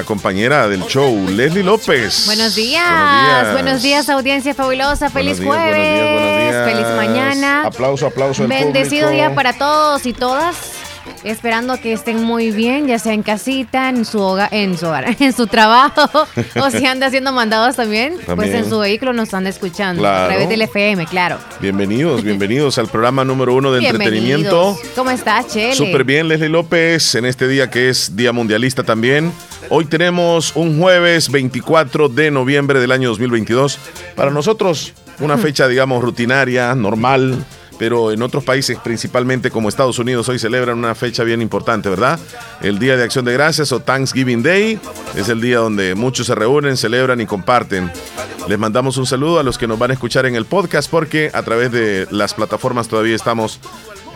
nuestra compañera del show, Leslie López. Buenos días. Buenos días, audiencia fabulosa. Feliz jueves. Feliz mañana. Aplauso, aplauso. Bendecido día para todos y todas. Esperando que estén muy bien, ya sea en casita, en su hogar, en su hogar, en su trabajo, o si anda haciendo mandados también, pues en su vehículo nos están escuchando a través del FM, claro. Bienvenidos, bienvenidos al programa número uno de entretenimiento. ¿Cómo está, Chele? Súper bien, Leslie López, en este día que es Día Mundialista también. Hoy tenemos un jueves 24 de noviembre del año 2022. Para nosotros, una fecha, digamos, rutinaria, normal pero en otros países, principalmente como Estados Unidos, hoy celebran una fecha bien importante, ¿verdad? El Día de Acción de Gracias o Thanksgiving Day es el día donde muchos se reúnen, celebran y comparten. Les mandamos un saludo a los que nos van a escuchar en el podcast porque a través de las plataformas todavía estamos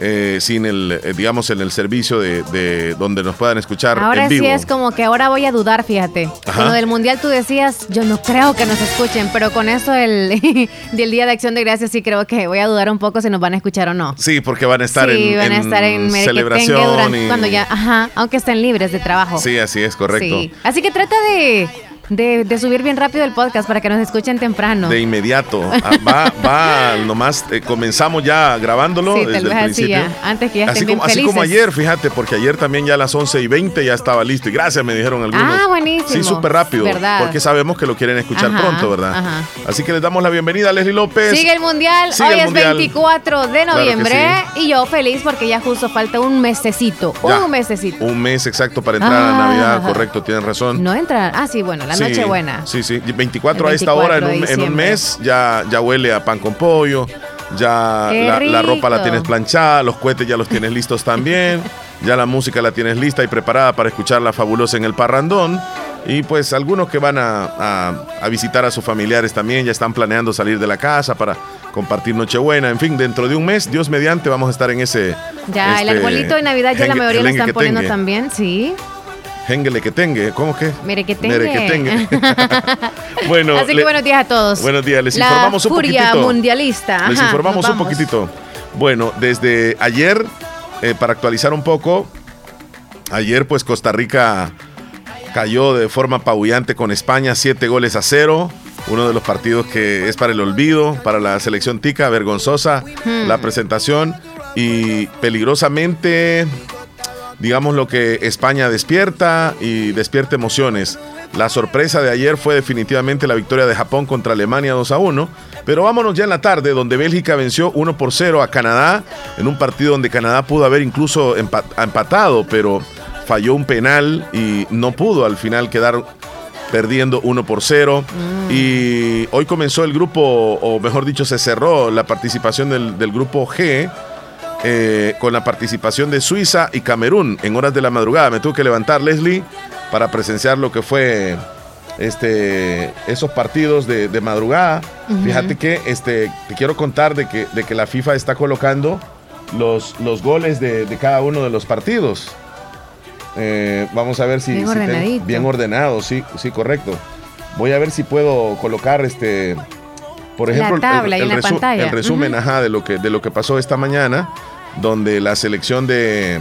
eh, sin el, eh, digamos, en el servicio de, donde nos puedan escuchar. Ahora en vivo. sí es como que ahora voy a dudar, fíjate. Con lo del mundial tú decías, yo no creo que nos escuchen, pero con eso del, del Día de Acción de Gracias sí creo que voy a dudar un poco si nos van a escuchar o no. Sí, porque van a estar en, van a estar en, celebración cuando ya, ajá, aunque estén libres de trabajo. Sí, así es, correcto. Así que trata de de, subir bien rápido el podcast para que nos escuchen temprano. De inmediato. Ah, va, va, nomás eh, comenzamos ya grabándolo desde el principio. antes que ya así como, Así como ayer, fíjate, porque ayer también ya a las 11 y 20 ya estaba listo. Y gracias, me dijeron algunos. Ah, buenísimo. Sí, súper rápido. Porque sabemos que lo quieren escuchar pronto, ¿verdad? Así que les damos la bienvenida a Leslie López. Sigue el Mundial. Hoy es 24 de noviembre. Y yo feliz porque ya justo falta un mesecito. un mesecito. Un mes exacto para entrar a Navidad, correcto, tienen razón. No entrar. Ah, sí, bueno, la noche buena. Sí, sí. 24, a esta hora en un, mes ya, ya huele a pan con pollo. Ya la, ropa la tienes planchada, los cohetes ya los tienes listos también. Ya la música la tienes lista y preparada para escuchar la fabulosa en el parrandón. Y pues algunos que van a, visitar a sus familiares también ya están planeando salir de la casa para compartir Nochebuena. En fin, dentro de un mes, Dios mediante, vamos a estar en ese. Ya, el este, arbolito de Navidad ya la mayoría lo están poniendo también, sí. Hengele que tenga, ¿cómo que? Mere que tenga. que tenga. bueno, Así que buenos días a todos. Buenos días, les informamos un poquitito. mundialista. les informamos un poquitito. Bueno, desde ayer, eh, para actualizar un poco, ayer pues Costa Rica cayó de forma apabullante con España, siete goles a cero. Uno de los partidos que es para el olvido, para la selección tica, vergonzosa hmm. la presentación y peligrosamente digamos lo que España despierta y despierta emociones. La sorpresa de ayer fue definitivamente la victoria de Japón contra Alemania 2 a 1. Pero vámonos ya en la tarde, donde Bélgica venció 1 por 0 a Canadá, en un partido donde Canadá pudo haber incluso empatado, pero falló un penal y no pudo al final quedar perdiendo 1 por 0. Mm. Y hoy comenzó el grupo, o mejor dicho, se cerró la participación del, del grupo G eh, con la participación de Suiza y Camerún en horas de la madrugada. Me tuve que levantar, Leslie, para presenciar lo que fue este, esos partidos de, madrugada. Fíjate que este, te quiero contar de que, de que la FIFA está colocando los, los goles de, cada uno de los partidos. Eh, vamos a ver si bien, bien ordenado, sí, sí, correcto. Voy a ver si puedo colocar este, por ejemplo, el, resumen, de lo que de lo que pasó esta mañana donde la selección de,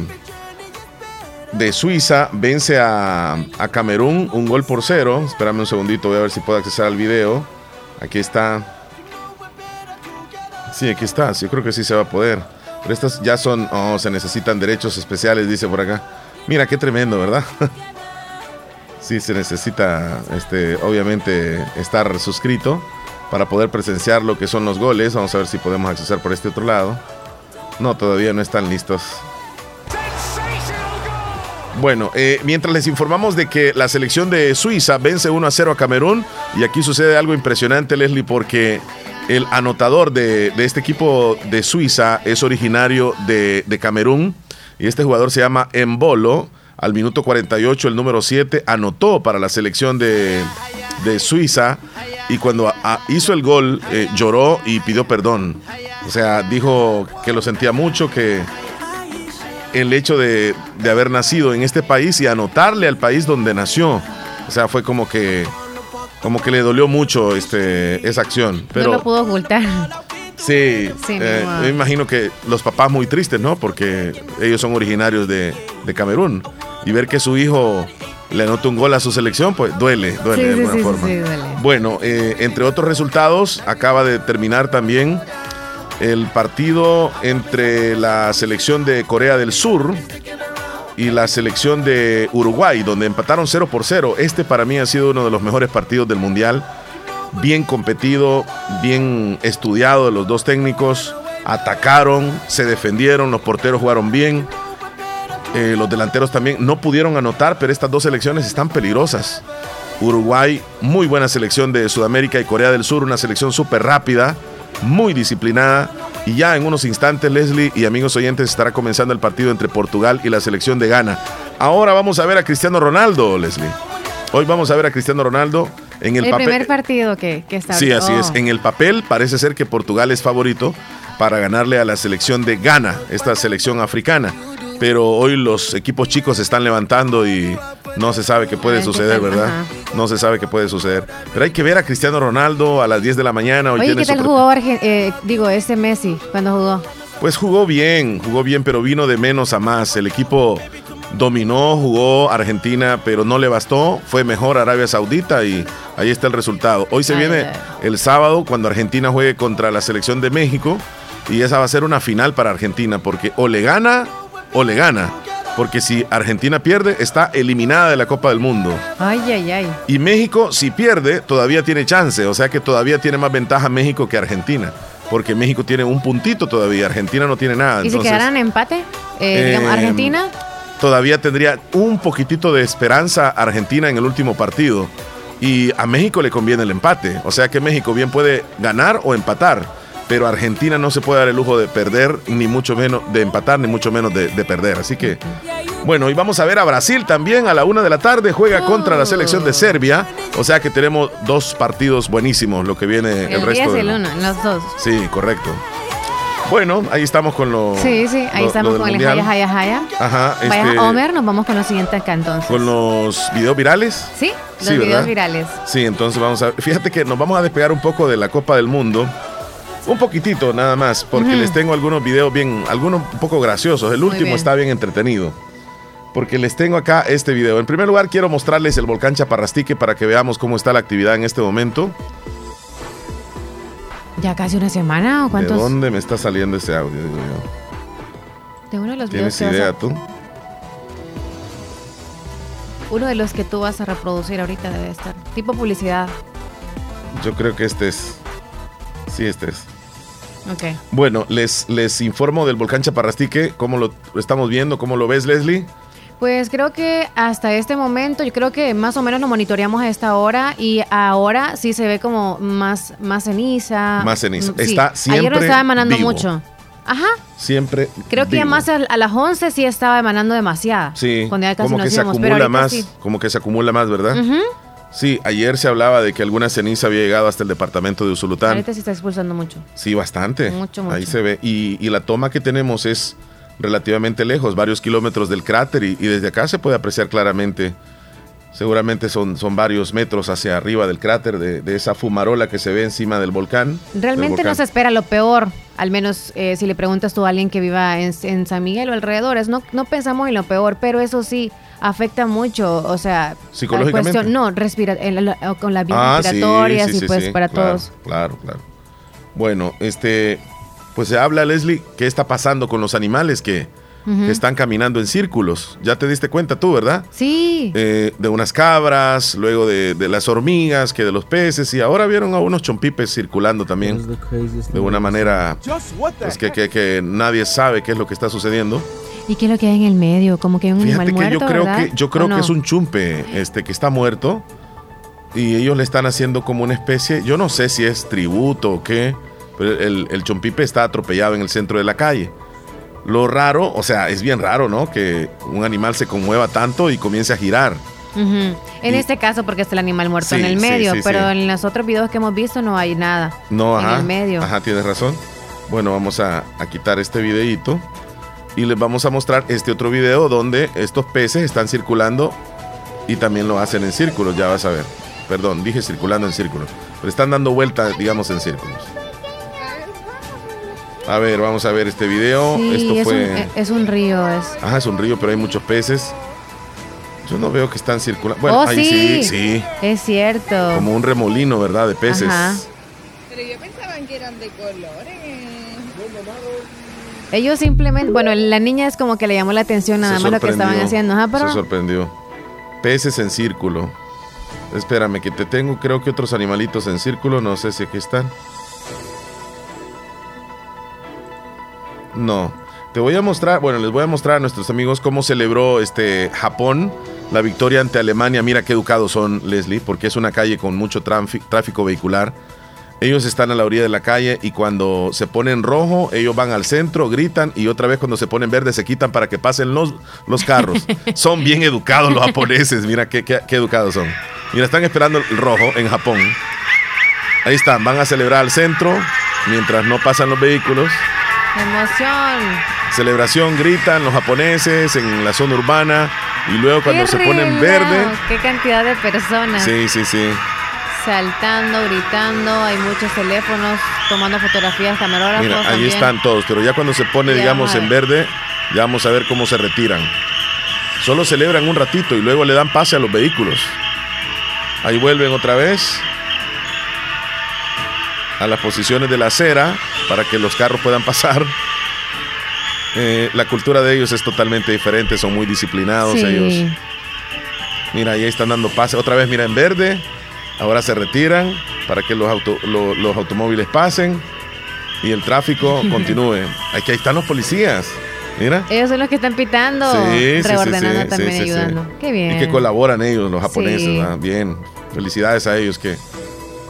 de Suiza vence a, a, Camerún un gol por cero. Espérame un segundito, voy a ver si puedo acceder al video. Aquí está. Sí, aquí está. Sí, creo que sí se va a poder. Pero estas ya son. Oh, se necesitan derechos especiales, dice por acá. Mira, qué tremendo, ¿verdad? sí, se necesita, este, obviamente, estar suscrito para poder presenciar lo que son los goles. Vamos a ver si podemos acceder por este otro lado. No, todavía no están listos. Bueno, eh, mientras les informamos de que la selección de Suiza vence 1 a 0 a Camerún, y aquí sucede algo impresionante, Leslie, porque el anotador de, este equipo de Suiza es originario de, Camerún, y este jugador se llama Embolo. Al minuto 48, el número 7 anotó para la selección de, Suiza, y cuando hizo el gol, eh, lloró y pidió perdón. O sea, dijo que lo sentía mucho, que el hecho de, haber nacido en este país y anotarle al país donde nació, o sea, fue como que como que le dolió mucho este esa acción. Pero, no lo pudo ocultar. Sí, eh, me imagino que los papás muy tristes, ¿no? Porque ellos son originarios de, de Camerún y ver que su hijo le anota un gol a su selección, pues duele, duele de alguna forma. Bueno, eh, entre otros resultados, acaba de terminar también el partido entre la selección de Corea del Sur y la selección de Uruguay, donde empataron 0 por 0. Este para mí ha sido uno de los mejores partidos del Mundial. Bien competido, bien estudiado de los dos técnicos. Atacaron, se defendieron, los porteros jugaron bien. Eh, los delanteros también no pudieron anotar, pero estas dos selecciones están peligrosas. Uruguay, muy buena selección de Sudamérica y Corea del Sur, una selección súper rápida, muy disciplinada. Y ya en unos instantes, Leslie y amigos oyentes, estará comenzando el partido entre Portugal y la selección de Ghana. Ahora vamos a ver a Cristiano Ronaldo, Leslie. Hoy vamos a ver a Cristiano Ronaldo en el, el papel. primer partido que, está. Sí, así es. Oh. En el papel parece ser que Portugal es favorito para ganarle a la selección de Ghana, esta selección africana pero hoy los equipos chicos se están levantando y no se sabe qué puede suceder, ¿verdad? No se sabe qué puede suceder. Pero hay que ver a Cristiano Ronaldo a las 10 de la mañana. Hoy Oye, ¿qué tal jugó, eh, digo, ese Messi cuando jugó? Pues jugó bien, jugó bien, pero vino de menos a más. El equipo dominó, jugó Argentina, pero no le bastó. Fue mejor Arabia Saudita y ahí está el resultado. Hoy se viene el sábado cuando Argentina juegue contra la selección de México y esa va a ser una final para Argentina porque o le gana o le gana. Porque si Argentina pierde, está eliminada de la Copa del Mundo. Ay, ay, ay. Y México, si pierde, todavía tiene chance. O sea que todavía tiene más ventaja México que Argentina. Porque México tiene un puntito todavía, Argentina no tiene nada. ¿Y si quedaran empate? Eh, digamos, em, Argentina. Todavía tendría un poquitito de esperanza Argentina en el último partido. Y a México le conviene el empate. O sea que México bien puede ganar o empatar pero Argentina no se puede dar el lujo de perder, ni mucho menos de empatar, ni mucho menos de, perder. Así que, bueno, y vamos a ver a Brasil también a la una de la tarde, juega contra la selección de Serbia. O sea que tenemos dos partidos buenísimos, lo que viene el, resto. el uno, los dos. Sí, correcto. Bueno, ahí estamos con los. Sí, sí, ahí estamos con el Jaya Jaya Jaya. Ajá. Vaya este, Homer, nos vamos con los siguientes acá entonces. ¿Con los videos virales? Sí, los videos virales. Sí, entonces vamos a. Fíjate que nos vamos a despegar un poco de la Copa del Mundo. Un poquitito nada más, porque les tengo algunos videos bien, algunos un poco graciosos. El último está bien entretenido. Porque les tengo acá este video. En primer lugar, quiero mostrarles el volcán Chaparrastique para que veamos cómo está la actividad en este momento. ¿Ya casi una semana o cuántos? ¿De dónde me está saliendo ese audio? De uno de los ¿Tienes idea tú? Uno de los que tú vas a reproducir ahorita debe estar. Tipo publicidad. Yo creo que este es. Sí, este es. Ok. Bueno, les, les informo del volcán Chaparrastique, cómo lo, estamos viendo, cómo lo ves, Leslie. Pues creo que hasta este momento, yo creo que más o menos lo monitoreamos a esta hora y ahora sí se ve como más, más ceniza. Más ceniza. Está siempre. Ayer no estaba emanando mucho. Ajá. Siempre. Creo que ya más a, las 11 sí estaba emanando demasiada. Sí. Cuando ya casi como que se acumula más. Como que se acumula más, ¿verdad? Ajá. Sí, ayer se hablaba de que alguna ceniza había llegado hasta el departamento de Usulután. Ahorita se está expulsando mucho. Sí, bastante. Mucho, mucho. Ahí se ve. Y, la toma que tenemos es relativamente lejos, varios kilómetros del cráter, y, desde acá se puede apreciar claramente. Seguramente son, son varios metros hacia arriba del cráter, de, esa fumarola que se ve encima del volcán. Realmente no se espera lo peor, al menos eh, si le preguntas tú a alguien que viva en, San Miguel o alrededores. No, no pensamos en lo peor, pero eso sí, afecta mucho, o sea, psicológicamente. no, respira, con las vías ah, respiratorias y pues para todos. Claro, claro. Bueno, este, pues se habla, Leslie, qué está pasando con los animales que, están caminando en círculos. Ya te diste cuenta tú, ¿verdad? Sí. Eh, de unas cabras, luego de, las hormigas, que de los peces, y ahora vieron a unos chompipes circulando también de una manera pues, que, que, que nadie sabe qué es lo que está sucediendo. ¿Y qué es lo que hay en el medio? Como que hay un Fíjate animal que yo creo que yo creo que es un chumpe, este que está muerto y ellos le están haciendo como una especie, yo no sé si es tributo o qué, pero el, el chompipe está atropellado en el centro de la calle. Lo raro, o sea, es bien raro, ¿no? Que un animal se conmueva tanto y comience a girar. En este caso, porque es el animal muerto en el medio, pero en los otros videos que hemos visto no hay nada. No, en el medio. Ajá, tienes razón. Bueno, vamos a, a quitar este videito y les vamos a mostrar este otro video donde estos peces están circulando y también lo hacen en círculos, ya vas a ver. Perdón, dije circulando en círculos, pero están dando vueltas, digamos, en círculos. A ver, vamos a ver este video. Esto es fue. Un, es un río. Es. Ajá, es un río, pero hay muchos peces. Yo no veo que están circulando. Bueno, oh, ahí sí, sí, Es cierto. Como un remolino, ¿verdad? De peces. Pero yo pensaba que eran de colores. Ellos simplemente, bueno, la niña es como que le llamó la atención nada más lo que estaban haciendo. pero... Se sorprendió. Peces en círculo. Espérame, que te tengo, creo que otros animalitos en círculo, no sé si aquí están. No. Te voy a mostrar, bueno, les voy a mostrar a nuestros amigos cómo celebró este Japón la victoria ante Alemania. Mira qué educados son, Leslie, porque es una calle con mucho tráfico vehicular. Ellos están a la orilla de la calle y cuando se ponen rojo, ellos van al centro, gritan y otra vez cuando se ponen verde se quitan para que pasen los, los carros. son bien educados los japoneses, mira qué, qué, qué educados son. Mira, están esperando el rojo en Japón. Ahí están, van a celebrar al centro mientras no pasan los vehículos. Emoción. Celebración, gritan los japoneses en la zona urbana y luego cuando se ponen verde. Qué cantidad de personas. Sí, sí, sí. Saltando, gritando, hay muchos teléfonos tomando fotografías, camarógrafos. Mira, ahí están todos, pero ya cuando se pone, digamos, en verde, ya vamos a ver cómo se retiran. Solo celebran un ratito y luego le dan pase a los vehículos. Ahí vuelven otra vez a las posiciones de la acera para que los carros puedan pasar. Eh, la cultura de ellos es totalmente diferente, son muy disciplinados ellos. Mira, ahí están dando pase. Otra vez, mira, en verde. Ahora se retiran para que los, los automóviles pasen y el tráfico continúe. Aquí ahí están los policías. Mira. Ellos son los que están pitando, sí, reordenando también, ayudando. Qué bien. Y que colaboran ellos, los japoneses. Bien. Felicidades a ellos que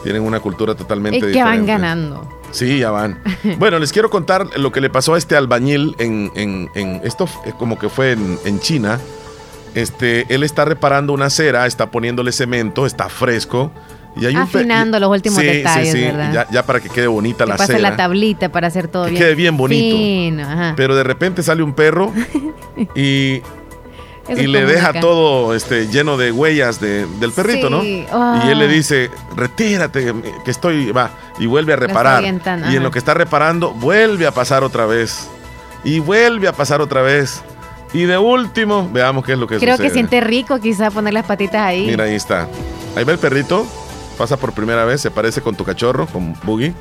tienen una cultura totalmente diferente. Y que van ganando. Sí, ya van. bueno, les quiero contar lo que le pasó a este albañil en, en, en esto como que fue en, en, China. Este, él está reparando una acera, está poniéndole cemento, está fresco. Y hay Afinando los últimos detalles, sí, Ya, ya, para que quede bonita la acera. la tablita para hacer todo que quede bien bonito. Pero de repente sale un perro y y le deja todo este, lleno de huellas de, del perrito, ¿no? Y él le dice, retírate, que estoy, va, y vuelve a reparar. Y en lo que está reparando, vuelve a pasar otra vez. Y vuelve a pasar otra vez. Y de último, veamos qué es lo que Creo sucede. que siente rico quizá poner las patitas ahí. Mira, ahí está. Ahí va el perrito, pasa por primera vez, se parece con tu cachorro, con Boogie.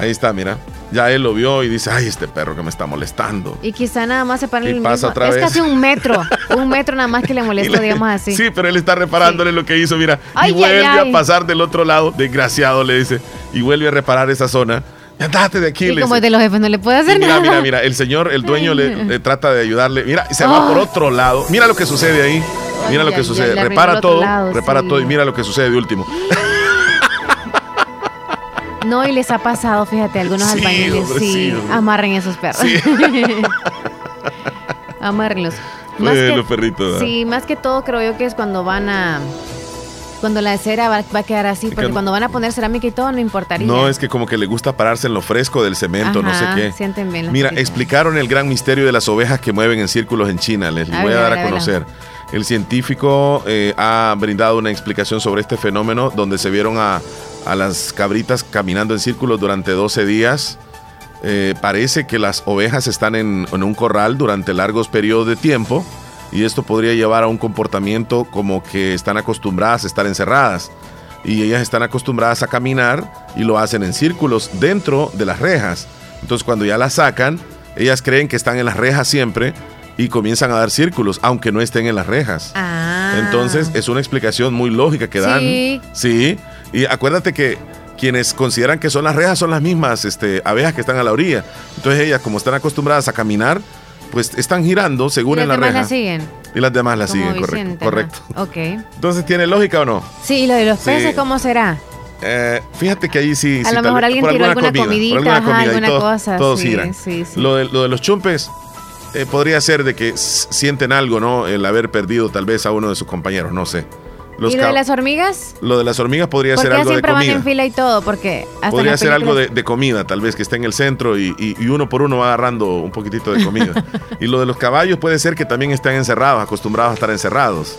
Ahí está, mira. Ya él lo vio y dice, ay, este perro que me está molestando. Y quizá nada más se para el pasa Otra es casi un metro, un metro nada más que le molesta, digamos así. Sí, pero él está reparándole lo que hizo, mira. y vuelve a pasar del otro lado, desgraciado, le dice. Y vuelve a reparar esa zona. Andate de aquí. Y como de los jefes no le puede hacer mira, nada. Mira, mira, el señor, el dueño le, trata de ayudarle. Mira, se va por otro lado. Mira lo que sucede ahí. Mira lo que sucede. repara todo, repara todo y mira lo que sucede de último. No, y les ha pasado, fíjate, algunos albañiles sí, amarren esos perros. Sí. Amárrenlos. Más los perritos. Sí, más que todo creo yo que es cuando van a cuando la cera va, a quedar así, porque cuando van a poner cerámica y todo no importaría. No, es que como que le gusta pararse en lo fresco del cemento, no sé qué. Sienten bien Mira, explicaron el gran misterio de las ovejas que mueven en círculos en China. Les voy a, dar a, conocer. El científico eh, ha brindado una explicación sobre este fenómeno donde se vieron a a las cabritas caminando en círculos durante 12 días. Eh, parece que las ovejas están en, un corral durante largos periodos de tiempo y esto podría llevar a un comportamiento como que están acostumbradas a estar encerradas y ellas están acostumbradas a caminar y lo hacen en círculos dentro de las rejas. Entonces cuando ya las sacan, ellas creen que están en las rejas siempre y comienzan a dar círculos, aunque no estén en las rejas. Ah. Entonces es una explicación muy lógica que dan. Sí. Sí. Y acuérdate que quienes consideran que son las rejas son las mismas este, abejas que están a la orilla. Entonces ellas, como están acostumbradas a caminar, pues están girando según en la reja. Y las demás la siguen. Y las demás la siguen, correcto. correcto. Ok. Entonces, ¿tiene lógica o no? Sí, y lo de los peces, ¿cómo será? Eh, fíjate que ahí sí. A lo mejor alguien tiró alguna, comidita, alguna, cosa. Todos giran. Lo, de, lo de los chumpes, eh, podría ser de que sienten algo, ¿no? El haber perdido tal vez a uno de sus compañeros, no sé. ¿Y lo de las hormigas? Lo de las hormigas podría ser algo de comida. siempre van en fila y todo? Porque podría ser algo de, comida, tal vez que esté en el centro y, uno por uno va agarrando un poquitito de comida. y lo de los caballos puede ser que también estén encerrados, acostumbrados a estar encerrados.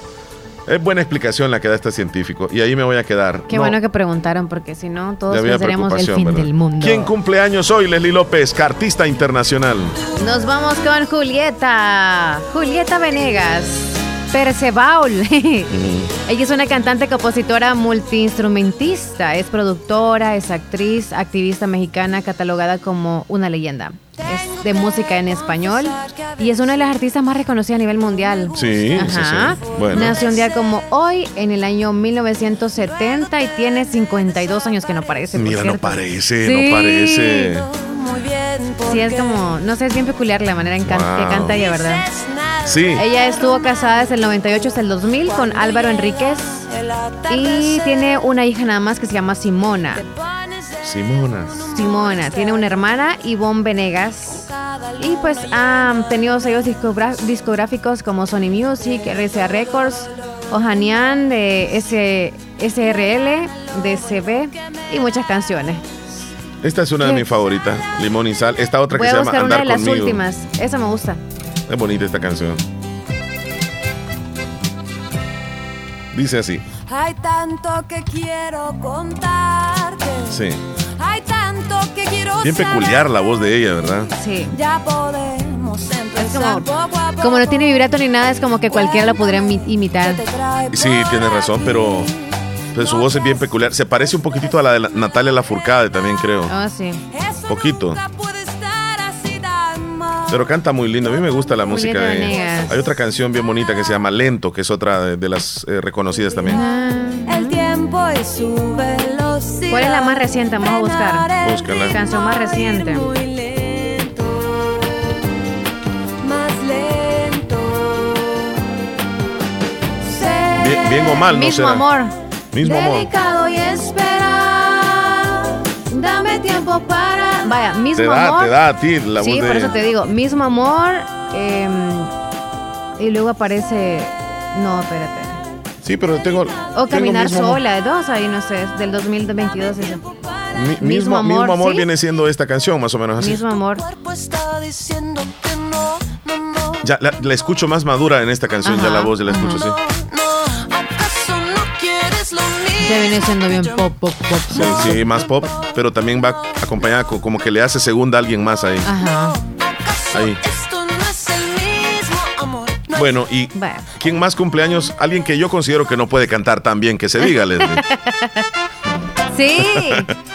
Es buena explicación la que da este científico y ahí me voy a quedar. Qué bueno que preguntaron porque si no todos pensaríamos el fin del mundo. ¿Quién cumple años hoy? Leslie López, cartista internacional. Nos vamos con Julieta. Julieta Venegas. Percebaul. Ella es una cantante, compositora, multiinstrumentista. Es productora, es actriz, activista mexicana, catalogada como una leyenda. Es de música en español y es una de las artistas más reconocidas a nivel mundial. Sí, Ajá. sí, Bueno. Nació un día como hoy, en el año 1970 y tiene 52 años que no parece. Mira, no parece, no parece. Sí, es como, no sé, es bien peculiar la manera en que canta ella, ¿verdad? Sí. Ella estuvo casada desde el 98 hasta el 2000 con Álvaro Enríquez y tiene una hija nada más que se llama Simona. Simona. Simona. Tiene una hermana, Ivonne Venegas. Y pues ha tenido sellos discográficos como Sony Music, RCA Records, Ohanian de S SRL, DCB y muchas canciones. Esta es una de mis favoritas, Limón y Sal. Esta otra que se llama Andar una de las últimas. Esa me gusta. Es bonita esta canción. Dice así. Hay tanto que quiero contarte. Sí. Hay tanto que quiero Bien peculiar la voz de ella, ¿verdad? Sí. Ya podemos empezar como, como no tiene vibrato ni nada, es como que cualquiera la podría imitar. Sí, tiene razón, pero pues su voz es bien peculiar. Se parece un poquitito a la de Natalia Lafourcade también, creo. Ah, sí. Poquito. Pero canta muy lindo. A mí me gusta la música de. Hay otra canción bien bonita que se llama Lento, que es otra de, las eh, reconocidas también. El tiempo es su velocidad. ¿Cuál es la más reciente? Vamos a buscar. Búscala. Canción más reciente. Bien, bien o mal, ¿no Mismo amor. Mismo amor. Dedicado y esperar. Dame tiempo para. Vaya, mismo te da, amor. Te da a ti la sí, por eso te digo, mismo amor. Eh, y luego aparece. No, espérate. Sí, pero tengo. O Caminar sola, de dos ahí, no sé, del 2022. Eso. Mi, mismo, amor, mismo amor viene siendo esta canción, más o menos así. Mismo amor. Ya la, la escucho más madura en esta canción, ya la voz ya la escucho, sí. Ya viene siendo bien pop, pop, pop. Sí, sí, más pop, pero también va acompañada como que le hace segunda a alguien más ahí. Ajá. Ahí. Bueno, y ¿quién más cumpleaños? Alguien que yo considero que no puede cantar tan bien que se diga, Leslie. Sí,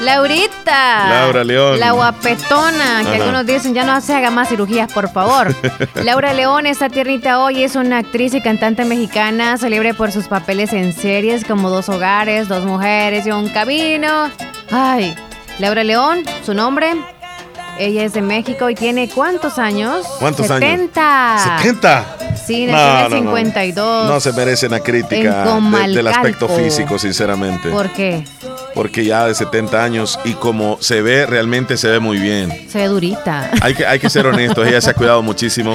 Laurita. Laura León. La guapetona, que algunos dicen ya no se haga más cirugías, por favor. Laura León, esta tiernita hoy, es una actriz y cantante mexicana, celebre por sus papeles en series como Dos Hogares, Dos Mujeres y Un Camino. Ay, Laura León, su nombre. Ella es de México y tiene ¿cuántos años? ¿Cuántos 70. años? 70. Sí, nació en el 52. No, se merece la crítica del aspecto físico, sinceramente. ¿Por qué? Porque ya de 70 años y como se ve, realmente se ve muy bien. Se ve durita. Hay que, hay que ser honestos, ella se ha cuidado muchísimo.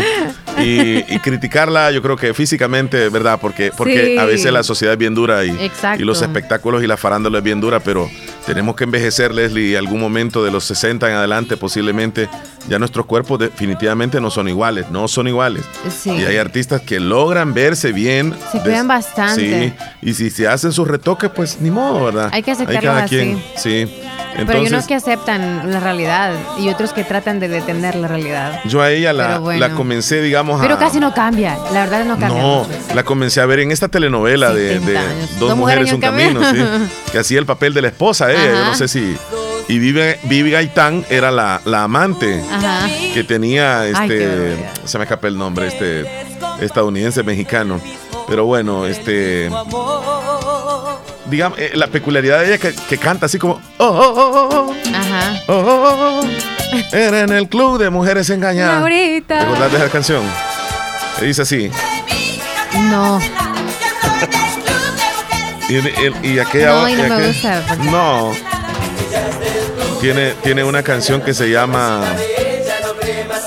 Y, criticarla, yo creo que físicamente, ¿verdad? Porque, porque a veces la sociedad es bien dura y, y los espectáculos y la farándula es bien dura, pero tenemos que envejecer, Leslie, algún momento de los 60 en adelante, posiblemente ya nuestros cuerpos definitivamente no son iguales, no son iguales. Y hay artistas que logran verse bien. Se cuidan bastante. Sí, y si se hacen sus retoques, pues ni modo, ¿verdad? Hay que aceptarlo así. sí. Pero hay unos que aceptan la realidad y otros que tratan de detener la realidad. Yo a ella la, la comencé, digamos, Pero casi no cambia, la verdad no cambia. No, la comencé a ver en esta telenovela de, Dos, mujeres, un camino, que hacía el papel de la esposa ella, yo no sé si y Vivi, Vivi Gaitán era la, la amante que tenía este se me escapó el nombre este estadounidense mexicano. Pero bueno este digamos eh, la peculiaridad de ella que, que canta así como oh, oh, oh, oh, Ajá. oh, oh, oh era en el club de mujeres engañadas Ahorita. ¿te acordás de esa canción? que dice así. No y, y, aquella no, y no, me gusta, no tiene, tiene una canción que se llama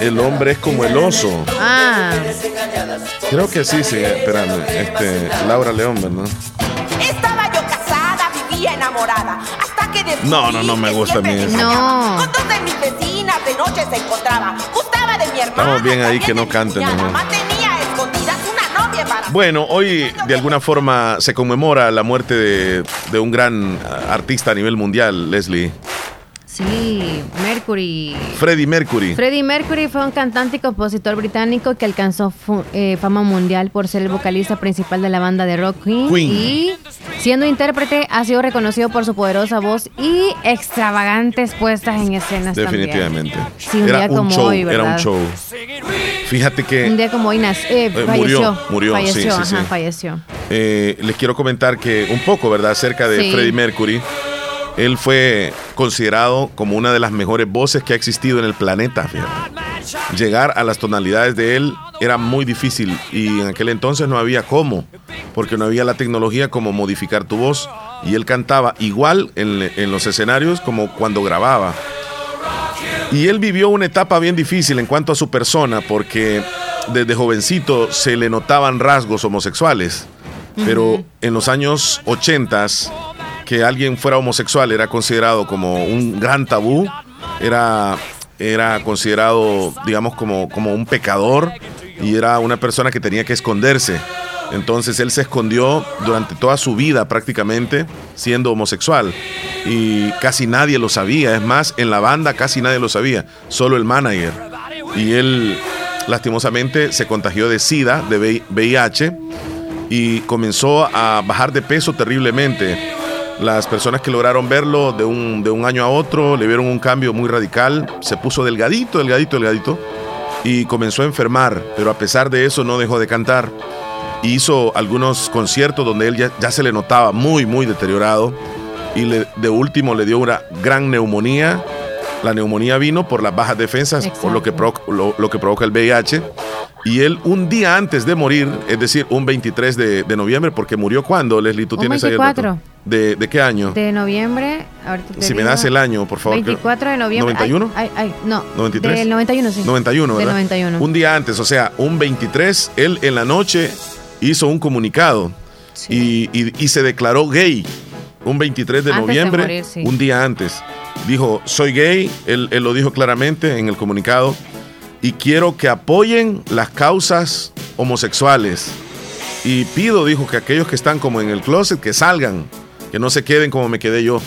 El hombre es como el oso. Ah. Creo que sí, sí, espérame. Este, Laura León, ¿verdad? Estaba yo casada, vivía enamorada. Hasta que No, no, no me gusta a mí eso. No. Con dos de mis vecinas de noche se encontraba. Gustaba de mi hermana. Estamos bien ahí que no canten, ¿no? Bueno, hoy de alguna forma se conmemora la muerte de, de un gran artista a nivel mundial, Leslie. Sí, Mercury. Freddie Mercury. Freddie Mercury fue un cantante y compositor británico que alcanzó eh, fama mundial por ser el vocalista principal de la banda de rock Queen, Queen. Y siendo intérprete, ha sido reconocido por su poderosa voz y extravagantes puestas en escenas. Definitivamente. Sí, un era día un como show, hoy, ¿verdad? Era un show. Fíjate que. Un día como hoy nace, eh, eh, falleció. murió, falleció, sí, sí, ajá, sí. falleció. Eh, les quiero comentar que un poco, ¿verdad?, acerca de. Freddie Mercury. Él fue considerado como una de las mejores voces que ha existido en el planeta. fíjate. Llegar a las tonalidades de él era muy difícil y en aquel entonces no había cómo, porque no había la tecnología como modificar tu voz. Y él cantaba igual en, en los escenarios como cuando grababa. Y él vivió una etapa bien difícil en cuanto a su persona, porque desde jovencito se le notaban rasgos homosexuales. Pero en los años 80 que alguien fuera homosexual era considerado como un gran tabú, era, era considerado, digamos, como, como un pecador y era una persona que tenía que esconderse. Entonces él se escondió durante toda su vida prácticamente siendo homosexual y casi nadie lo sabía. Es más, en la banda casi nadie lo sabía, solo el manager. Y él lastimosamente se contagió de SIDA, de VIH y comenzó a bajar de peso terriblemente. Las personas que lograron verlo de un, de un año a otro le vieron un cambio muy radical. Se puso delgadito, delgadito, delgadito y comenzó a enfermar, pero a pesar de eso no dejó de cantar. Hizo algunos conciertos donde él ya, ya se le notaba muy, muy deteriorado y le- de último le dio una gran neumonía. La neumonía vino por las bajas defensas, por lo que, lo que provoca el VIH. Y él un día antes de morir, es decir, un 23 de, de noviembre, porque murió cuando, Leslie, tú Un tienes ahí el? 24. ¿De, de qué año? De noviembre, ahorita te si me das el año, por favor. 24 de noviembre. Ay, ¿91? Ay, ay, no. 93. Del 91, sí. 91, Del ¿verdad? 91. Un día antes, o sea, un 23, él en la noche hizo un comunicado y, y- y se declaró gay. Un 23 de Antes de noviembre, morir, sí. un día antes. Dijo, soy gay, él, él lo dijo claramente en el comunicado, y quiero que apoyen las causas homosexuales. Y pido, dijo, que aquellos que están como en el closet, que salgan, que no se queden como me quedé yo.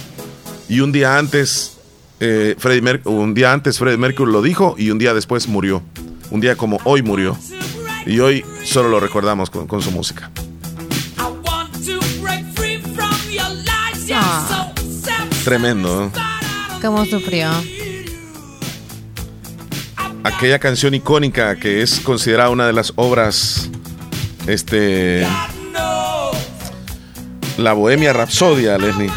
Y un día antes, eh, Freddie Mer- un día antes Freddie Mercury lo dijo y un día después murió. Un día como hoy murió. Y hoy solo lo recordamos con, con su música. Ah, Tremendo, ¿no? cómo sufrió. Aquella canción icónica que es considerada una de las obras, este, la Bohemia Rapsodia, Leslie,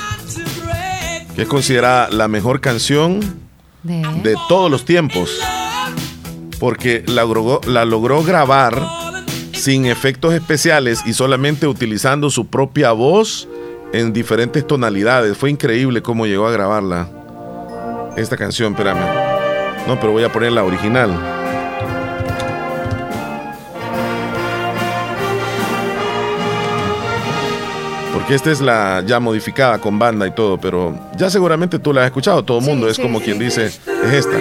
que es considerada la mejor canción De... de todos los tiempos, porque la logró, la logró grabar sin efectos especiales y solamente utilizando su propia voz en diferentes tonalidades. Fue increíble cómo llegó a grabarla. Esta canción, espérame. No, pero voy a poner la original. Porque esta es la ya modificada con banda y todo, pero ya seguramente tú la has escuchado, todo el mundo, es sí, como sí. quien dice, es esta.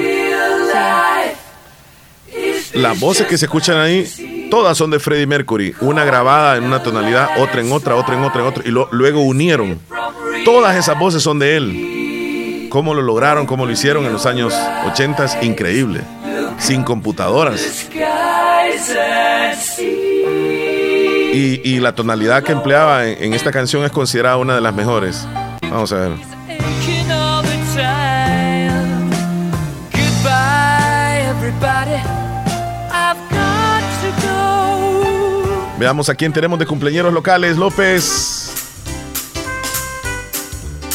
Las voces que se escuchan ahí, todas son de Freddie Mercury, una grabada en una tonalidad, otra en otra, otra en otra, en otra, y lo- luego unieron. Todas esas voces son de él. ¿Cómo lo lograron? ¿Cómo lo hicieron en los años 80? Increíble. Sin computadoras. Y, y la tonalidad que empleaba en, en esta canción es considerada una de las mejores. Vamos a ver. Veamos a quién tenemos de cumpleaños locales. López.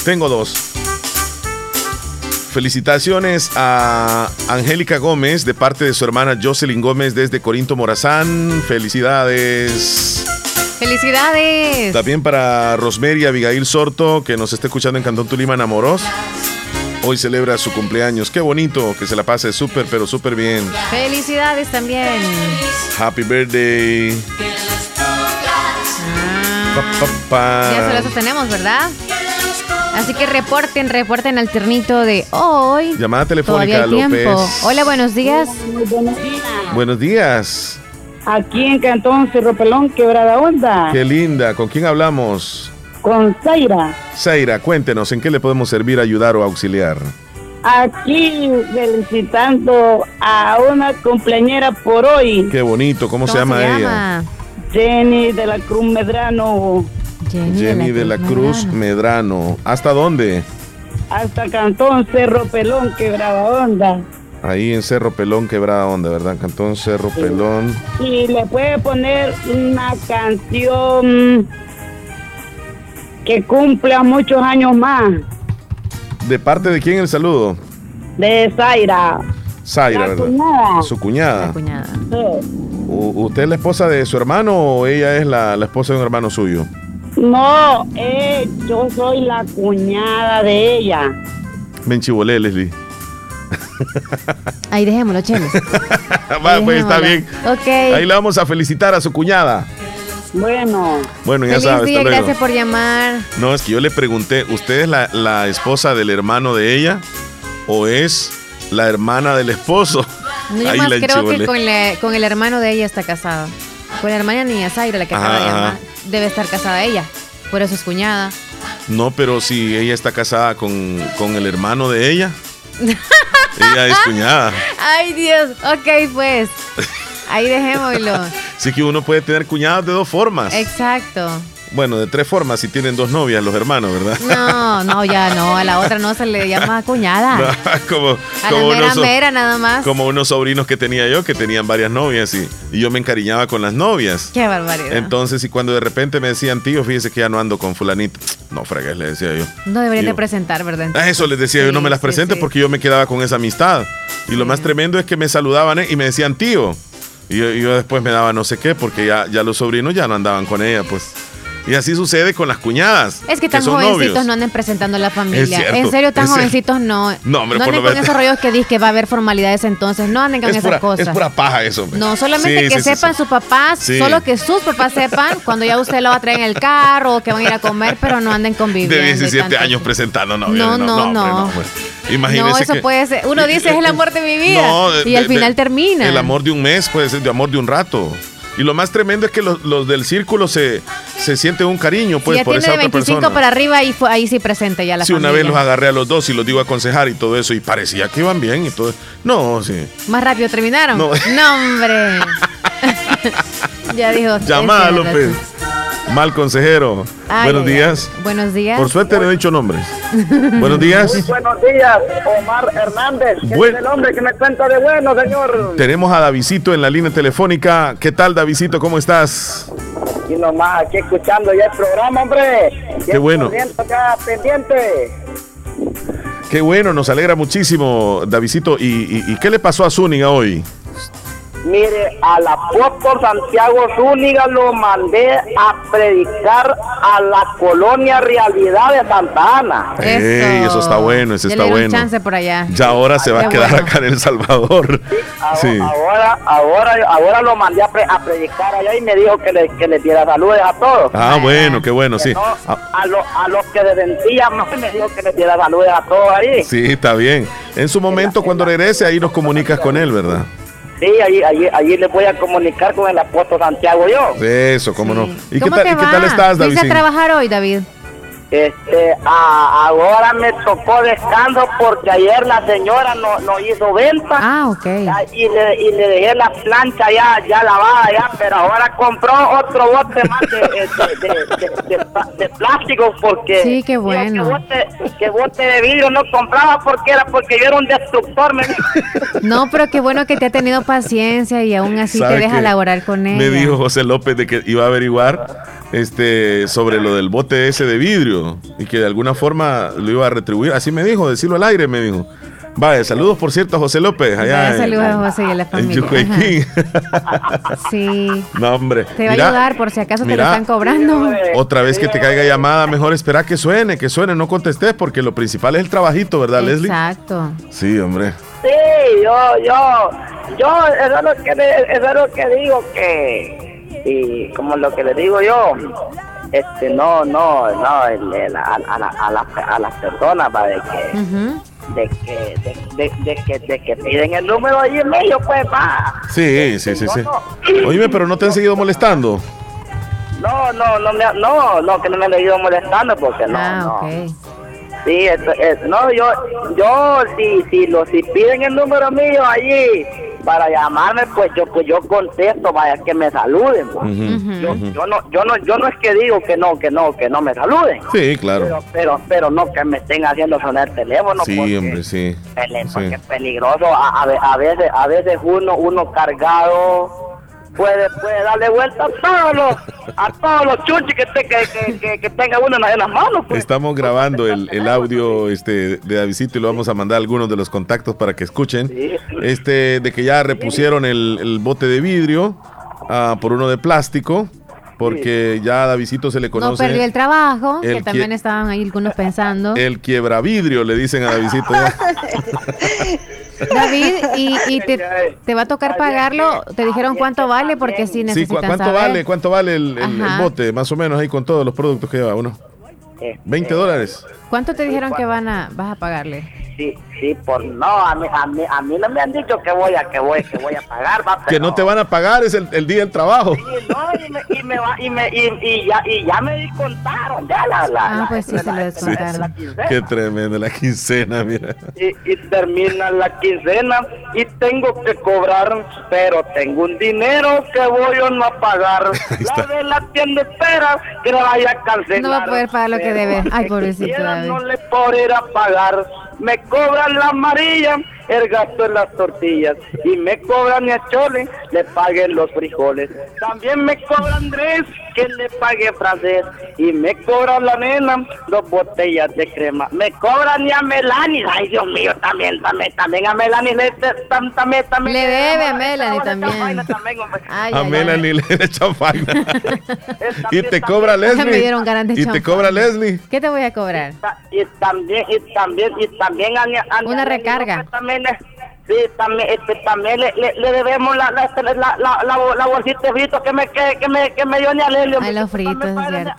Tengo dos. Felicitaciones a Angélica Gómez de parte de su hermana Jocelyn Gómez desde Corinto Morazán. Felicidades. ¡Felicidades! También para Rosemary Abigail Sorto, que nos está escuchando en Cantón Tulima, Enamoros. Hoy celebra su cumpleaños. Qué bonito, que se la pase súper, pero súper bien. ¡Felicidades también! Happy birthday. Pa, pa, pa. Ya solo eso tenemos, ¿verdad? Así que reporten, reporten al ternito de hoy. Llamada telefónica, hay tiempo. López. Hola, buenos días. Buenos días. Aquí en Cantón Cerro Pelón, Quebrada Onda, Qué linda. ¿Con quién hablamos? con Zaira. Zaira, cuéntenos, ¿en qué le podemos servir, ayudar o auxiliar? Aquí felicitando a una cumpleañera por hoy. Qué bonito, ¿cómo, se, llama, ella? Jenny de la Cruz Medrano. Jenny, de la, Cruz, Medrano. ¿Hasta dónde? Hasta Cantón Cerro Pelón, Quebrada Onda. Ahí en Cerro Pelón, Quebrada Onda, ¿verdad? Cantón Cerro Pelón. Y le puede poner una canción que cumpla muchos años más. ¿De parte de quién el saludo? De Zaira. Zaira, ¿verdad? Su cuñada. cuñada. ¿Usted es la esposa de su hermano o ella es la, esposa de un hermano suyo? No, eh, yo soy la cuñada de ella. Me enchivolé, Leslie. Ahí dejémoslo, Cheles. Va, pues está bien. Ahí le vamos a felicitar a su cuñada. Bueno. Bueno, ya sabes. gracias por llamar. No, es que yo le pregunté, ¿usted es la, esposa del hermano de ella o es la hermana del esposo? No, yo más creo que con, el hermano de ella está casada. Con la hermana niña Zaira, la que acaba de llamar, debe estar casada ella. Por eso es cuñada. No, pero si ella está casada con, con el hermano de ella. ella es cuñada. Ay, Dios. Ok, pues. Ahí dejémoslo. Sí que uno puede tener cuñadas de dos formas. Exacto. Bueno, de tres formas si tienen dos novias los hermanos, ¿verdad? No, no, ya no, a la otra no se le llama cuñada. como, a la mera mera nada más. Como unos sobrinos que tenía yo que tenían varias novias y, y, yo me encariñaba con las novias. Qué barbaridad. Entonces, y cuando de repente me decían, tío, fíjese que ya no ando con fulanito. No fregues, le decía yo. No deberían de presentar, ¿verdad? A eso les decía yo, no me las presente porque yo me quedaba con esa amistad. Y lo más tremendo es que me saludaban ¿eh? y me decían, tío. Y yo, después me daba no sé qué, porque ya, ya los sobrinos ya no andaban con ella, pues. Y así sucede con las cuñadas. Es que tan jovencitos no anden presentando a la familia. en serio, tan jovencitos no. No, hombre, no anden con esos rollos que dicen que va a haber formalidades entonces. No anden con esas cosas. Es pura paja eso. No, solamente que sepan sus papás, solo que sus papás sepan cuando ya usted lo va a traer en el carro o que van a ir a comer, pero no anden conviviendo. De 17 años presentando no, no, no. No, pues. Imagínese no, eso puede ser. Uno dice es el amor de mi vida. y al final termina. El amor de un mes puede ser de amor de un rato. Y lo más tremendo es que los, del círculo se, se sienten un cariño, pues, por esa de 25 para arriba, ahí, fue, ahí sí presente ya la Sí, una vez los agarré a los dos y los digo a aconsejar y todo eso, y parecía que iban bien y todo. No, sí. ¿Más rápido terminaron? No, hombre. ya dijo. Llamada, López. Mal consejero. buenos días. Buenos días. Por suerte le he dicho nombres. buenos días. Muy buenos días, Omar Hernández. ¿Qué es el hombre que me cuenta de bueno, señor? Tenemos a Davidito en la línea telefónica. ¿Qué tal, Davidito? ¿Cómo estás? Y nomás aquí escuchando ya el programa, hombre. Qué bueno. Acá pendiente. Qué bueno, nos alegra muchísimo, Davidito. ¿Y, y qué le pasó a Zúñiga hoy? Mire, al apóstol Santiago Zúñiga lo mandé a predicar a la colonia Realidad de Santa Ana. Eso, eso está bueno, eso está bueno. chance por allá. Ya ahora se va a quedar acá en El Salvador. Sí, ahora, ahora, ahora, lo mandé a, predicar allá y me dijo que le, que le diera saludos a todos. Ah, bueno, qué bueno, sí. a, a, los que descendían me dijo que le diera saludos a todos ahí. Sí, está bien. En su momento, cuando regrese, ahí nos comunicas con él, ¿verdad? Sí, allí, allí, allí le voy a comunicar con el apóstol Santiago yo. Eso, cómo no. ¿Y qué tal, ¿y qué tal estás, David? a trabajar hoy, David? Este, ahora me tocó descanso porque ayer la señora no, no hizo venta. Ah, ok. Y le, y le dejé la plancha ya, ya lavada ya, pero ahora compró otro bote más de, de, plástico porque... Sí, qué bueno. que, bote, de vidrio no compraba porque era porque yo era un destructor. Me no, pero qué bueno que te ha tenido paciencia y aún así te deja laborar con él. Me dijo José López de que iba a averiguar este sobre lo del bote ese de vidrio y que de alguna forma lo iba a retribuir. Así me dijo, decirlo al aire, me dijo. Vale, saludos por cierto a José López. Allá saludos a José y a la familia. sí. No, hombre. Te va a ayudar por si acaso te lo están cobrando. Otra vez que te caiga llamada, mejor espera que suene, que suene, no contestes, porque lo principal es el trabajito, ¿verdad, Leslie? Exacto. Sí, hombre. Sí, yo, yo, yo, eso es lo que, eso es lo que digo que y como lo que le digo yo, este no, no, no, a, a, las personas va de que, de, que de, de, que, de que piden el número ahí en medio, pues va. Sí, sí, sí, sí. Oíme, pero no te han seguido molestando. No, no, no, me, no, no, que no me han seguido molestando porque no, ah, no. Sí, no, yo, yo, si, si, lo, si piden el número mío allí para llamarme, pues yo, pues yo contesto, vaya, que me saluden. Pues. yo, yo, no, yo no, yo no es que digo que no, que no, que no me saluden. Sí, claro. Pero, pero, pero no que me estén haciendo sonar el teléfono. Sí, hombre, sí. Porque es peligroso. A, a, veces, a veces uno, uno cargado puede, puede darle vuelta a todos los, a todos los chuchis que, que, que, tenga uno en las manos. Pues. Estamos grabando el, el, audio este de Davidito y lo vamos a mandar a algunos de los contactos para que escuchen. Este, de que ya repusieron el, el bote de vidrio uh, por uno de plástico porque ya a Davidito se le conoce. No perdió el trabajo, que también estaban ahí algunos pensando. El quiebra vidrio, le dicen a Davidito. David, ¿y, te, va a tocar pagarlo? ¿Te dijeron cuánto vale? Porque si necesitan sí, ¿cuánto vale? ¿Cuánto vale el, bote? Más o menos ahí con todos los productos que lleva uno. 20 dólares. ¿Cuánto te dijeron que van a, vas a pagarle? sí, sí, por no, a mí, a mí, a mí no me han dicho que voy a, que voy, que voy a pagar, va, Que no te van a pagar, es el, el día del trabajo. Sí, no, y me, y me, va, y, me y, y, ya, y ya me descontaron, ya la, la, Ah, pues sí, se lo descontaron. Qué tremendo la quincena, mira. Y, y termina la quincena y tengo que cobrar, pero tengo un dinero que voy a no pagar. La de la tienda espera que la vaya a cancelar. No va a poder pagar lo que debe. Ay, pobrecito. No le podrá pagar. Me cobran la amarilla el gasto en las tortillas y me cobran a Chole, le paguen los frijoles. También me cobra Andrés, que le pague francés y me cobra la nena dos botellas de crema. Me cobran a Melanie, ay Dios mío, también, también, también a Melanie le, también, también, le debe a Melanie también. a Melanie le debe champaña. y te cobra Leslie. y te cobra Leslie. ¿Qué te voy a cobrar? Y, también, y también, y también a, una recarga. Sí, también, este, también le, le, debemos la, la, la, la, la, bolsita de fritos que me, que, que me, que me dio Nialelio. Ay, los fritos, es cierto.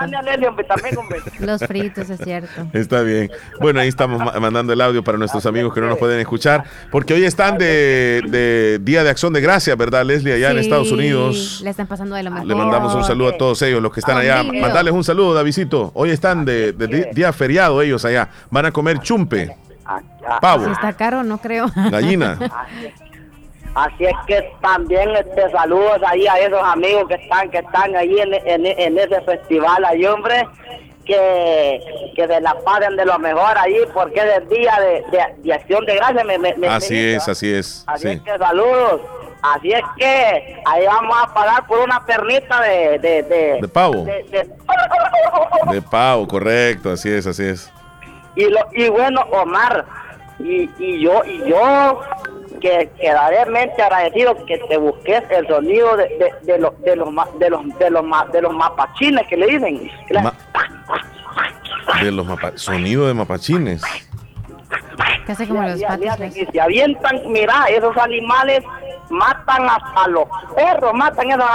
los fritos, es cierto. Está bien. Bueno, ahí estamos mandando el audio para nuestros amigos que no nos pueden escuchar, porque hoy están de, de Día de Acción de Gracias, ¿verdad, Leslie? Allá en Estados Unidos. Le están pasando de lo mejor. Le mandamos un saludo a todos ellos, los que están allá. Mandarles un saludo, Davidito. Hoy están de, de día feriado ellos allá. Van a comer chumpe. Pavo. Si está caro, no creo. Gallina. Así es que también este saludos ahí a esos amigos que están que están ahí en, en, ese festival ahí, hombre, que, que se la pasen de lo mejor ahí porque es el día de, de, acción de gracias. así es, así es. Así es que saludos. Así es que ahí vamos a pagar por una pernita de... De, de, pavo. De, de pavo, correcto, así es, así es. Y, lo, y bueno, Omar, y, y yo, y yo que quedaré mente agradecido que te busques el sonido de, de, de, los de los de los de los de los mapachines que le dicen. De los sonido de mapachines. Casi como los y se avientan mira esos animales matan a, los perros matan esos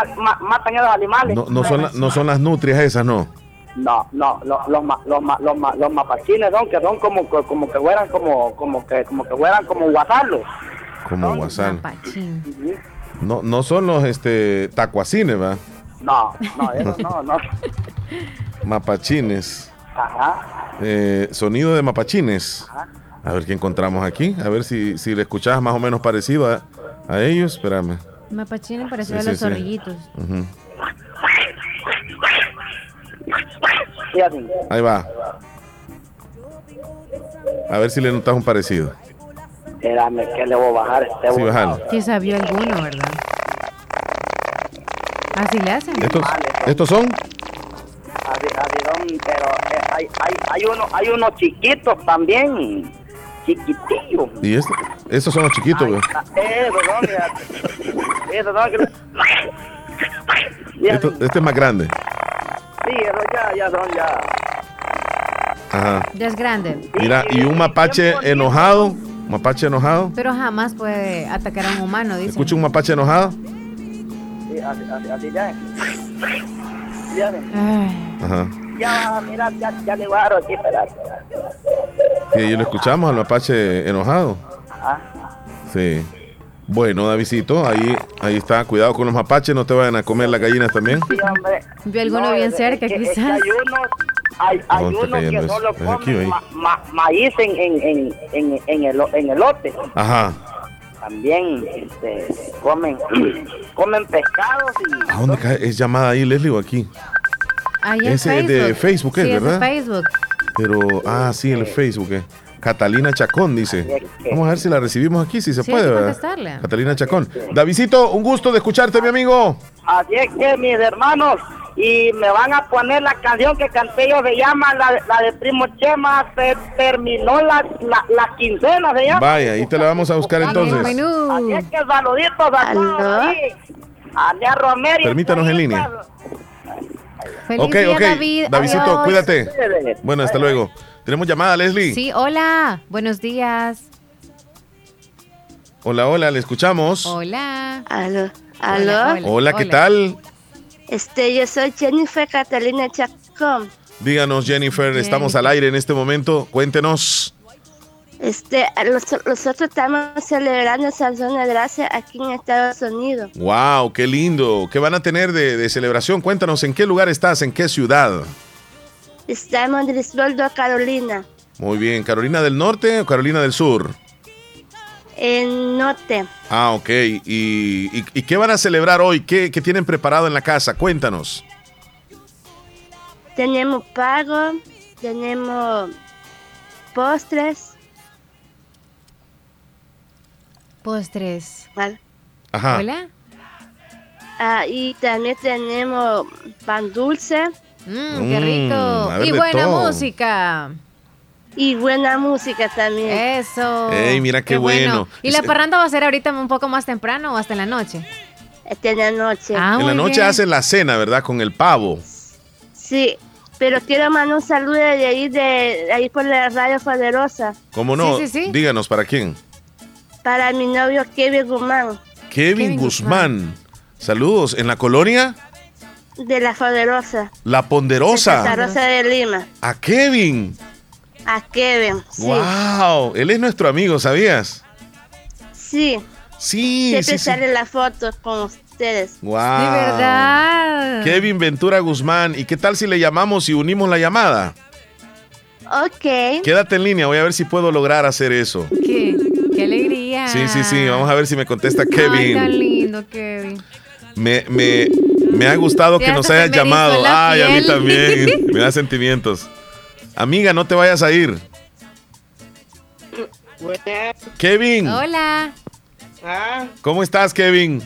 matan esos animales. No, no son no son las nutrias esas no no, no, los, los, los, los, los mapachines son que son como, como que fueran como, como que, como que fueran como guasalos. Como guasal. No, no son los este tacuacines, ¿va? No, no, eso no, no. Mapachines. Ajá. Eh, sonido de mapachines. Ajá. A ver qué encontramos aquí. A ver si, si le escuchabas más o menos parecido a, a ellos. Espérame. Mapachines parecido a los sí, zorrillitos. Ahí va. A ver si le notas un parecido. Espérame, que le voy a bajar este Sí, bajalo. Quizá vio alguno, ¿verdad? Así le hacen. ¿Estos, ¿estos son? Así, así son, pero eh, hay, hay, hay, uno, hay unos chiquitos también. Chiquitillos. ¿Y este? estos son los chiquitos, güey? Esos son, Esos son. Esto, este es más grande. Sí, eso ya, ya son ya. Ajá. Ya es grande. Mira, y un mapache enojado, un mapache enojado. Pero jamás puede atacar a un humano, dice. ¿Escucha un mapache enojado? Sí, así, así, así ya. Ya. Ajá. Ya, mira, ya, ya le guardo aquí, espérate. Sí, y lo escuchamos al mapache enojado. Ajá. Sí. Bueno, Davidito, ahí, ahí está. Cuidado con los mapaches, no te vayan a comer las gallinas también. Sí, hombre. Vi alguno bien cerca, quizás. hay, unos, hay, hay uno que solo come maíz en, en, en, en, en, el, en el lote. Ajá. También este, comen, comen pescados y... ¿A dónde cae? ¿Es llamada ahí, Leslie, o aquí? Ahí en Facebook. de Facebook, ¿es, sí, verdad? Es de Facebook. Pero, ah, sí, en el Facebook, ¿eh? Catalina Chacón dice. Vamos a ver si la recibimos aquí, si se puede, ¿verdad? Catalina Chacón. Davidito, un gusto de escucharte, mi amigo. Así es que, mis hermanos, y me van a poner la canción que canté yo, se llama la, de Primo Chema, se terminó la, la, quincena, se llama. Vaya, ahí te la vamos a buscar entonces. Así es que saluditos a todos A Romero. Permítanos en línea. Feliz ok, ok. David. Davidito, cuídate. Bueno, hasta luego. Tenemos llamada, Leslie. Sí, hola. Buenos días. Hola, hola, le escuchamos. Hola. Aló. Aló. Hola, ¿qué tal? Este, yo soy Jennifer Catalina Chacón. Díganos, Jennifer, estamos al aire en este momento. Cuéntenos. Este, nosotros estamos celebrando San de Gracia aquí en Estados Unidos. Wow, qué lindo. ¿Qué van a tener de, de celebración? Cuéntanos, ¿en qué lugar estás? ¿En qué ciudad? Estamos en Griswoldo, Carolina. Muy bien, ¿Carolina del Norte o Carolina del Sur? En norte. Ah, ok. ¿Y, qué van a celebrar hoy? ¿Qué, tienen preparado en la casa? Cuéntanos. Tenemos pago, tenemos postres. Postres. Ajá. Hola. Ah, y también tenemos pan dulce. Mmm, qué rico. y buena música. Y buena música también. Eso. Ey, mira qué, bueno. ¿Y la parranda va a ser ahorita un poco más temprano o hasta en la noche? Hasta en la noche. Ah, en la noche hacen la cena, ¿verdad? Con el pavo. Sí, pero quiero mandar un saludo de ahí, de, ahí por la radio poderosa. ¿Cómo no? Sí, sí, Díganos, ¿para quién? Para mi novio Kevin Guzmán. Kevin, Guzmán. Saludos. ¿En la colonia? De la Poderosa. La Ponderosa. La Rosa de Lima. A Kevin. A Kevin. Sí. Wow, él es nuestro amigo, ¿sabías? Sí. Sí, Siempre sí, sale la foto con ustedes. Wow. De verdad. Kevin Ventura Guzmán. ¿Y qué tal si le llamamos y unimos la llamada? Ok. Quédate en línea, voy a ver si puedo lograr hacer eso. Qué, qué alegría. Sí, sí, sí. Vamos a ver si me contesta Kevin. Ay, tan lindo, Kevin. Me, me, me ha gustado que nos hayas llamado. Ay, a mí también. me da sentimientos. Amiga, no te vayas a ir. Kevin. Hola. Ah. ¿Cómo estás, Kevin?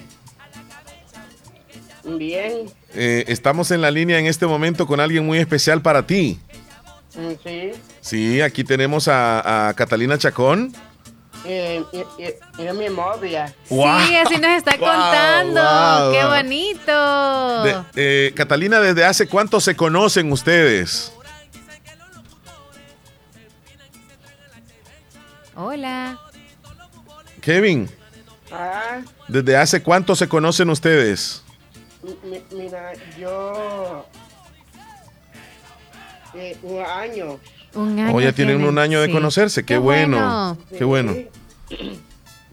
Bien. Eh, estamos en la línea en este momento con alguien muy especial para ti. Mm, sí. Sí, aquí tenemos a, a Catalina Chacón. Eh, era mi novia. Sí, así nos está contando. ¡Qué bonito! eh, Catalina, ¿desde hace cuánto se conocen ustedes? Hola. Kevin. Ah. ¿Desde hace cuánto se conocen ustedes? mira, yo... Eh, un año. Un año. Oh, ya tienen un año de conocerse. Qué, bueno. Qué bueno.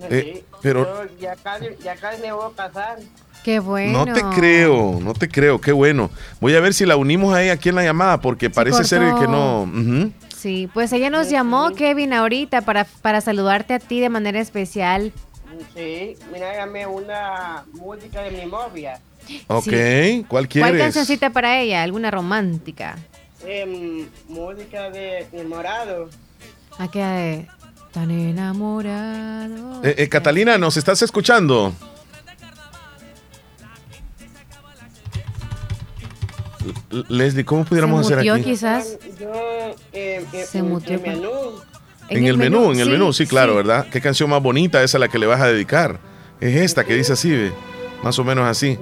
Eh, pero ya casi, ya casi me voy a casar. Qué bueno. No te creo, no te creo, qué bueno. Voy a ver si la unimos ahí aquí en la llamada porque parece ser que no. Sí, pues ella nos llamó, Kevin, ahorita para, para saludarte a ti de manera especial. Sí, mira, dame una música de mi novia. Ok, ¿cuál quieres? ¿Cuál cancioncita para ella? ¿Alguna romántica? Eh, música de enamorado. ¿A qué? Tan enamorado. Eh, eh, Catalina, ¿nos estás escuchando? Leslie, ¿cómo pudiéramos hacer aquí? quizás. Yo, eh, eh, Se mutió. En el menú. En, el, menú, en el menú, sí, claro, ¿verdad? ¿Qué canción más bonita es a la que le vas a dedicar? Es esta que dice así, ¿ve? más o menos así.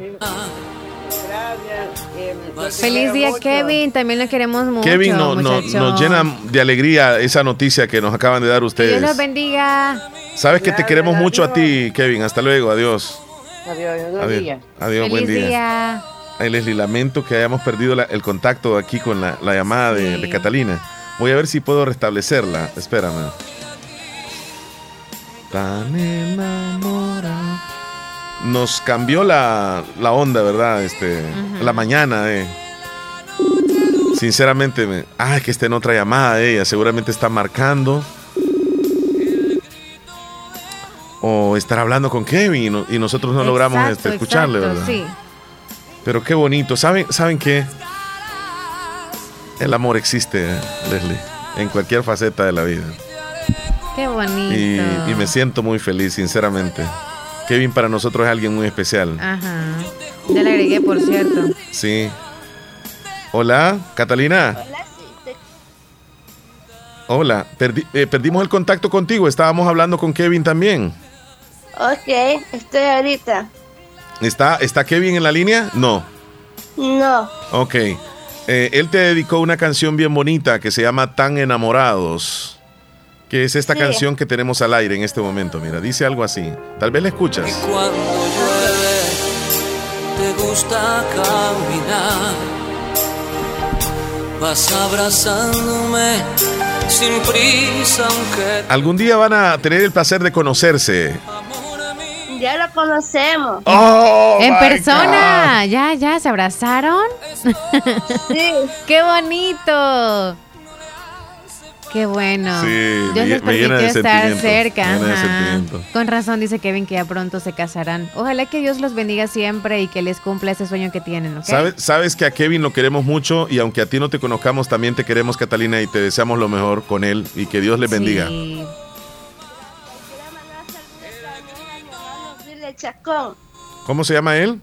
Feliz día, Kevin. También le queremos mucho. Kevin nos llena de alegría esa noticia que nos acaban de dar ustedes. Dios los bendiga. Sabes que te queremos mucho a ti, Kevin. Hasta luego. Adiós. Adiós. Adiós. Adiós. buen día. Ay, Leslie, lamento que hayamos perdido el contacto aquí con la, llamada de, Catalina. Voy a ver si puedo restablecerla. Espérame. Tan enamorado. Nos cambió la, onda, ¿verdad? Este, La mañana, eh. Sinceramente, me... ah, que está en otra llamada ella, seguramente está marcando. O estar hablando con Kevin y, nosotros no logramos este, escucharle, ¿verdad? Sí. Pero qué bonito. ¿Saben, ¿Saben qué? El amor existe, Leslie, en cualquier faceta de la vida. Qué bonito. Y, me siento muy feliz, sinceramente. Kevin para nosotros es alguien muy especial. Ajá. Ya le agregué, por cierto. Sí. Hola, Catalina. Hola, eh, perdimos el contacto contigo. Estábamos hablando con Kevin también. Ok, estoy ahorita. ¿Está, ¿Está Kevin en la línea? No. No. Ok. Eh, él te dedicó una canción bien bonita que se llama Tan enamorados. Que es esta canción que tenemos al aire en este momento. Mira, dice algo así. Tal vez la escuchas. cuando llueve, te gusta caminar. Vas abrazándome sin prisa, aunque. Algún día van a tener el placer de conocerse. Ya lo conocemos. Oh, en persona. Ya, ya, se abrazaron. Sí. Qué bonito. Qué bueno. Sí, Dios les permitió estar cerca. De Con razón dice Kevin que ya pronto se casarán. Ojalá que Dios los bendiga siempre y que les cumpla ese sueño que tienen. ¿Sabes, sabes que a Kevin lo queremos mucho y aunque a ti no te conozcamos, también te queremos, Catalina, y te deseamos lo mejor con él y que Dios le bendiga. Sí. ¿Cómo se llama él?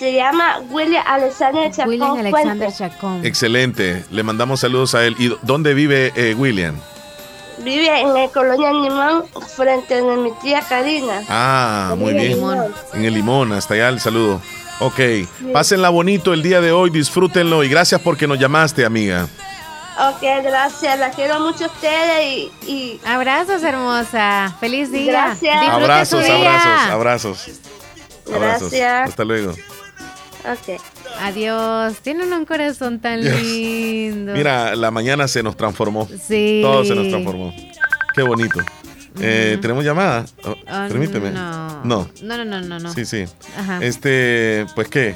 Se llama William Alexander Chacón. William Alexander Chacón. Excelente. Le mandamos saludos a él. ¿Y dónde vive eh, William? Vive en el Colonia Limón, frente a mi tía Karina. Ah, muy bien. En el Limón, hasta allá el saludo. Ok, pásenla bonito el día de hoy, disfrútenlo y gracias porque nos llamaste, amiga. Ok, gracias. La quiero mucho a ustedes y, Abrazos, hermosa. Feliz día. Gracias. abrazos, abrazos, abrazos. Gracias. Hasta luego. Ok. Adiós. Tienen un corazón tan lindo. Mira, la mañana se nos transformó. Sí. Todo se nos transformó. Qué bonito. Eh, ¿Tenemos llamada? Oh, oh, permíteme. No. no. No, no, no, no. Sí, sí. Ajá. Este, pues qué.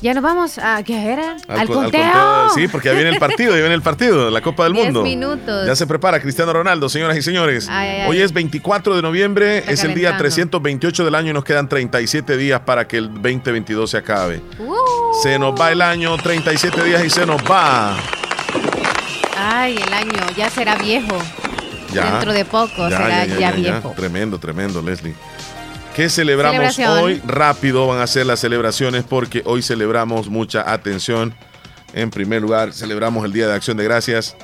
Ya nos vamos a ¿qué era? Al, conteo. Sí, porque ya viene el partido, ya viene el partido, la Copa del Mundo. minutos. Ya se prepara Cristiano Ronaldo, señoras y señores. Hoy es 24 de noviembre, es el día 328 del año y nos quedan 37 días para que el 2022 se acabe. Uh. Se nos va el año, 37 días y se nos va. Ay, el año ya será viejo. Ya. Dentro de poco será ya viejo. Tremendo, tremendo, Leslie. ¿Qué celebramos hoy? Rápido van a ser las celebraciones porque hoy celebramos mucha atención. En primer lugar, celebramos el Día de Acción de Gracias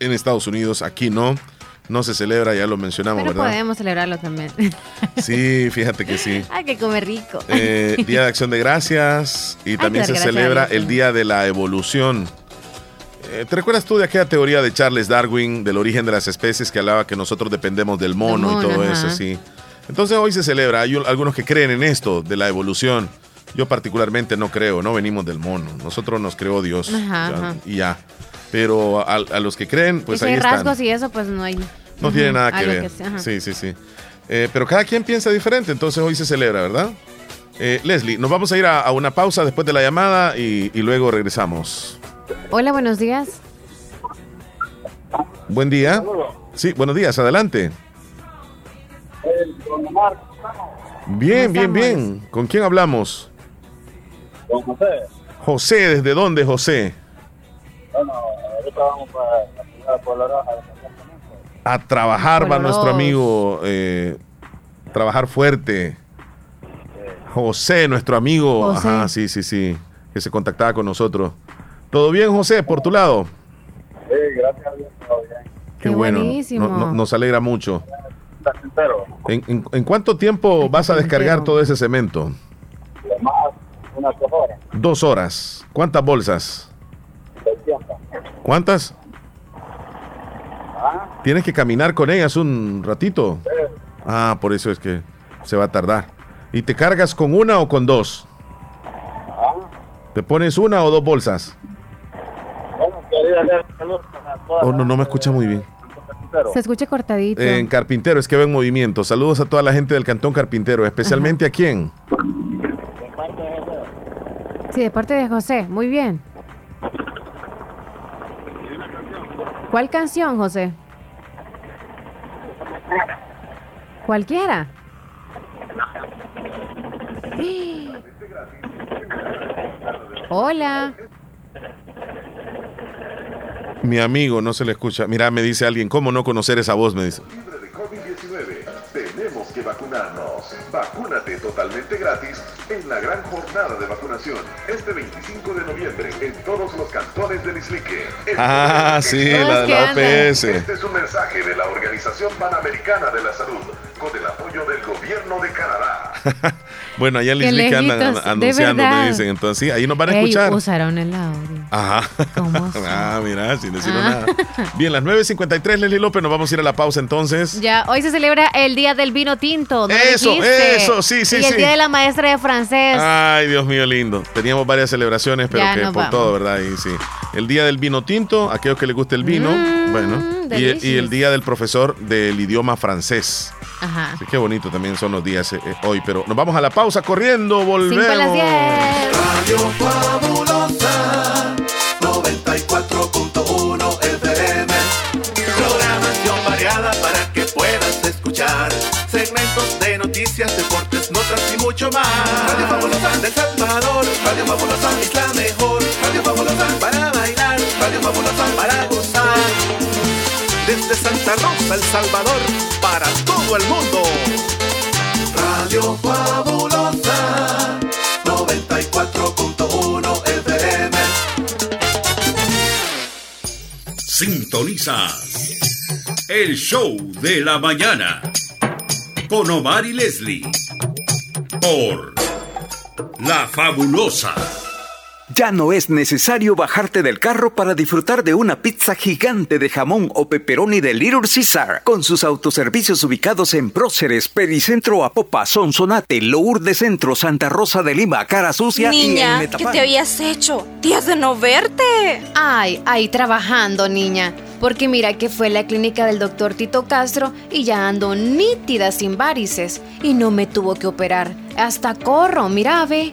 en Estados Unidos. Aquí no. No se celebra, ya lo mencionamos, Pero ¿verdad? podemos celebrarlo también. Sí, fíjate que sí. Hay que comer rico. Eh, Día de Acción de Gracias y también se celebra el Día de la Evolución. Eh, ¿Te recuerdas tú de aquella teoría de Charles Darwin del origen de las especies que hablaba que nosotros dependemos del mono, y todo eso? Sí. Entonces hoy se celebra, hay algunos que creen en esto, de la evolución. Yo particularmente no creo, no venimos del mono. Nosotros nos creó Dios y ya. Pero a, los que creen, pues ahí hay rasgos y eso, pues no hay. No tiene nada que ver. sí, sí, sí. Eh, pero cada quien piensa diferente, entonces hoy se celebra, ¿verdad? Eh, Leslie, nos vamos a ir a, una pausa después de la llamada y, y luego regresamos. Hola, buenos días. Buen día. Sí, buenos días, adelante. Bien, bien, bien. ¿Con quién hablamos? Con José. José, ¿desde dónde, José? Bueno, ahorita vamos para la ciudad de A trabajar va nuestro amigo, eh, trabajar fuerte. José, nuestro amigo, ajá, sí, sí, sí, que se contactaba con nosotros. ¿Todo bien, José, por tu lado? Sí, gracias a Dios, todo bien. Qué, bueno, nos alegra mucho. ¿En, en, cuánto tiempo vas a descargar todo ese cemento? Más unas dos horas. Dos horas. ¿Cuántas bolsas? ¿Cuántas? ¿Ah? ¿Tienes que caminar con ellas un ratito? Ah, por eso es que se va a tardar. ¿Y te cargas con una o con dos? ¿Ah? ¿Te pones una o dos bolsas? Oh, no, no me escucha muy bien. Se escucha cortadito. En Carpintero, es que ven movimiento. Saludos a toda la gente del Cantón Carpintero, especialmente a quién. Sí, de parte de José. Muy bien. ¿Cuál canción, José? Cualquiera. Hola. Mi amigo, no se le escucha. Mira, me dice alguien, ¿cómo no conocer esa voz? Me dice. Tenemos que vacunarnos. Vacúnate totalmente gratis en la gran jornada de vacunación este 25 de noviembre en todos los cantones del Islique. Ah, sí, la de la OPS. Este es un mensaje de la Organización Panamericana de la Salud con el apoyo del gobierno de Canadá. bueno, allá en el Islique andan anunciando, me dicen. Entonces, sí, ahí nos van a escuchar. usaron el audio. Ajá. ah, mira, sin decir ah. nada. Bien, las 9.53, Leslie López, nos vamos a ir a la pausa entonces. Ya, hoy se celebra el Día del Vino Tinto. ¿no eso, eso, sí, sí, y el Día de la Maestra de Francés. Ay, Dios mío, lindo. Teníamos varias celebraciones, pero que por todo, ¿verdad? Y sí. El Día del Vino Tinto, aquellos que les guste el vino, mm, bueno. Y, y, el Día del Profesor del Idioma Francés. Ajá. Así que bonito también son los días eh, hoy, pero nos vamos a la pausa corriendo, volvemos. Radio Fabulosa 94.1 FM. Programación variada para que puedas escuchar segmentos de noticias, deportes, notas y mucho más. Radio Fabulosa del Salvador, Radio Fabulosa es la mejor. Radio Fabulosa para bailar, Radio Fabulosa para gozar. Desde Santa Rosa, El Salvador, para todo el mundo. Radio Fabulosa 94.1 FM. Sintonizas el show de la mañana con Omar y Leslie por La Fabulosa. Ya no es necesario bajarte del carro para disfrutar de una pizza gigante de jamón o pepperoni de Little Caesar, con sus autoservicios ubicados en Próceres, Pericentro Apopa, Sonsonate, Lourdes Centro, Santa Rosa de Lima, Cara Sucia y en. ¿qué te habías hecho? Días de no verte. Ay, ahí trabajando, niña. Porque mira que fue la clínica del doctor Tito Castro y ya ando nítida sin varices. Y no me tuvo que operar. Hasta corro, mira, ve.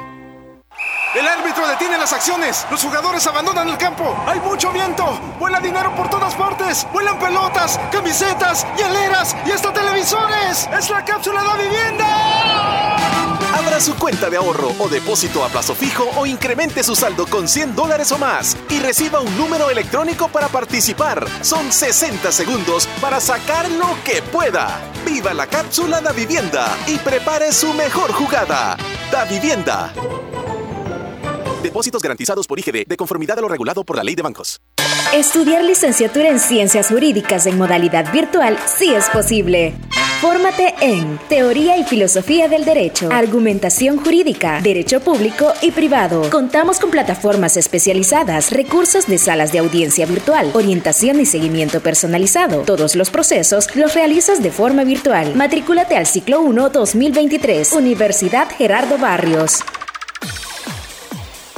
El árbitro detiene las acciones. Los jugadores abandonan el campo. Hay mucho viento. Vuela dinero por todas partes. Vuelan pelotas, camisetas, hieleras y hasta televisores. Es la cápsula de vivienda. Abra su cuenta de ahorro o depósito a plazo fijo o incremente su saldo con 100 dólares o más y reciba un número electrónico para participar. Son 60 segundos para sacar lo que pueda. Viva la cápsula da vivienda y prepare su mejor jugada. Da vivienda. Depósitos garantizados por IGD de conformidad a lo regulado por la ley de bancos. Estudiar licenciatura en ciencias jurídicas en modalidad virtual sí es posible. Fórmate en Teoría y Filosofía del Derecho, Argumentación Jurídica, Derecho Público y Privado. Contamos con plataformas especializadas, recursos de salas de audiencia virtual, orientación y seguimiento personalizado. Todos los procesos los realizas de forma virtual. Matrículate al ciclo 1 2023, Universidad Gerardo Barrios.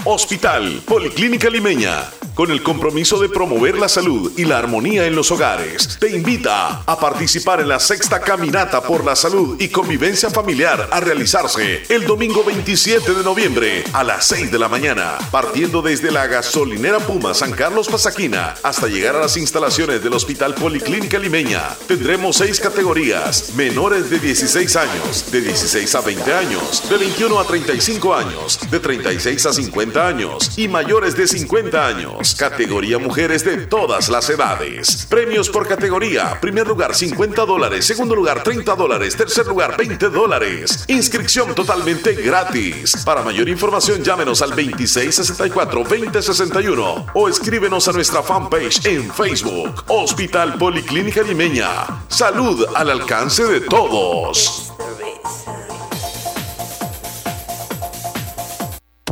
Hospital Policlínica Limeña, con el compromiso de promover la salud y la armonía en los hogares, te invita a participar en la sexta caminata por la salud y convivencia familiar a realizarse el domingo 27 de noviembre a las 6 de la mañana, partiendo desde la gasolinera Puma San Carlos Pasaquina hasta llegar a las instalaciones del Hospital Policlínica Limeña. Tendremos seis categorías, menores de 16 años, de 16 a 20 años, de 21 a 35 años, de 36 a 50 años y mayores de 50 años. Categoría mujeres de todas las edades. Premios por categoría. Primer lugar 50 dólares. Segundo lugar 30 dólares. Tercer lugar 20 dólares. Inscripción totalmente gratis. Para mayor información llámenos al 2664-2061 o escríbenos a nuestra fanpage en Facebook. Hospital Policlínica Limeña. Salud al alcance de todos.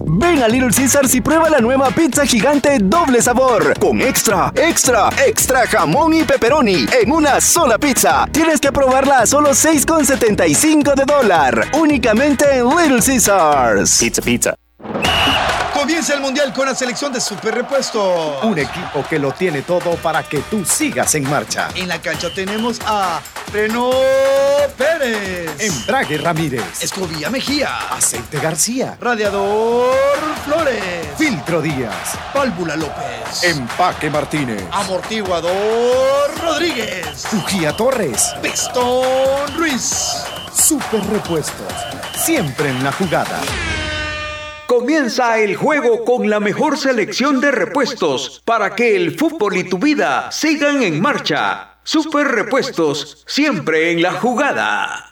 Ven a Little Caesars y prueba la nueva pizza gigante doble sabor con extra, extra, extra jamón y pepperoni en una sola pizza. Tienes que probarla a solo 6,75 de dólar. Únicamente en Little Caesars. Pizza, pizza. Comienza el mundial con la selección de Super Repuesto. Un equipo que lo tiene todo para que tú sigas en marcha. En la cancha tenemos a Renault Pérez. Embrague Ramírez. Escobilla Mejía. Aceite García. Radiador Flores. Filtro Díaz. Válvula López. Empaque Martínez. Amortiguador Rodríguez. Fujía Torres. Pistón Ruiz. Super Repuestos. Siempre en la jugada. Comienza el juego con la mejor selección de repuestos para que el fútbol y tu vida sigan en marcha. Super Repuestos, siempre en la jugada.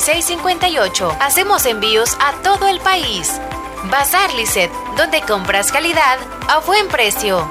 58. Hacemos envíos a todo el país. Bazar Lisset, donde compras calidad a buen precio.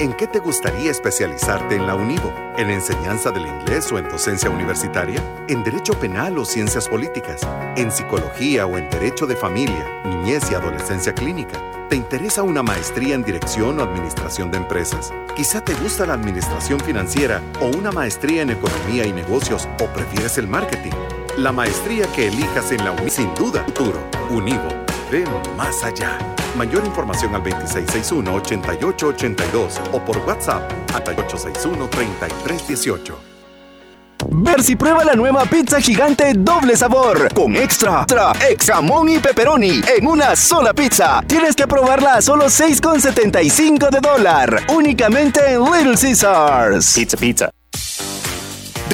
¿En qué te gustaría especializarte en la UNIVO? ¿En enseñanza del inglés o en docencia universitaria? ¿En derecho penal o ciencias políticas? ¿En psicología o en derecho de familia, niñez y adolescencia clínica? ¿Te interesa una maestría en dirección o administración de empresas? Quizá te gusta la administración financiera o una maestría en economía y negocios o prefieres el marketing. La maestría que elijas en la UNIVO sin duda futuro. UNIVO. Ven más allá. Mayor información al 2661-8882 o por WhatsApp a 8861-3318. Ver si prueba la nueva pizza gigante doble sabor con extra, extra, ex jamón y pepperoni en una sola pizza. Tienes que probarla a solo 6,75 de dólar. Únicamente en Little Caesars. Pizza, pizza.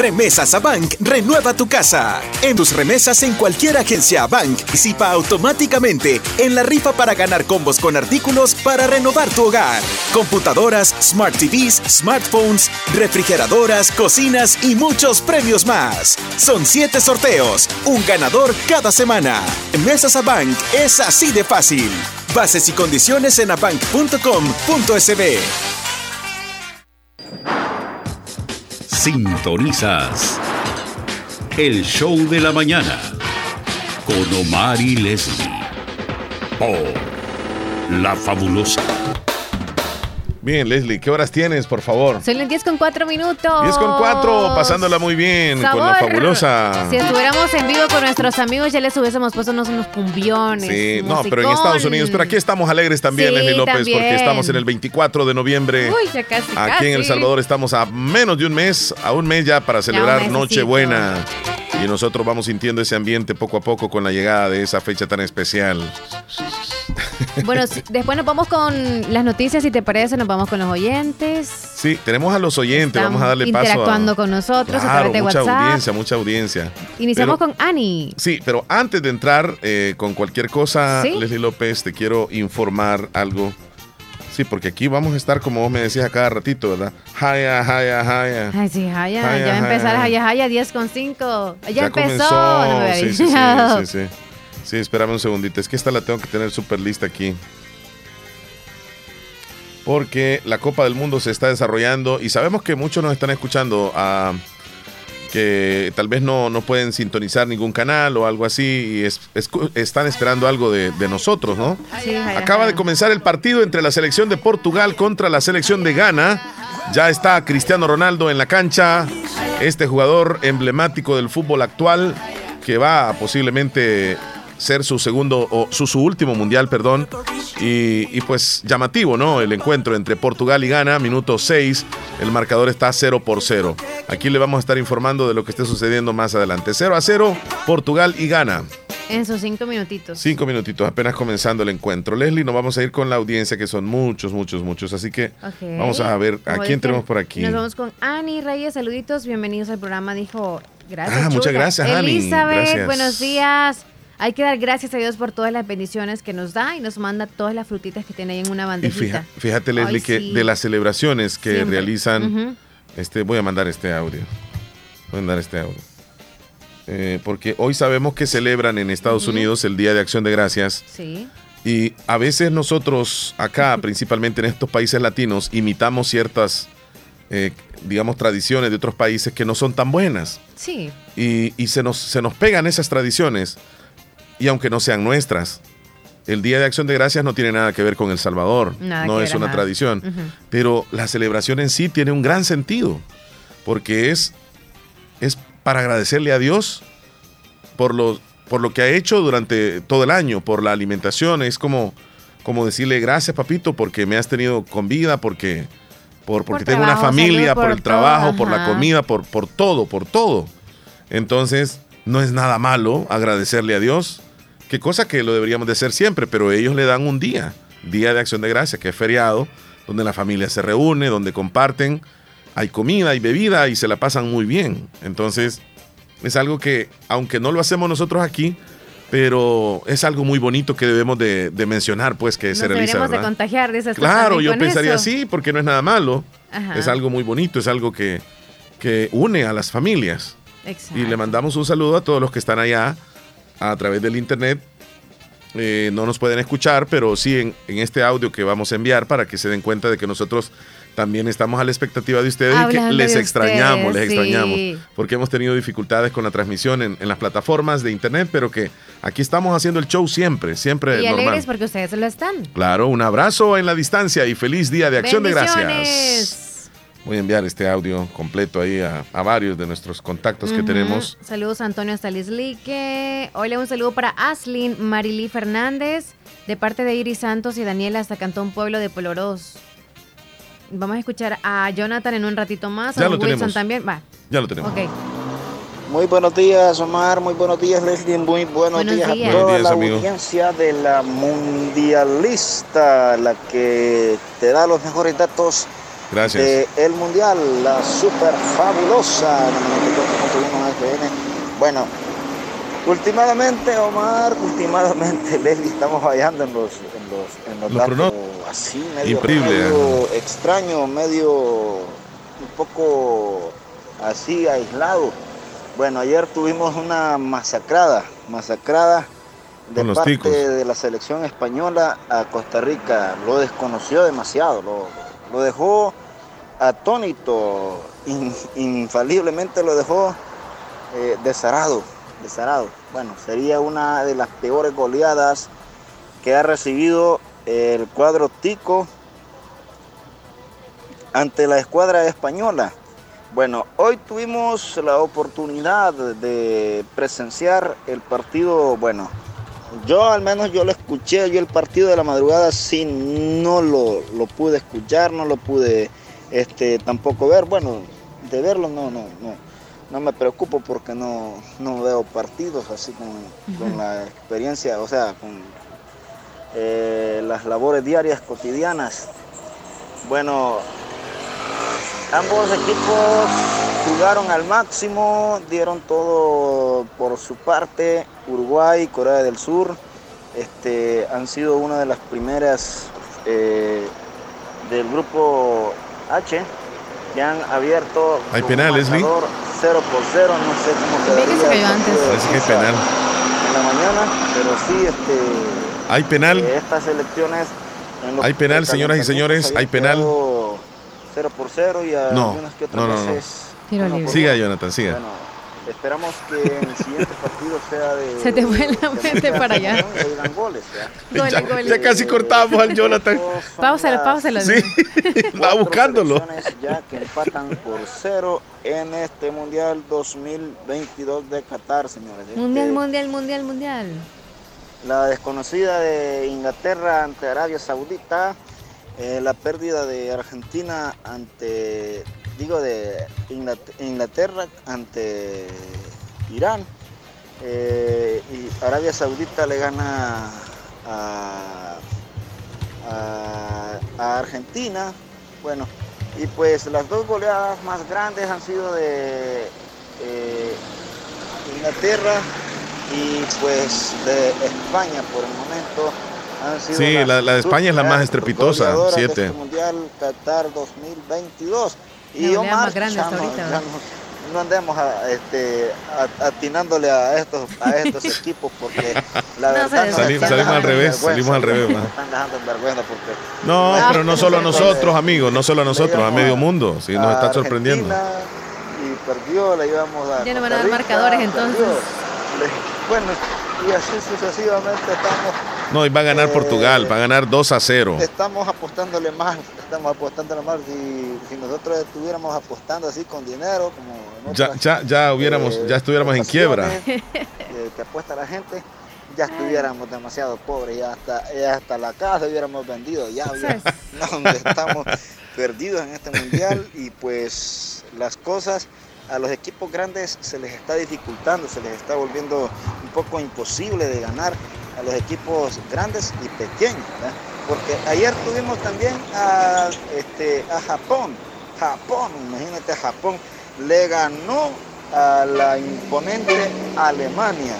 Remesas a Bank renueva tu casa. En tus remesas en cualquier agencia Bank, participa automáticamente en la rifa para ganar combos con artículos para renovar tu hogar. Computadoras, Smart TVs, smartphones, refrigeradoras, cocinas y muchos premios más. Son 7 sorteos, un ganador cada semana. Remesas a Bank es así de fácil. Bases y condiciones en abank.com.sb. Sintonizas el show de la mañana con Omar y Leslie por La Fabulosa. Bien, Leslie, ¿qué horas tienes, por favor? Son las 10 con 4 minutos. 10 con 4, pasándola muy bien con la fabulosa. Si estuviéramos en vivo con nuestros amigos, ya les hubiésemos puesto unos, unos cumbiones. Sí, no, pero en. Estados Unidos. Pero aquí estamos alegres también, Sí, Leslie López, también. porque estamos en el 24 de noviembre. Uy, ya casi, Aquí en El. Salvador estamos a menos de un mes, a un mes ya para celebrar mesecito. Nochebuena. Y nosotros vamos sintiendo ese ambiente poco a poco con la llegada de esa fecha tan especial. Bueno, después nos vamos con las noticias, si te parece, nos vamos con los oyentes. Sí, tenemos a los oyentes, vamos a darle paso a... interactuando con nosotros a Claro, través de mucha WhatsApp. audiencia, mucha audiencia. Iniciamos Pero- con Ani. Sí, pero antes de entrar eh, con cualquier cosa, ¿Sí? Leslie López, te quiero informar algo. Sí, porque aquí vamos a estar, como vos me decías a cada ratito, ¿verdad? Jaya, jaya, jaya. Ay, sí, Jaya, Jaya, ya va a empezar Jaya. Jaya, Jaya, 10 con 5. Ya, empezó. comenzó. No me había sí, sí, sí, sí, sí. Sí, espérame un segundito. Es que esta la tengo que tener súper lista aquí. Porque la Copa del Mundo se está desarrollando y sabemos que muchos nos están escuchando ah, que tal vez no, no pueden sintonizar ningún canal o algo así y es- están esperando algo de, de nosotros, ¿no? Sí, Acaba de comenzar el partido entre la selección de Portugal contra la selección de Ghana. Ya está Cristiano Ronaldo en la cancha, este jugador emblemático del fútbol actual que va a posiblemente ser su segundo o su, su último mundial, perdón. Y, y pues llamativo, ¿no? El encuentro entre Portugal y Ghana, minuto 6. El marcador está 0 por 0. Aquí le vamos a estar informando de lo que esté sucediendo más adelante. 0 a 0, Portugal y Ghana. En sus 5 minutitos. Cinco minutitos, apenas comenzando el encuentro. Leslie, nos vamos a ir con la audiencia, que son muchos, muchos, muchos. Así que vamos a ver a quién tenemos por aquí. Nos vamos con Ani Reyes, saluditos, bienvenidos al programa, dijo. Gracias. Ah, muchas gracias, Ani, Elizabeth, gracias. buenos días. Hay que dar gracias a Dios por todas las bendiciones que nos da y nos manda todas las frutitas que tiene ahí en una Y bandejita. fija- fíjate, Leslie, Ay, que sí. de las celebraciones que Siempre. realizan, Ujú. este, voy a mandar este audio. Voy a mandar este audio. Eh, porque hoy sabemos que celebran en Estados Ujú. Unidos el Día de Acción de Gracias. Sí. Y a veces nosotros acá, principalmente en estos países latinos, imitamos ciertas, eh, digamos, tradiciones de otros países que no son tan buenas. Sí. y, y se, nos, se nos pegan esas tradiciones, y aunque no sean nuestras, el Día de Acción de Gracias no tiene nada que ver con El Salvador, Nada no es una tradición, pero la celebración en sí tiene un gran sentido, porque es, es para agradecerle a Dios por lo, por lo que ha hecho durante todo el año, por la alimentación, es como, como decirle gracias papito porque me has tenido con vida, porque, por, porque tengo trabajo, una familia, salud, por, por el trabajo, por la comida, por, por todo, por todo. Entonces, no es nada malo agradecerle a Dios, que cosa que lo deberíamos de hacer siempre, pero ellos le dan un día, Día de Acción de Gracia, que es feriado, donde la familia se reúne, donde comparten, hay comida, hay bebida y se la pasan muy bien. Entonces, es algo que, aunque no lo hacemos nosotros aquí, pero es algo muy bonito que debemos de, de mencionar, pues, que Nos se realiza. deberíamos de contagiar, dices tú Claro, yo pensaría eso. así, porque no es nada malo. Ajá. Es algo muy bonito, es algo que, que une a las familias. Exacto. Y le mandamos un saludo a todos los que están allá a través del internet eh, no nos pueden escuchar, pero sí en, en, este audio que vamos a enviar para que se den cuenta de que nosotros también estamos a la expectativa de ustedes y que les extrañamos, les extrañamos, porque hemos tenido dificultades con la transmisión en, en, las plataformas de internet, pero que aquí estamos haciendo el show siempre, siempre y normal. alegres porque ustedes lo están. Claro, un abrazo en la distancia y feliz día de acción de gracias. Voy a enviar este audio completo ahí a, a varios de nuestros contactos uh -huh. que tenemos. Saludos a Antonio Stalislique. Hoy le un saludo para Aslin Marilí Fernández, de parte de Iris Santos y Daniela hasta Cantón Pueblo de Polorós. Vamos a escuchar a Jonathan en un ratito más. Ya a lo Wilson tenemos. también. Va. Ya lo tenemos. Muy buenos días, Omar. Muy buenos días, Leslie. Muy buenos, Buenos días, días. a toda días, la amigo. audiencia de la Mundialista, la que te da los mejores datos Gracias. de el Mundial, la super fabulosa 94.1 FM. Bueno, últimamente, Omar, últimamente, Leslie, estamos fallando en los, en los, en los Los datos así, medio, Increíble, medio extraño, medio un poco así aislado. Bueno, ayer tuvimos una masacrada, masacrada de parte ticos. de la selección española a Costa Rica. Lo desconoció demasiado, lo, lo dejó atónito, in- infaliblemente lo dejó eh, desarado, desarado. Bueno, sería una de las peores goleadas que ha recibido el cuadro tico ante la escuadra española. Bueno, hoy tuvimos la oportunidad de presenciar el partido, bueno, yo al menos yo lo escuché, yo el partido de la madrugada sí no lo, lo pude escuchar, no lo pude este, tampoco ver, bueno, de verlo no, no, no, no me preocupo porque no, no veo partidos así con, con la experiencia, o sea, con eh, las labores diarias, cotidianas. Bueno, Ambos equipos jugaron al máximo, dieron todo por su parte. Uruguay y Corea del Sur este, han sido una de las primeras eh, del grupo H que han abierto Hay penal, Leslie. marcador 0 por 0, no sé cómo Ve que se quedaría cayó antes. Parece que hay penal. en la mañana, pero sí este, Hay penal. eh, estas elecciones en los Hay penal, señoras y señores, hay penal. quedado 0 por 0 y a No, algunas que otras no, no, no. veces Tiro Siga. Jonathan, siga. Bueno, esperamos que en el siguiente partido sea de. Se te fue la mente para allá. goles, ¿ya? Ya, ya casi cortamos al Jonathan. Páusalo, páusalo. Sí, va buscándolo. Ya que empatan por cero en este Mundial 2022 de Qatar, señores. Mundial, Este, mundial, mundial, mundial. la desconocida de Inglaterra ante Arabia Saudita, eh, la pérdida de Argentina ante, digo, de Inglat- Inglaterra ante Irán, eh, y Arabia Saudita le gana a Argentina, bueno, y pues las dos goleadas más grandes han sido de eh, Inglaterra y pues de España por el momento han sido Sí, la- la de España es la más estrepitosa, siete. este Mundial Qatar 2022 y La goleada Omar más grande ya hasta no- ahorita, ya ¿verdad? no- no andemos a- este, a- atinándole a estos a estos equipos porque la No, verdad Sali- están salimos al revés, salimos al revés, están dejando en vergüenza porque No, la- pero no solo a nosotros, amigos, no solo a nosotros, a medio mundo. Sí, nos está sorprendiendo. Y perdió, le íbamos a. Ya no van a dar marcadores, entonces. Le- bueno, y así sucesivamente estamos, No, y va a ganar Eh, Portugal, va a ganar 2 a 0. estamos apostándole más, estamos apostándole más. Si, si nosotros estuviéramos apostando así con dinero, como Ya, otras, ya, ya hubiéramos, eh, ya estuviéramos en quiebra. eh, que apuesta la gente, ya estuviéramos demasiado pobres, ya hasta, ya hasta la casa hubiéramos vendido, ya no, estamos perdidos en este mundial y pues las cosas a los equipos grandes se les está dificultando, se les está volviendo un poco imposible de ganar a los equipos grandes y pequeños, porque ayer tuvimos también a, este, a Japón, Japón, imagínate Japón, le ganó a la imponente Alemania.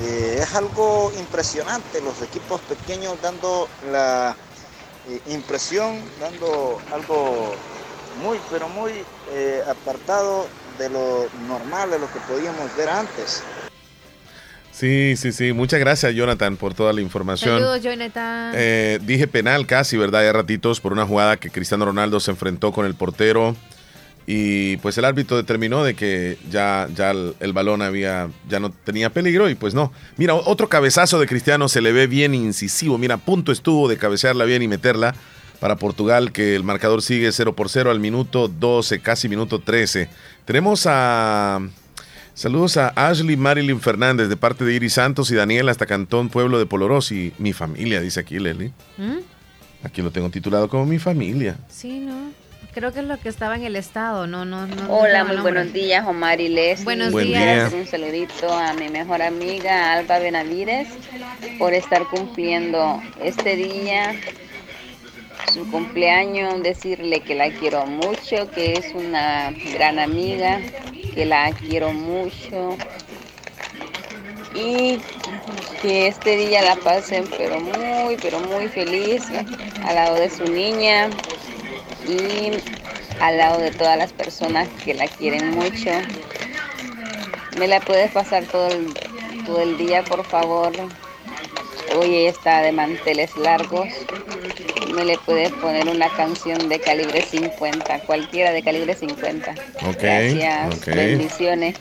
Eh, es algo impresionante, los equipos pequeños dando la eh, impresión, dando algo muy, pero muy eh, apartado de lo normal, de lo que podíamos ver antes. Sí, sí, sí. Muchas gracias, Jonathan, por toda la información. Saludos, Jonathan. Eh, dije penal casi, ¿verdad? Ya ratitos por una jugada que Cristiano Ronaldo se enfrentó con el portero y pues el árbitro determinó de que ya, ya el, el balón había, ya no tenía peligro y pues no. Mira, otro cabezazo de Cristiano se le ve bien incisivo. Mira, a punto estuvo de cabecearla bien y meterla para Portugal, que el marcador sigue 0 por 0 al minuto 12, casi minuto 13. Tenemos a... Saludos a Ashley Marilyn Fernández de parte de Iris Santos y Daniel hasta Cantón Pueblo de Polorosi. Mi familia, dice aquí Leslie. ¿Mm? Aquí lo tengo titulado como mi familia. Sí, ¿no? Creo que es lo que estaba en el estado, no, no, no. Hola, muy buenos días, Omar y Leslie. Buenos Buen Quiero día. hacer Un saludito a mi mejor amiga Alba Benavides por estar cumpliendo este día, su cumpleaños, decirle que la quiero mucho, que es una gran amiga, que la quiero mucho y que este día la pasen pero muy, pero muy feliz al lado de su niña y al lado de todas las personas que la quieren mucho. ¿Me la puedes pasar todo el, todo el día, por favor? Hoy ella está de manteles largos. ¿Me le puedes poner una canción de calibre 50? Cualquiera de calibre 50. Ok, Gracias. ok. Bendiciones.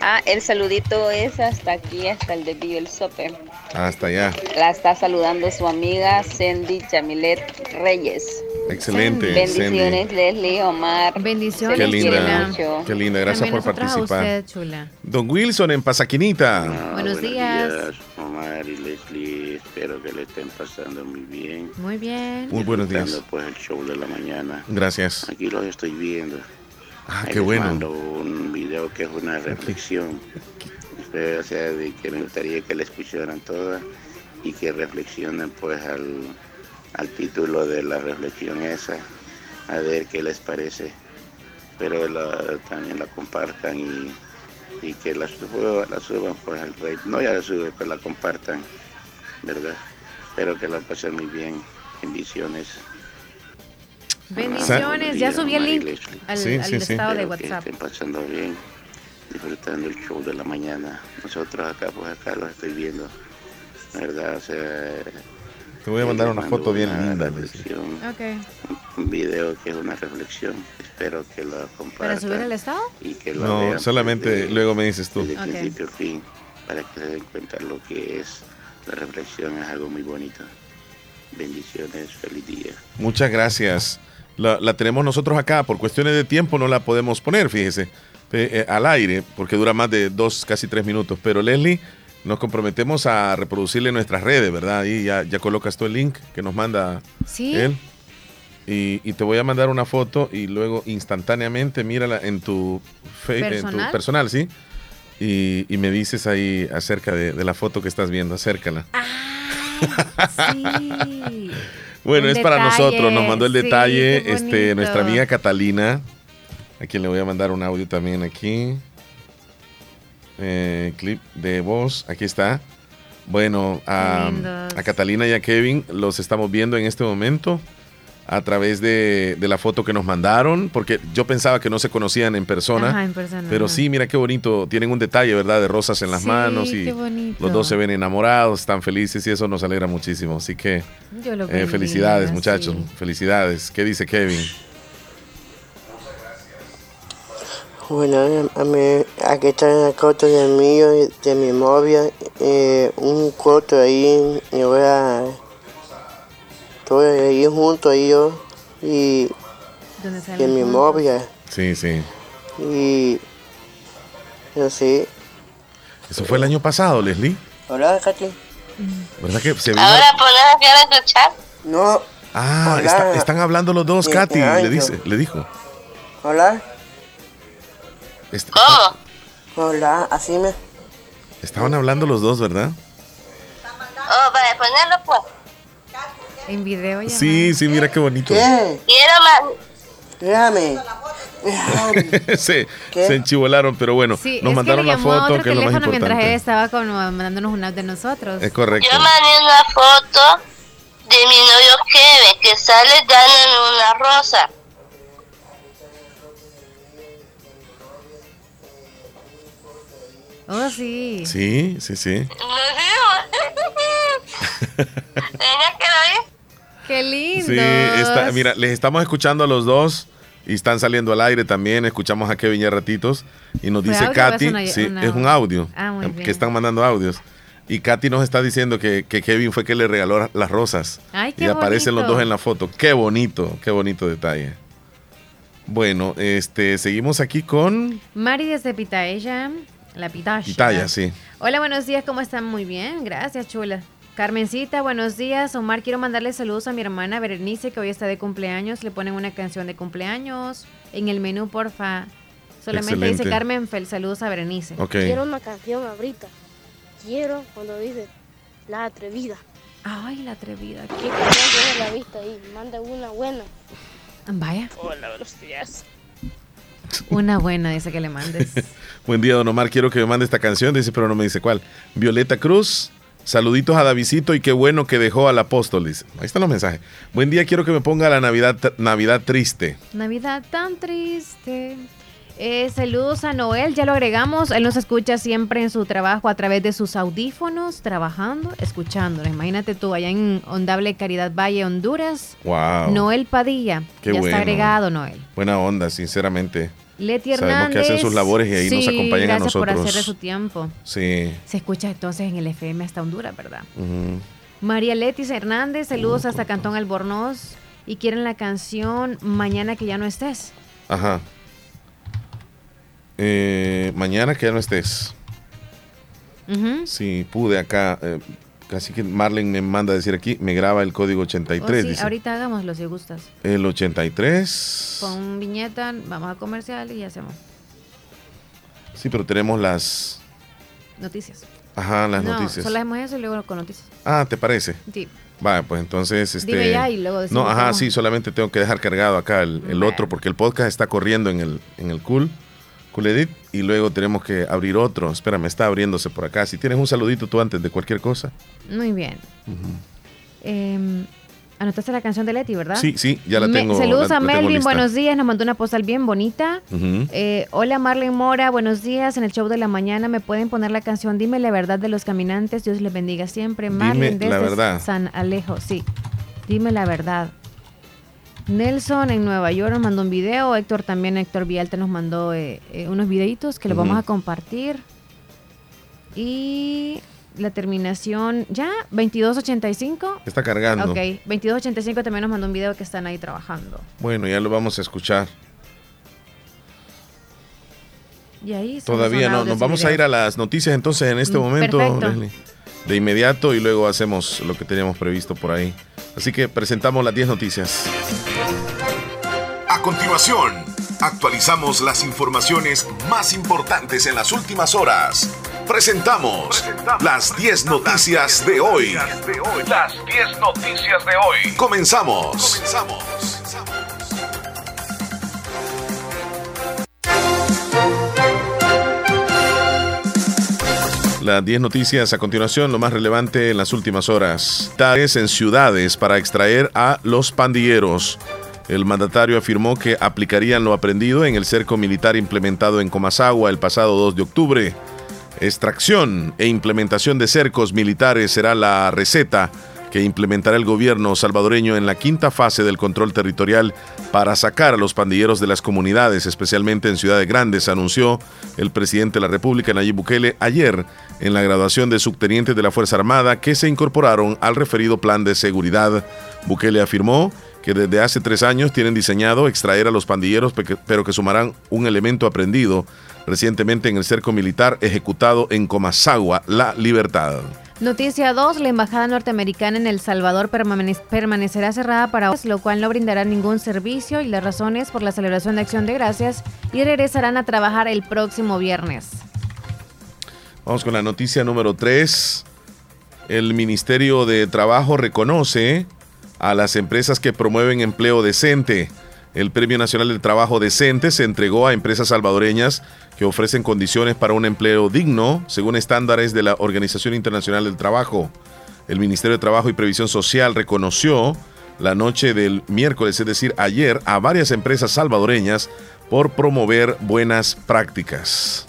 Ah, el saludito es hasta aquí, hasta el de Bio el Sope. Hasta allá. La está saludando su amiga Sandy Chamilet Reyes. Excelente, Bendiciones, Sandy. Leslie, Omar. Bendiciones, Qué linda, mucho. qué linda. Gracias También por participar. usted, chula. Don Wilson en Pasaquinita. Buenos días. Omar y Leslie. Espero que le estén pasando muy bien. Muy bien. Muy buenos días. Pues el show de la mañana. Gracias. Aquí los estoy viendo. Ah, Ahí qué les bueno. mando un video que es una reflexión. Espero, o sea, de que me gustaría que la escucharan todas y que reflexionen pues al, al título de la reflexión esa, a ver qué les parece. Pero la- también la compartan y, y que la, suba- la suban pues al rey. No ya la suben, que la compartan, ¿verdad? Espero que la pasen muy bien. Bendiciones. Bendiciones. Ya subí el link al, Sí, al sí, sí. estado de Espero que WhatsApp. estén pasando bien, disfrutando el show de la mañana. Nosotros acá, pues acá los estoy viendo, ¿verdad? O sea, Te voy a mandar una foto bien linda. reflexión, Ok. Un video que es una reflexión. Espero que lo compartan. ¿Para subir al estado? Y que lo No, vean solamente desde- luego me dices tú. desde Ok. principio fin, para que se den cuenta lo que es la reflexión. Es algo muy bonito. Bendiciones, feliz día. Muchas gracias. La, la tenemos nosotros acá. Por cuestiones de tiempo no la podemos poner, fíjese, eh, eh, al aire, porque dura más de dos, casi tres minutos. Pero Leslie, nos comprometemos a reproducirle en nuestras redes, ¿verdad? Ahí ya, ya colocas tú el link que nos manda Sí. él. Y, y te voy a mandar una foto y luego instantáneamente mírala en tu, fe- en tu personal, ¿sí? Y, y me dices ahí acerca de, de la foto que estás viendo, acércala. Sí. Bueno, es para nosotros, nos mandó el sí, detalle este, nuestra amiga Catalina, a quien le voy a mandar un audio también aquí. Eh, clip de voz, aquí está. Bueno, a Catalina y a Kevin los estamos viendo en este momento a través de, de la foto que nos mandaron, porque yo pensaba que no se conocían en persona. Ajá, en persona, Pero ajá. sí, mira qué bonito, tienen un detalle, ¿verdad? De rosas en las Sí, manos y los dos se ven enamorados, están felices y eso nos alegra muchísimo. Así que Yo lo eh, felicidades, muchachos, sí. felicidades. ¿Qué dice Kevin? Bueno, a mí, aquí está la foto de mío y de mi novia, eh, un foto ahí, y voy a, estoy ahí junto ahí yo, y, ¿Dónde y mi novia, Sí, sí. y, no sé, Eso fue el año pasado, Leslie. hola Katy. ¿Verdad que se vino? Ahora podés hacer escuchar. No, Ah, Hola. está- están hablando los dos, Desde Katy, le dice, le dijo. hola, Est- hola, así me, Estaban hablando los dos, ¿verdad? Oh, para ponerlo pues. En video ya. Sí, sí, mira qué bonito. ¿qué? Quiero más. Déjame, se, ¿Qué? se enchivolaron, pero bueno, Sí, nos es mandaron que le la a foto, otro que es lo más teléfono mientras él estaba como mandándonos una de nosotros. Es correcto. Yo mandé una foto de mi novio Kevin que sale dándome una rosa. Oh, sí. Sí, sí, sí. Qué lindo. Sí, está, mira, les estamos escuchando a los dos y están saliendo al aire también. Escuchamos a Kevin ya ratitos y nos ¿Fue dice Katy, una- sí, una- es un audio Ah, muy bien. que están mandando audios. Y Katy nos está diciendo que, que Kevin fue que le regaló las rosas. Ay, qué y aparecen los dos en la foto. Qué bonito, qué bonito detalle. Bueno, este, seguimos aquí con Mari desde Pitaya, la Pitaya. Pitaya, sí. Hola, buenos días, ¿cómo están? Muy bien, gracias, chula. Carmencita, buenos días. Omar, quiero mandarle saludos a mi hermana Berenice, que hoy está de cumpleaños. Le ponen una canción de cumpleaños en el menú, porfa. Solamente dice. Carmen Fel, saludos a Berenice. Quiero una canción ahorita. Quiero cuando dice La Atrevida. Ay, la atrevida. ¿Qué canción tiene la vista ahí? Manda una buena. Vaya. Hola, buenos días. Una buena, dice que le mandes. Buen día, don Omar. Quiero que me mande esta canción. Dice, pero no me dice cuál. Violeta Cruz. Saluditos a Davidito y qué bueno que dejó al apóstol. Dice. Ahí están los mensajes. Buen día, quiero que me ponga la Navidad, Navidad triste. Navidad tan triste. Eh, saludos a Noel, ya lo agregamos. Él nos escucha siempre en su trabajo a través de sus audífonos, trabajando, escuchándonos. Imagínate tú, allá en Ondable Caridad Valle, Honduras. Wow. Noel Padilla. Qué ya bueno. está agregado, Noel. Buena onda, sinceramente. Leti Sabemos Hernández. que hacen sus labores y ahí nos Sí, acompañan a gracias por nosotros. hacer de su tiempo. Sí. Se escucha entonces en el FM hasta Honduras, ¿verdad? Ujú. María Letis Hernández, saludos hasta Cantón Albornoz. Y quieren la canción Mañana que ya no estés. Ajá. Eh, mañana que ya no estés. Ujú. Sí, pude acá. eh, casi que Marlene me manda a decir aquí, me graba el código 83. Oh, sí, dice. ahorita hagámoslo si gustas. El 83. Con viñeta, vamos a comercial y hacemos Sí, pero tenemos las. noticias. Ajá, las no, noticias. Solo hacemos eso y luego con noticias. Ah, ¿te parece? Sí. Vale, pues entonces. Este, Dime ya y luego decimos No, ajá, cómo. sí, solamente tengo que dejar cargado acá el, el otro porque el podcast está corriendo en el, en el cool, cool edit y luego tenemos que abrir otro. Espérame, está abriéndose por acá. Si tienes un saludito tú antes de cualquier cosa. Muy bien. Eh, anotaste la canción de Leti, ¿verdad? Sí, sí, ya la Me- tengo. saludos la- a la Melvin, buenos días. Nos mandó una postal bien bonita. Eh, hola Marlene Mora, buenos días. En el show de la mañana me pueden poner la canción Dime la verdad de los caminantes. Dios les bendiga siempre. Marlene la desde verdad. San Alejo, sí. Dime la verdad. Nelson en Nueva York nos mandó un video. Héctor también, Héctor Vialta nos mandó eh, eh, unos videitos que los vamos a compartir. Y la terminación, ¿ya? 2285. Está cargando. Ok, 2285 también nos mandó un video que están ahí trabajando. Bueno, ya lo vamos a escuchar. Y ahí Todavía no. Nos vamos a ir a las noticias entonces en este Mm, momento, perfecto. Leslie. De inmediato y luego hacemos lo que teníamos previsto por ahí. Así que presentamos las 10 noticias. A continuación, actualizamos las informaciones más importantes en las últimas horas. Presentamos las 10 noticias de hoy. Las 10 noticias de hoy. Comenzamos. Las 10 noticias a continuación, lo más relevante en las últimas horas. Tares en ciudades para extraer a los pandilleros. El mandatario afirmó que aplicarían lo aprendido en el cerco militar implementado en Comasagua el pasado 2 de octubre. Extracción e implementación de cercos militares será la receta que implementará el gobierno salvadoreño en la quinta fase del control territorial para sacar a los pandilleros de las comunidades, especialmente en ciudades grandes, anunció el presidente de la República, Nayib Bukele, ayer en la graduación de subtenientes de la Fuerza Armada que se incorporaron al referido plan de seguridad. Bukele afirmó que desde hace tres años tienen diseñado extraer a los pandilleros, pe- pero que sumarán un elemento aprendido recientemente en el cerco militar ejecutado en Comasagua, La Libertad. Noticia 2. La embajada norteamericana en El Salvador permane- permanecerá cerrada para hoy, lo cual no brindará ningún servicio y las razones por la celebración de Acción de Gracias y regresarán a trabajar el próximo viernes. Vamos con la noticia número 3. El Ministerio de Trabajo reconoce a las empresas que promueven empleo decente. El Premio Nacional del Trabajo Decente se entregó a empresas salvadoreñas que ofrecen condiciones para un empleo digno según estándares de la Organización Internacional del Trabajo. El Ministerio de Trabajo y Previsión Social reconoció la noche del miércoles, es decir, ayer, a varias empresas salvadoreñas por promover buenas prácticas.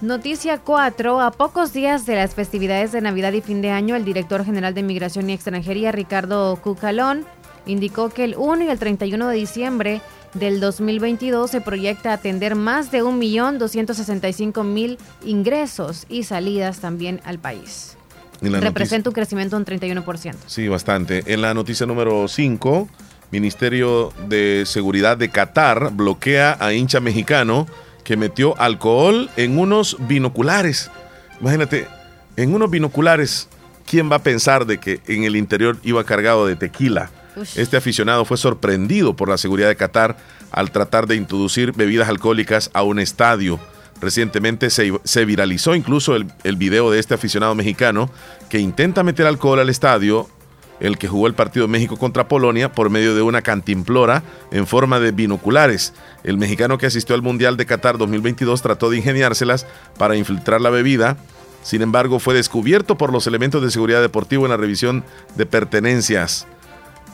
Noticia 4. A pocos días de las festividades de Navidad y fin de año, el director general de Migración y Extranjería, Ricardo Cucalón, indicó que el 1 y el 31 de diciembre del 2022 se proyecta atender más de 1.265.000 ingresos y salidas también al país. Representa un crecimiento de un 31%. Sí, bastante. En la noticia número 5, Ministerio de Seguridad de Qatar bloquea a hincha mexicano que metió alcohol en unos binoculares. Imagínate, en unos binoculares, ¿quién va a pensar de que en el interior iba cargado de tequila? Este aficionado fue sorprendido por la seguridad de Qatar al tratar de introducir bebidas alcohólicas a un estadio. Recientemente se, viralizó incluso el, video de este aficionado mexicano que intenta meter alcohol al estadio el que jugó el partido México contra Polonia por medio de una cantimplora en forma de binoculares. El mexicano que asistió al Mundial de Qatar 2022 trató de ingeniárselas para infiltrar la bebida. Sin embargo, fue descubierto por los elementos de seguridad deportivo en la revisión de pertenencias.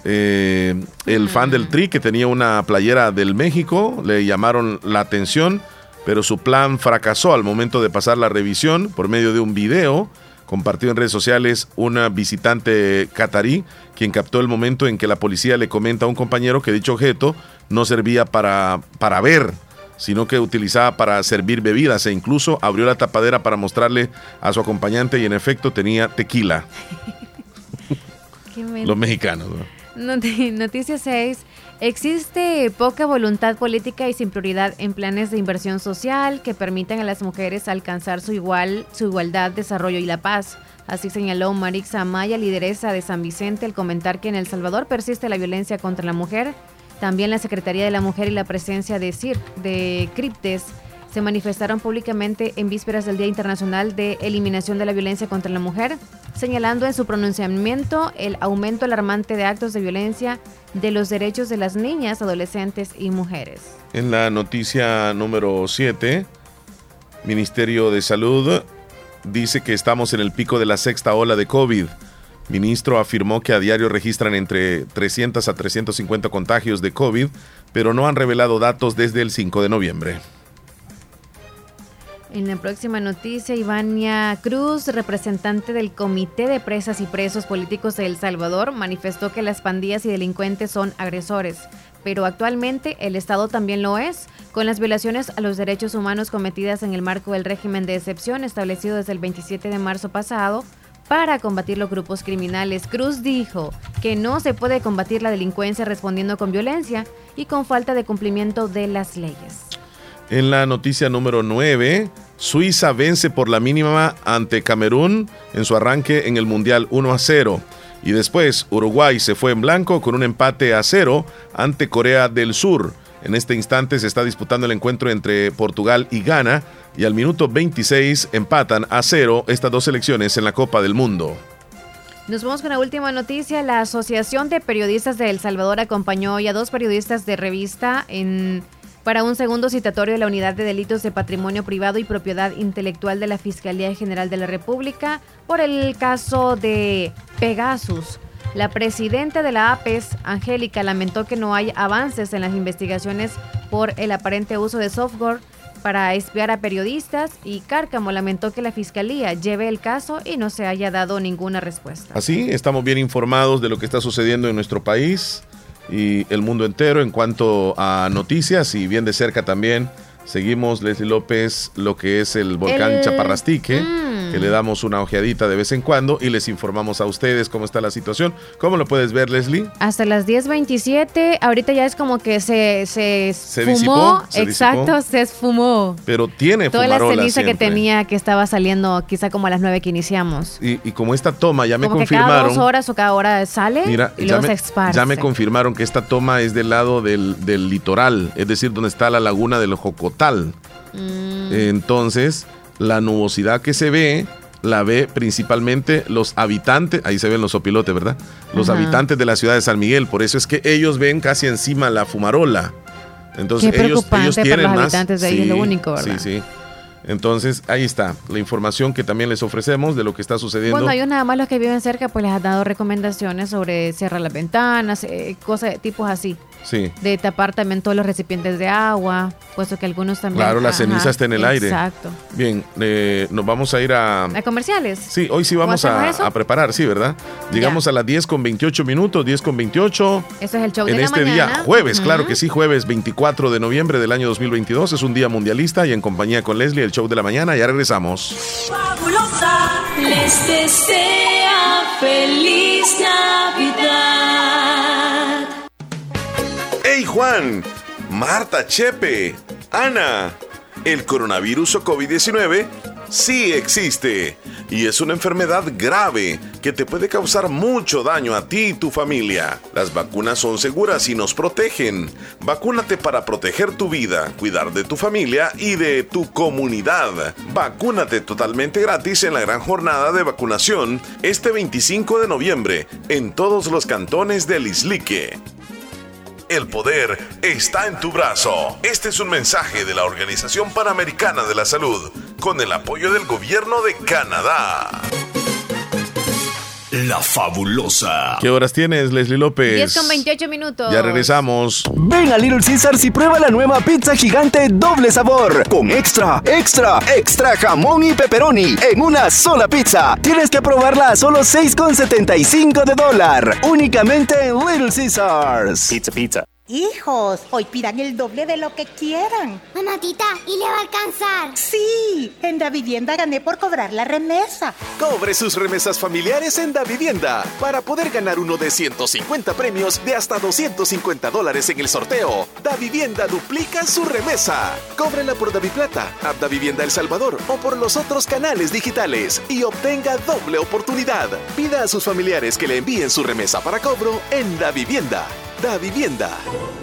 Eh, el fan del Tri, que tenía una playera del México, le llamaron la atención, pero su plan fracasó al momento de pasar la revisión por medio de un video compartió en redes sociales una visitante catarí, quien captó el momento en que la policía le comenta a un compañero que dicho objeto no servía para, para ver, sino que utilizaba para servir bebidas e incluso abrió la tapadera para mostrarle a su acompañante y en efecto tenía tequila. Los mexicanos. Noticia 6. Existe poca voluntad política y sin prioridad en planes de inversión social que permitan a las mujeres alcanzar su, igual, su igualdad, desarrollo y la paz. Así señaló Marixa Amaya, lideresa de San Vicente, al comentar que en El Salvador persiste la violencia contra la mujer. También la Secretaría de la Mujer y la presencia de CIR, de CRIPTES, se manifestaron públicamente en vísperas del Día Internacional de Eliminación de la Violencia contra la Mujer, señalando en su pronunciamiento el aumento alarmante de actos de violencia de los derechos de las niñas, adolescentes y mujeres. En la noticia número 7, Ministerio de Salud dice que estamos en el pico de la sexta ola de COVID. Ministro afirmó que a diario registran entre 300 a 350 contagios de COVID, pero no han revelado datos desde el 5 de noviembre. En la próxima noticia, Ivania Cruz, representante del Comité de Presas y Presos Políticos de El Salvador, manifestó que las pandillas y delincuentes son agresores, pero actualmente el Estado también lo es, con las violaciones a los derechos humanos cometidas en el marco del régimen de excepción establecido desde el 27 de marzo pasado para combatir los grupos criminales. Cruz dijo que no se puede combatir la delincuencia respondiendo con violencia y con falta de cumplimiento de las leyes. En la noticia número 9, Suiza vence por la mínima ante Camerún en su arranque en el Mundial 1 a 0. Y después Uruguay se fue en blanco con un empate a 0 ante Corea del Sur. En este instante se está disputando el encuentro entre Portugal y Ghana y al minuto 26 empatan a 0 estas dos selecciones en la Copa del Mundo. Nos vamos con la última noticia. La Asociación de Periodistas de El Salvador acompañó hoy a dos periodistas de revista en para un segundo citatorio de la Unidad de Delitos de Patrimonio Privado y Propiedad Intelectual de la Fiscalía General de la República por el caso de Pegasus. La presidenta de la APES, Angélica, lamentó que no hay avances en las investigaciones por el aparente uso de software para espiar a periodistas y Cárcamo lamentó que la Fiscalía lleve el caso y no se haya dado ninguna respuesta. Así, estamos bien informados de lo que está sucediendo en nuestro país y el mundo entero en cuanto a noticias y bien de cerca también seguimos Leslie López lo que es el volcán Chaparrastique. Mm que le damos una ojeadita de vez en cuando y les informamos a ustedes cómo está la situación. ¿Cómo lo puedes ver, Leslie? Hasta las 10.27, ahorita ya es como que se, se, fumó. exacto, se esfumó. Pero tiene Toda la ceniza que tenía que estaba saliendo quizá como a las 9 que iniciamos. Y, como esta toma ya me confirmaron. Que cada dos horas o cada hora sale y luego se esparce. Ya me confirmaron que esta toma es del lado del, litoral, es decir, donde está la laguna del Jocotal. Mm. Entonces la nubosidad que se ve la ve principalmente los habitantes, ahí se ven los opilotes, ¿verdad? Los habitantes de la ciudad de San Miguel, por eso es que ellos ven casi encima la fumarola. Entonces ellos, ellos tienen los más. habitantes de ahí, es lo único, ¿verdad? Sí, sí. Entonces, ahí está la información que también les ofrecemos de lo que está sucediendo. Bueno, hay nada más los que viven cerca, pues les ha dado recomendaciones sobre cerrar las ventanas, eh, cosas, tipos así. Sí. De tapar también todos los recipientes de agua, puesto que algunos también. Claro, la ceniza está en el aire. Exacto. Bien, eh, nos vamos a ir a. ¿A comerciales? Sí, hoy sí vamos a, a, preparar, sí, ¿verdad? Llegamos a las 10 con 28 minutos, 10 con 28. Eso es el show en de este la día, mañana. jueves, claro que sí, jueves 24 de noviembre del año 2022. Es un día mundialista y en compañía con Leslie, el show de la mañana. Ya regresamos. Fabulosa les desea feliz Navidad. ¡Hey Juan! Marta, Chepe, Ana. El coronavirus o COVID-19 sí existe y es una enfermedad grave que te puede causar mucho daño a ti y tu familia. Las vacunas son seguras y nos protegen. Vacúnate para proteger tu vida, cuidar de tu familia y de tu comunidad. Vacúnate totalmente gratis en la gran jornada de vacunación este 25 de noviembre en todos los cantones del Islique. El poder está en tu brazo. Este es un mensaje de la Organización Panamericana de la Salud con el apoyo del gobierno de Canadá. La fabulosa. ¿Qué horas tienes, Leslie López? 10 con 28 minutos. Ya regresamos. Ven a Little Caesars y prueba la nueva pizza gigante doble sabor. Con extra, extra, extra jamón y pepperoni en una sola pizza. Tienes que probarla a solo 6,75 de dólar. Únicamente en Little Caesars. Pizza, pizza. Hijos, hoy pidan el doble de lo que quieran. Mamá, ¿y le va a alcanzar? Sí, en Da Vivienda gané por cobrar la remesa. Cobre sus remesas familiares en Da Vivienda para poder ganar uno de 150 premios de hasta 250 dólares en el sorteo. Da Vivienda duplica su remesa. Cóbrela por Da Plata, App Da Vivienda El Salvador o por los otros canales digitales y obtenga doble oportunidad. Pida a sus familiares que le envíen su remesa para cobro en Da Vivienda. Da Vivienda.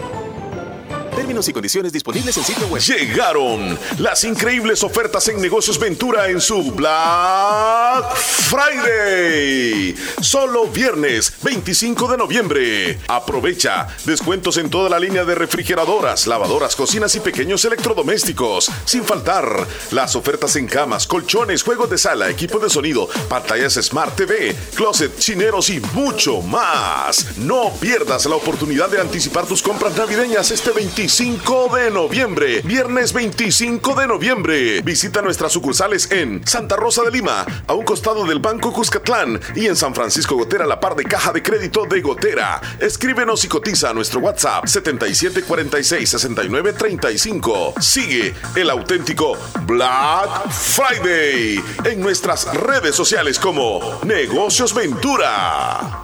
Términos y condiciones disponibles en sitio web. Llegaron las increíbles ofertas en Negocios Ventura en su Black Friday. Solo viernes 25 de noviembre. Aprovecha descuentos en toda la línea de refrigeradoras, lavadoras, cocinas y pequeños electrodomésticos. Sin faltar las ofertas en camas, colchones, juegos de sala, equipo de sonido, pantallas Smart TV, closet, chineros y mucho más. No pierdas la oportunidad de anticipar tus compras navideñas este 25 de noviembre. Viernes 25 de noviembre. Visita nuestras sucursales en Santa Rosa de Lima, a un costado del Banco Cuscatlán y en San Francisco Gotera, la par de caja de crédito de Gotera. Escríbenos y cotiza a nuestro WhatsApp 77466935. Sigue el auténtico Black Friday en nuestras redes sociales como Negocios Ventura.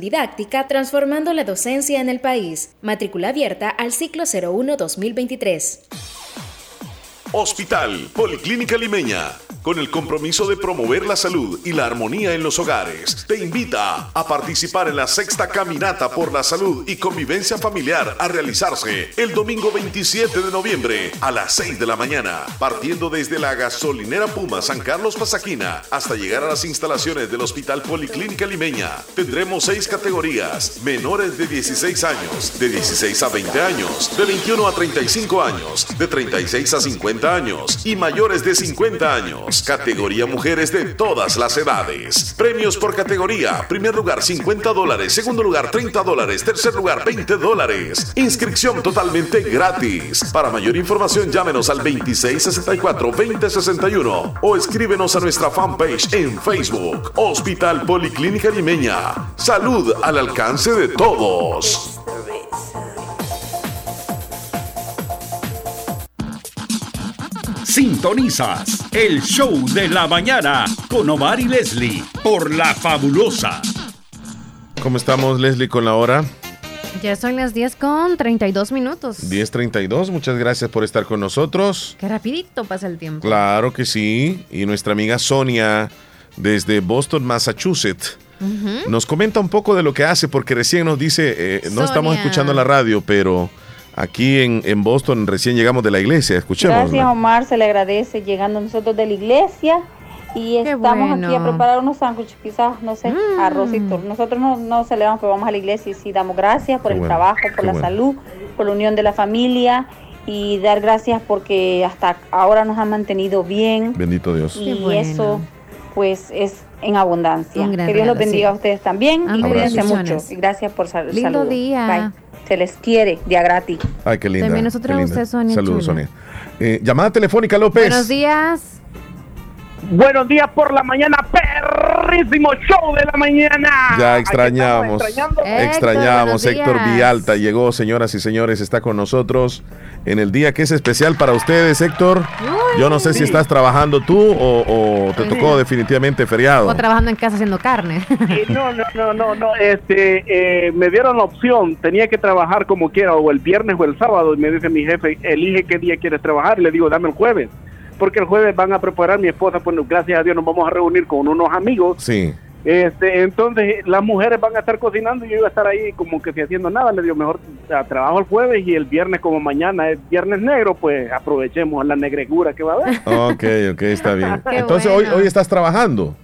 didáctica transformando la docencia en el país. Matrícula abierta al ciclo 01-2023. Hospital Policlínica Limeña, con el compromiso de promover la salud y la armonía en los hogares, te invita a participar en la sexta caminata por la salud y convivencia familiar a realizarse el domingo 27 de noviembre a las 6 de la mañana, partiendo desde la gasolinera Puma San Carlos Pasaquina hasta llegar a las instalaciones del Hospital Policlínica Limeña. Tendremos seis categorías: menores de 16 años, de 16 a 20 años, de 21 a 35 años, de 36 a 50 años y mayores de 50 años. Categoría mujeres de todas las edades. Premios por categoría. Primer lugar 50 dólares. Segundo lugar 30 dólares. Tercer lugar 20 dólares. Inscripción totalmente gratis. Para mayor información llámenos al 2664-2061 o escríbenos a nuestra fanpage en Facebook. Hospital Policlínica Limeña. Salud al alcance de todos. Sintonizas el show de la mañana con Omar y Leslie por La Fabulosa. ¿Cómo estamos, Leslie, con la hora? Ya son las 10 con 32 minutos. 10.32, muchas gracias por estar con nosotros. Qué rapidito pasa el tiempo. Claro que sí. Y nuestra amiga Sonia, desde Boston, Massachusetts, nos comenta un poco de lo que hace, porque recién nos dice, eh, no estamos escuchando la radio, pero aquí en, en Boston recién llegamos de la iglesia, escuchemos. Gracias Omar, se le agradece llegando nosotros de la iglesia y estamos aquí a preparar unos sándwiches, quizás, no sé, Mm. arrocito. Nosotros no, no celebramos, pero vamos a la iglesia y sí damos gracias por Qué el bueno, trabajo, por qué la bueno. salud, por la unión de la familia y dar gracias porque hasta ahora nos han mantenido bien Bendito Dios. y bueno. eso pues es en abundancia. Que Dios los bendiga sí. a ustedes también y cuídense mucho. Y gracias por sal Lindo saludos. día. Bye. Se les quiere, día gratis. Ay, qué linda. También nosotros qué a linda. usted, Sonia Saludos, chula. Sonia. Eh, llamada telefónica, López. Buenos días. Buenos días por la mañana, perrísimo show de la mañana. Ya extrañamos, extrañamos. Héctor. Vialta llegó, señoras y señores, está con nosotros en el día que es especial para ustedes, Héctor. Yo no sé si estás trabajando tú o, o te Pues tocó sí. definitivamente feriado. O trabajando en casa haciendo carne. No, no, no, no, no, este, eh, me dieron la opción, tenía que trabajar como quiera, o el viernes o el sábado, y me dice mi jefe, elige qué día quieres trabajar, le digo, dame el jueves, porque el jueves van a preparar mi esposa, pues gracias a Dios nos vamos a reunir con unos amigos, Sí. Este, entonces las mujeres van a estar cocinando y yo iba a estar ahí como que si haciendo nada, le digo, mejor a, trabajo el jueves y el viernes como mañana es viernes negro, pues aprovechemos la negregura que va a haber. Ok, ok, está bien. Entonces bueno. hoy, hoy estás trabajando.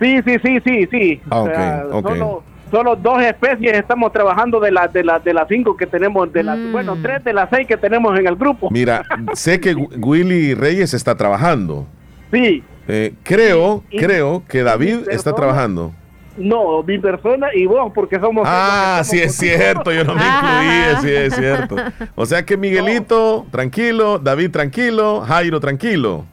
Sí, sí, sí, sí, sí. Ah, O sea, ok, ok. Solo, solo dos especies estamos trabajando de las de las de las cinco que tenemos, de las, bueno, tres de las seis que tenemos en el grupo. Mira, sé que Willy Reyes está trabajando. Sí. Eh, creo, Y- creo que David está trabajando. No, mi persona y vos, porque somos. Ah, sí es cierto, yo no me incluí, sí es cierto. O sea que Miguelito, tranquilo, David, tranquilo, Jairo, tranquilo.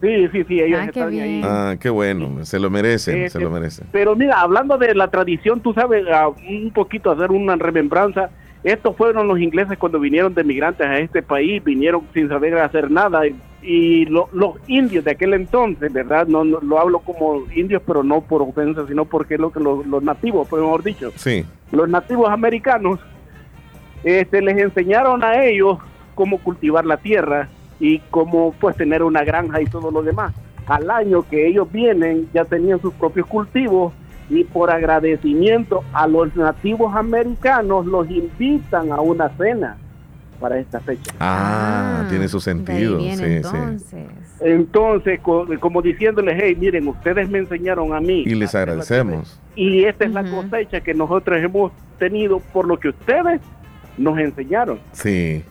Sí, sí, sí, ellos Ah, qué están bien. ahí. Ah, qué bueno, se lo merecen, Eh, se lo merecen. Pero mira, hablando de la tradición, tú sabes, un poquito hacer una remembranza. Estos fueron los ingleses cuando vinieron de migrantes a este país, vinieron sin saber hacer nada. Y, lo- los indios de aquel entonces, ¿verdad? No, no- lo hablo como indios, pero no por ofensa, sino porque es lo que los, los nativos, por mejor dicho, Sí. los nativos americanos, este, les enseñaron a ellos cómo cultivar la tierra y cómo pues tener una granja y todo lo demás. Al año que ellos vienen ya tenían sus propios cultivos y por agradecimiento a los nativos americanos los invitan a una cena para esta fecha. Ah, tiene su sentido. Sí, sí. entonces. Entonces, co- como diciéndoles, hey, miren, ustedes me enseñaron a mí Y les agradecemos. y esta es la cosecha que nosotros hemos tenido por lo que ustedes nos enseñaron. Sí.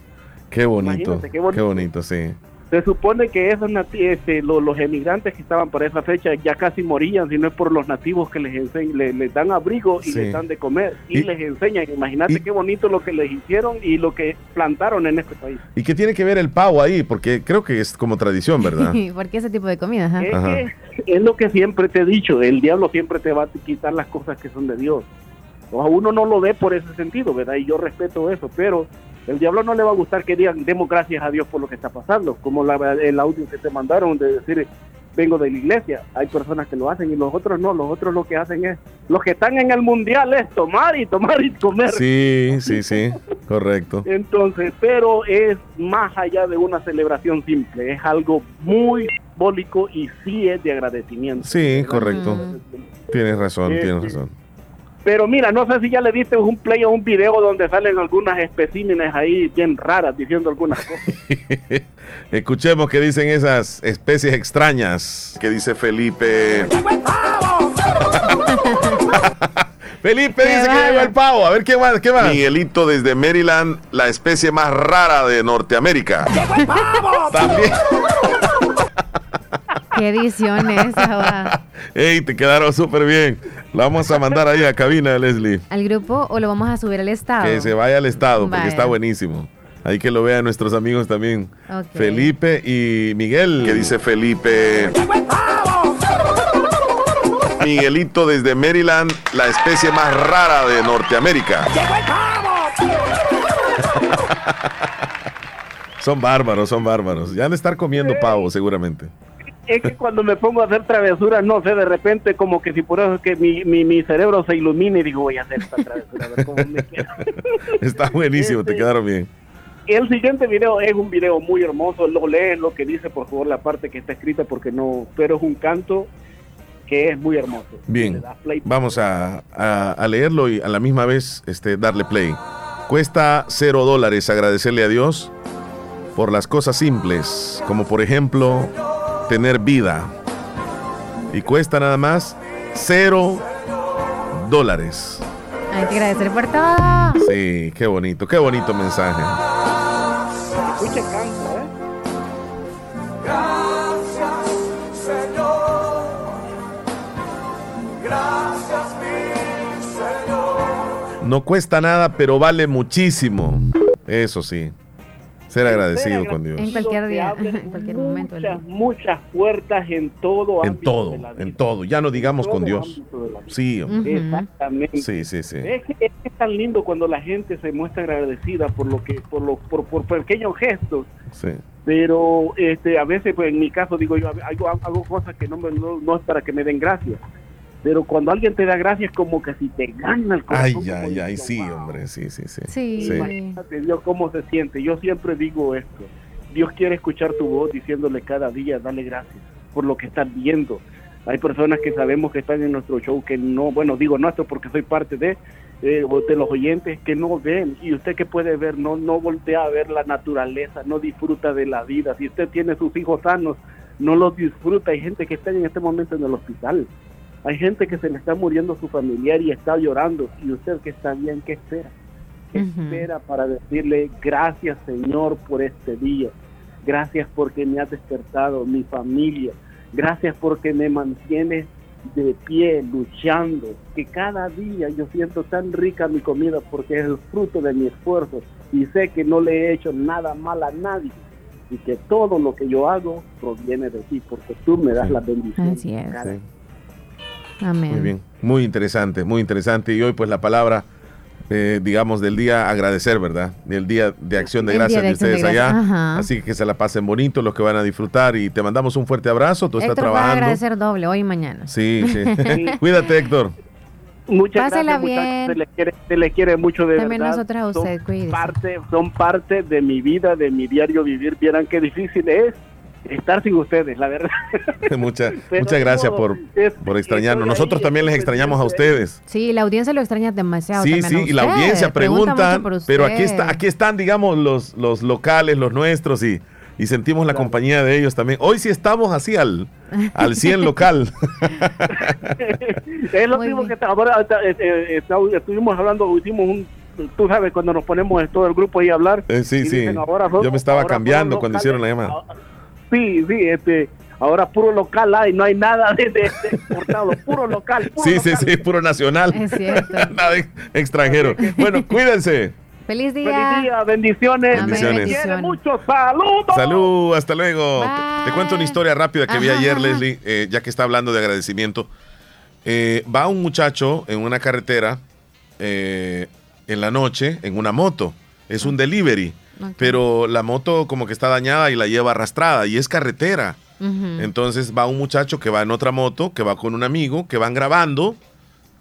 Qué bonito. Qué Qué bonito. bonito, sí. Se supone que esos nati- este, lo- los, emigrantes que estaban para esa fecha ya casi morían, si no es por los nativos que les enseñan, le- les dan abrigo y Sí. les dan de comer y, Y- les enseñan. Imagínate y- qué bonito lo que les hicieron y lo que plantaron en este país. ¿Y qué tiene que ver el pavo ahí? Porque creo que es como tradición, ¿verdad? ¿Por qué ese tipo de comida? Ajá. Es, Ajá. que es lo que siempre te he dicho, el diablo siempre te va a quitar las cosas que son de Dios. O a uno no lo ve por ese sentido, ¿verdad? Y yo respeto eso, pero el diablo no le va a gustar que digan, demos gracias a Dios por lo que está pasando, como la- el audio que te mandaron de decir, vengo de la iglesia. Hay personas que lo hacen y los otros no, los otros lo que hacen es, los que están en el mundial es tomar y tomar y comer. Sí, sí, sí. Correcto. Entonces, pero es más allá de una celebración simple, es algo muy simbólico y sí es de agradecimiento. Sí, correcto. Tienes razón, tienes razón. Pero mira, no sé si ya le diste un play o un video donde salen algunas especímenes ahí bien raras diciendo algunas cosas. Escuchemos qué dicen esas especies extrañas. Que dice Felipe. Felipe dice que lleva el pavo. A ver qué más, qué más. Miguelito desde Maryland, la especie más rara de Norteamérica. También. ¿Qué edición es esa? va? Ey, te quedaron súper bien. La vamos a mandar ahí a cabina, Leslie. ¿Al grupo o lo vamos a subir al estado? Que se vaya al estado, porque está buenísimo. Ahí que lo vean nuestros amigos también. Felipe y Miguel. Que dice Felipe. Miguelito desde Maryland, la especie más rara de Norteamérica. Son bárbaros, son bárbaros. Ya han de estar comiendo pavo, seguramente. Es que cuando me pongo a hacer travesuras, no sé, de repente como que si por eso es que mi, mi, mi cerebro se ilumina y digo, voy a hacer esta travesura, a ver cómo me queda. Está buenísimo, te Este- quedaron bien. El siguiente video es un video muy hermoso, lo lees lo que dice, por favor, la parte que está escrita, porque no, pero es un canto que es muy hermoso. Bien, vamos a, a- a leerlo y a la misma vez este, darle play. Cuesta cero dólares agradecerle a Dios por las cosas simples, como por ejemplo tener vida. Y cuesta nada más cero dólares. Hay que agradecer por todo. Sí, qué bonito, qué bonito mensaje. Escucha canto, ¿eh? No cuesta nada, pero vale muchísimo. Eso sí. Ser agradecido con Dios. En cualquier día, en cualquier momento. Muchas, muchas puertas en todo En todo, en todo. Ya no digamos con Dios. Sí. Exactamente. sí, sí, sí. Es que es, que es tan lindo cuando la gente se muestra agradecida por lo que, por lo, por, por pequeños gestos. sí. Pero este, a veces, pues en mi caso, digo yo, hago, hago cosas que no, me- no, no es para que me den gracias. Pero cuando alguien te da gracias, como que si te gana el corazón. Ay, ay, ay, sí, hombre, sí, sí, sí. Sí. Imagínate Dios cómo se siente. Yo siempre digo esto. Dios quiere escuchar tu voz diciéndole cada día, dale gracias por lo que estás viendo. Hay personas que sabemos que están en nuestro show que no, bueno, digo nuestro porque soy parte de, eh, de los oyentes que no ven. Y usted que puede ver, no, no voltea a ver la naturaleza, no disfruta de la vida. Si usted tiene sus hijos sanos, no los disfruta. Hay gente que está en este momento en el hospital. Hay gente que se le está muriendo su familiar y está llorando. Y usted que está bien, ¿qué espera? ¿Qué espera para decirle gracias Señor por este día? Gracias porque me has despertado, mi familia. Gracias porque me mantienes de pie, luchando. Que cada día yo siento tan rica mi comida porque es el fruto de mi esfuerzo. Y sé que no le he hecho nada mal a nadie. Y que todo lo que yo hago proviene de ti porque tú me das la bendición. Así es. Amén. Muy bien, muy interesante, muy interesante. Y hoy pues la palabra, eh, digamos, del día agradecer, ¿verdad? Del día de acción de El gracias de de acción de ustedes allá. ajá. Así que se la pasen bonito, los que van a disfrutar y te mandamos un fuerte abrazo. Tú estás Héctor va a trabajando. agradecer doble hoy y mañana. Sí, sí. Cuídate, Héctor. Muchas Pásela gracias, muchachos. bien. Se le quiere, se le quiere mucho de También verdad. nosotras a Son usted, cuídese. parte, son parte de mi vida, de mi diario vivir. Vieran qué difícil es estar sin ustedes, la verdad. Muchas, Pero muchas gracias por, es- por extrañarnos. Nosotros ahí, también les extrañamos a ustedes. Sí, la audiencia lo extraña demasiado. Sí, sí, y la audiencia Pregunta pero aquí está, aquí están, digamos, los, los locales, los nuestros y, y sentimos la compañía de ellos también. Hoy sí estamos así al, al 100 local. es lo mismo que ahora eh, eh, está- estuvimos hablando, hicimos un, tú sabes, cuando nos ponemos en todo el grupo ahí a hablar. Eh, sí, y sí. dicen, ahora son- Yo me estaba ahora cambiando cuando locales. hicieron la llamada. Sí, sí, este, ahora puro local hay, no hay nada de, de- de exportado, puro local. puro Sí, sí, local. sí, puro nacional. Es cierto. Nada ex- extranjero. Bueno, cuídense. Feliz día. Feliz día, bendiciones. Amén. Bendiciones. Quiere mucho, saludos. Salud, hasta luego. Bye. Te, cuento una historia rápida que vi ayer, ajá. Leslie, eh, ya que está hablando de agradecimiento. Eh, va un muchacho en una carretera eh, en la noche en una moto. Es un delivery, Pero la moto como que está dañada y la lleva arrastrada y es carretera. Entonces va un muchacho que va en otra moto, que va con un amigo, que van grabando.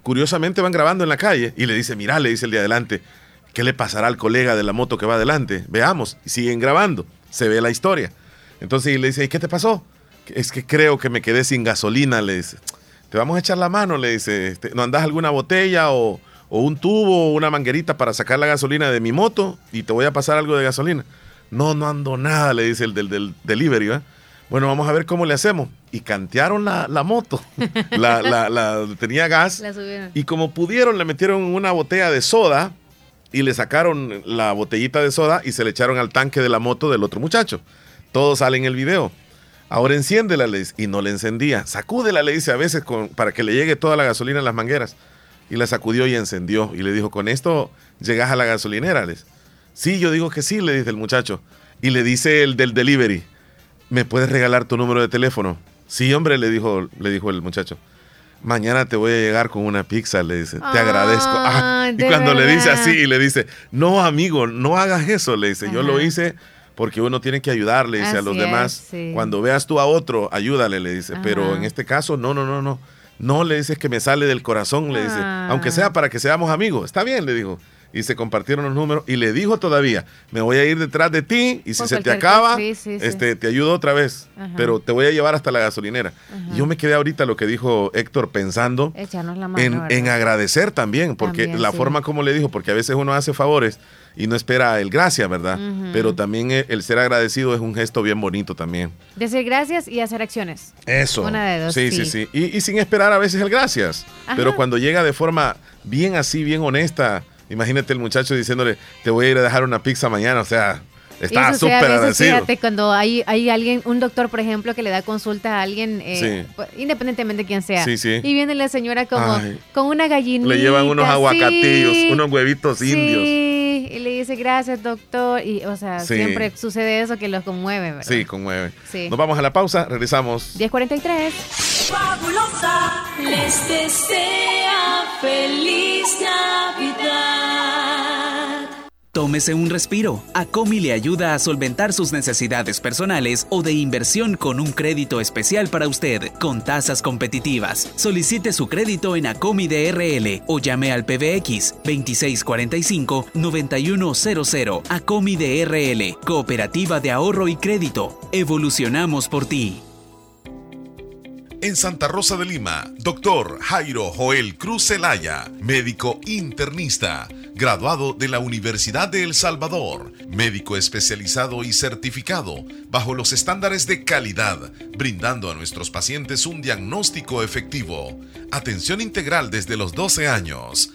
Curiosamente van grabando en la calle y le dice, mira, le dice el de adelante, ¿qué le pasará al colega de la moto que va adelante? Veamos. Y siguen grabando. Se ve la historia. Entonces y le dice, ¿y qué te pasó? Es que creo que me quedé sin gasolina, le dice. Te vamos a echar la mano, le dice. este, ¿No andas alguna botella o, o un tubo o una manguerita para sacar la gasolina de mi moto? Y te voy a pasar algo de gasolina. No, no ando nada, le dice el del, del delivery, ¿va? Bueno, vamos a ver cómo le hacemos. Y cantearon la, la moto. La, la- la- tenía gas. La. Y como pudieron, le metieron una botella de soda y le sacaron la botellita de soda y se le echaron al tanque de la moto del otro muchacho. Todo sale en el video. Ahora enciéndela, le dice, y no le encendía. Sacúdela, le dice a veces con- para que le llegue toda la gasolina en las mangueras. Y la sacudió y encendió. Y le dijo, con esto llegas a la gasolinera. Les. Sí, yo digo que sí, le dice el muchacho. Y le dice el del delivery, ¿me puedes regalar tu número de teléfono? Sí, hombre, le dijo, le dijo el muchacho. Mañana te voy a llegar con una pizza, le dice. Te agradezco. Ah, y cuando le dice así, le dice, no, amigo, no hagas eso, le dice. Yo lo hice porque uno tiene que ayudarle, dice a los demás. es, sí. Cuando veas tú a otro, ayúdale, le dice. Pero en este caso, no, no, no, no. No le dices que me sale del corazón, le dice. Ah. Aunque sea para que seamos amigos. Está bien, le dijo. Y se compartieron los números y le dijo todavía, me voy a ir detrás de ti y si Por se te acaba, sí, sí. este, te ayudo otra vez, Ajá. pero te voy a llevar hasta la gasolinera. Ajá. Yo me quedé ahorita lo que dijo Héctor pensando Echarnos la mano. en, en agradecer también, porque También, la forma como le dijo, porque a veces uno hace favores y no espera el gracias, ¿verdad? Pero también el, el ser agradecido es un gesto bien bonito también. Decir gracias y hacer acciones. Eso. Una de dos, Sí, sí, sí. sí. Y, y sin esperar a veces el gracias. Ajá. Pero cuando llega de forma bien así, bien honesta, imagínate el muchacho diciéndole, te voy a ir a dejar una pizza mañana, o sea, está súper agradecido. Fíjate, cuando hay, hay alguien, un doctor, por ejemplo, que le da consulta a alguien, eh, Sí. pues, independientemente de quién sea, Sí, sí. y viene la señora como Ay. con una gallinita. Le llevan unos sí, aguacatillos, unos huevitos indios. Y le dice gracias, doctor. Y, o sea, Sí. siempre sucede eso que los conmueve, ¿verdad? Sí, conmueve. Sí. Nos vamos a la pausa, regresamos. 1043. Fabulosa les desea feliz Navidad. Tómese un respiro. Acomi le ayuda a solventar sus necesidades personales o de inversión con un crédito especial para usted, con tasas competitivas. Solicite su crédito en Acomi DRL o llame al PBX 2645-9100. Acomi DRL, Cooperativa de Ahorro y Crédito. Evolucionamos por ti. En Santa Rosa de Lima, doctor Jairo Joel Cruz Zelaya, médico internista, graduado de la Universidad de El Salvador, médico especializado y certificado bajo los estándares de calidad, brindando a nuestros pacientes un diagnóstico efectivo, atención integral desde los 12 años,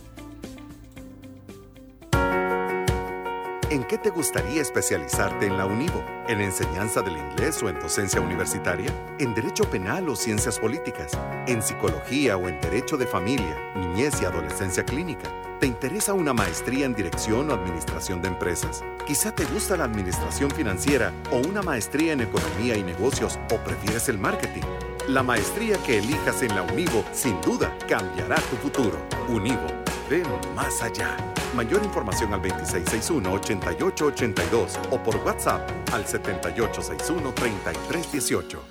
¿En qué te gustaría especializarte en la UNIVO? ¿En enseñanza del inglés o en docencia universitaria? ¿En derecho penal o ciencias políticas? ¿En psicología o en derecho de familia, niñez y adolescencia clínica? ¿Te interesa una maestría en dirección o administración de empresas? Quizá te gusta la administración financiera o una maestría en economía y negocios o prefieres el marketing. La maestría que elijas en la Univo sin duda cambiará tu futuro. Univo, ven más allá. Mayor información al 2661-8882 o por WhatsApp al 7861-3318.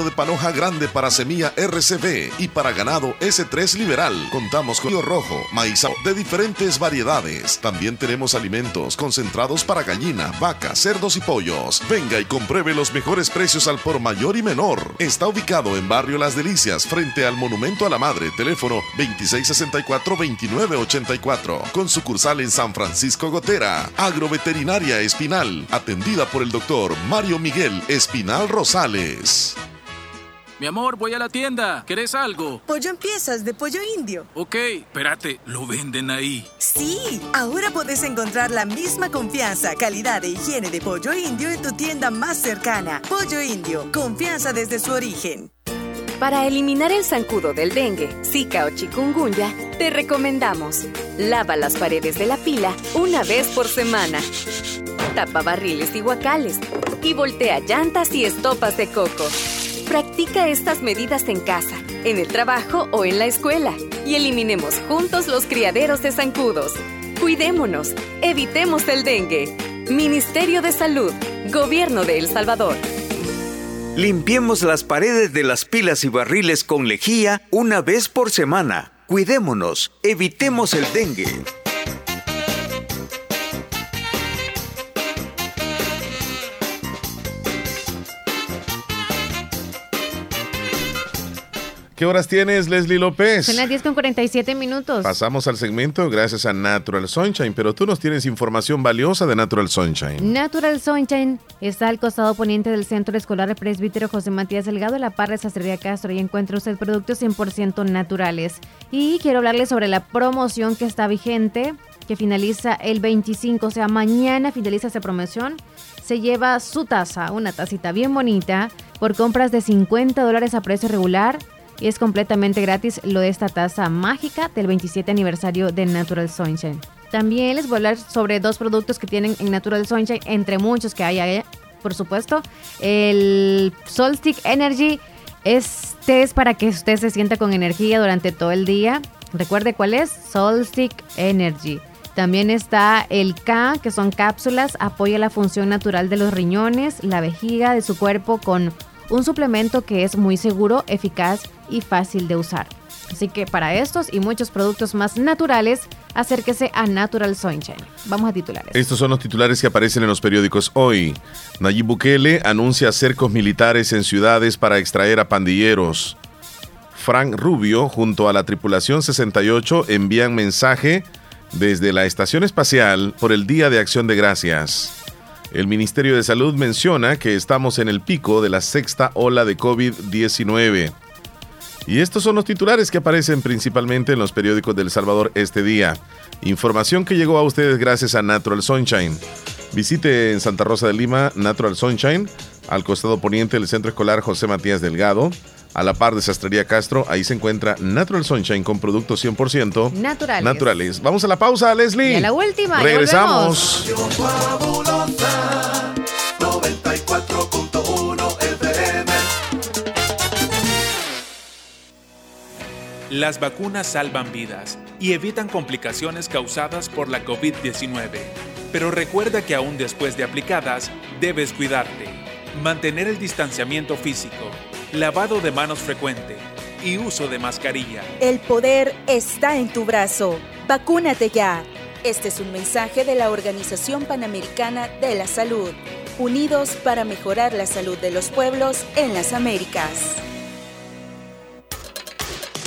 de panoja grande para semilla RCB y para ganado S3 liberal. Contamos con río rojo, maíz de diferentes variedades. También tenemos alimentos concentrados para gallina, vaca, cerdos y pollos. Venga y compruebe los mejores precios al por mayor y menor. Está ubicado en Barrio Las Delicias, frente al Monumento a la Madre, teléfono 2664-2984, con sucursal en San Francisco Gotera. Agroveterinaria Espinal, atendida por el doctor Mario Miguel Espinal Rosales. Mi amor, voy a la tienda. ¿Querés algo? Pollo en piezas de pollo indio. Ok, espérate, lo venden ahí. Sí, ahora podés encontrar la misma confianza, calidad e higiene de pollo indio en tu tienda más cercana. Pollo indio, confianza desde su origen. Para eliminar el zancudo del dengue, zika o chikungunya, te recomendamos lava las paredes de la pila una vez por semana. Tapa barriles y guacales y voltea llantas y estopas de coco. Practica estas medidas en casa, en el trabajo o en la escuela y eliminemos juntos los criaderos de zancudos. Cuidémonos, evitemos el dengue. Ministerio de Salud, Gobierno de El Salvador. Limpiemos las paredes de las pilas y barriles con lejía una vez por semana. Cuidémonos, evitemos el dengue. ¿Qué horas tienes, Leslie López? Son las 10 con 47 minutos. Pasamos al segmento gracias a Natural Sunshine, pero tú nos tienes información valiosa de Natural Sunshine. Natural Sunshine está al costado poniente del Centro Escolar Presbítero José Matías Delgado, en la par de Sastrería Castro, y encuentra usted productos 100% naturales. Y quiero hablarles sobre la promoción que está vigente, que finaliza el 25, o sea, mañana finaliza esta promoción. Se lleva su taza, una tacita bien bonita, por compras de 50 dólares a precio regular y es completamente gratis lo de esta taza mágica del 27 aniversario de Natural Sunshine. También les voy a hablar sobre dos productos que tienen en Natural Sunshine, entre muchos que hay por supuesto. El Solstick Energy, este es para que usted se sienta con energía durante todo el día. Recuerde cuál es, Solstick Energy. También está el K, que son cápsulas, apoya la función natural de los riñones, la vejiga de su cuerpo con un suplemento que es muy seguro, eficaz y fácil de usar. Así que para estos y muchos productos más naturales, acérquese a Natural Sunshine. Vamos a titulares. Estos son los titulares que aparecen en los periódicos hoy. Nayib Bukele anuncia cercos militares en ciudades para extraer a pandilleros. Frank Rubio junto a la tripulación 68 envían mensaje desde la estación espacial por el Día de Acción de Gracias. El Ministerio de Salud menciona que estamos en el pico de la sexta ola de COVID-19. Y estos son los titulares que aparecen principalmente en los periódicos del Salvador este día. Información que llegó a ustedes gracias a Natural Sunshine. Visite en Santa Rosa de Lima Natural Sunshine, al costado poniente del Centro Escolar José Matías Delgado, a la par de Sastrería Castro, ahí se encuentra Natural Sunshine con productos 100% naturales. naturales. Vamos a la pausa, Leslie. Y a la última. Regresamos. Las vacunas salvan vidas y evitan complicaciones causadas por la COVID-19. Pero recuerda que aún después de aplicadas, debes cuidarte, mantener el distanciamiento físico, lavado de manos frecuente y uso de mascarilla. El poder está en tu brazo. Vacúnate ya. Este es un mensaje de la Organización Panamericana de la Salud. Unidos para mejorar la salud de los pueblos en las Américas.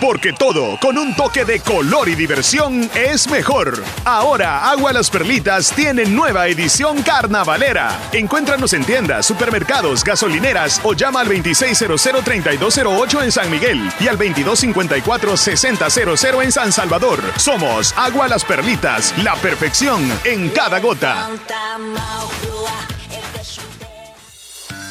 Porque todo con un toque de color y diversión es mejor. Ahora Agua Las Perlitas tiene nueva edición carnavalera. Encuéntranos en tiendas, supermercados, gasolineras o llama al 2600-3208 en San Miguel y al 2254-6000 en San Salvador. Somos Agua Las Perlitas, la perfección en cada gota.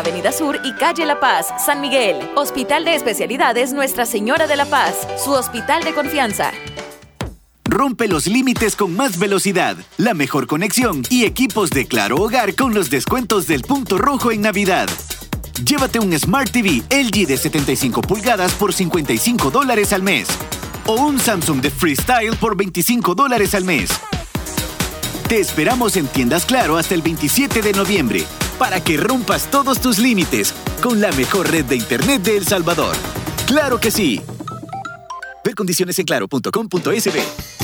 Avenida Sur y Calle La Paz, San Miguel. Hospital de Especialidades Nuestra Señora de la Paz, su hospital de confianza. Rompe los límites con más velocidad, la mejor conexión y equipos de Claro Hogar con los descuentos del punto rojo en Navidad. Llévate un Smart TV LG de 75 pulgadas por 55 dólares al mes. O un Samsung de Freestyle por 25 dólares al mes. Te esperamos en Tiendas Claro hasta el 27 de noviembre para que rompas todos tus límites con la mejor red de Internet de El Salvador. ¡Claro que sí! Ver condiciones en claro.com.sb.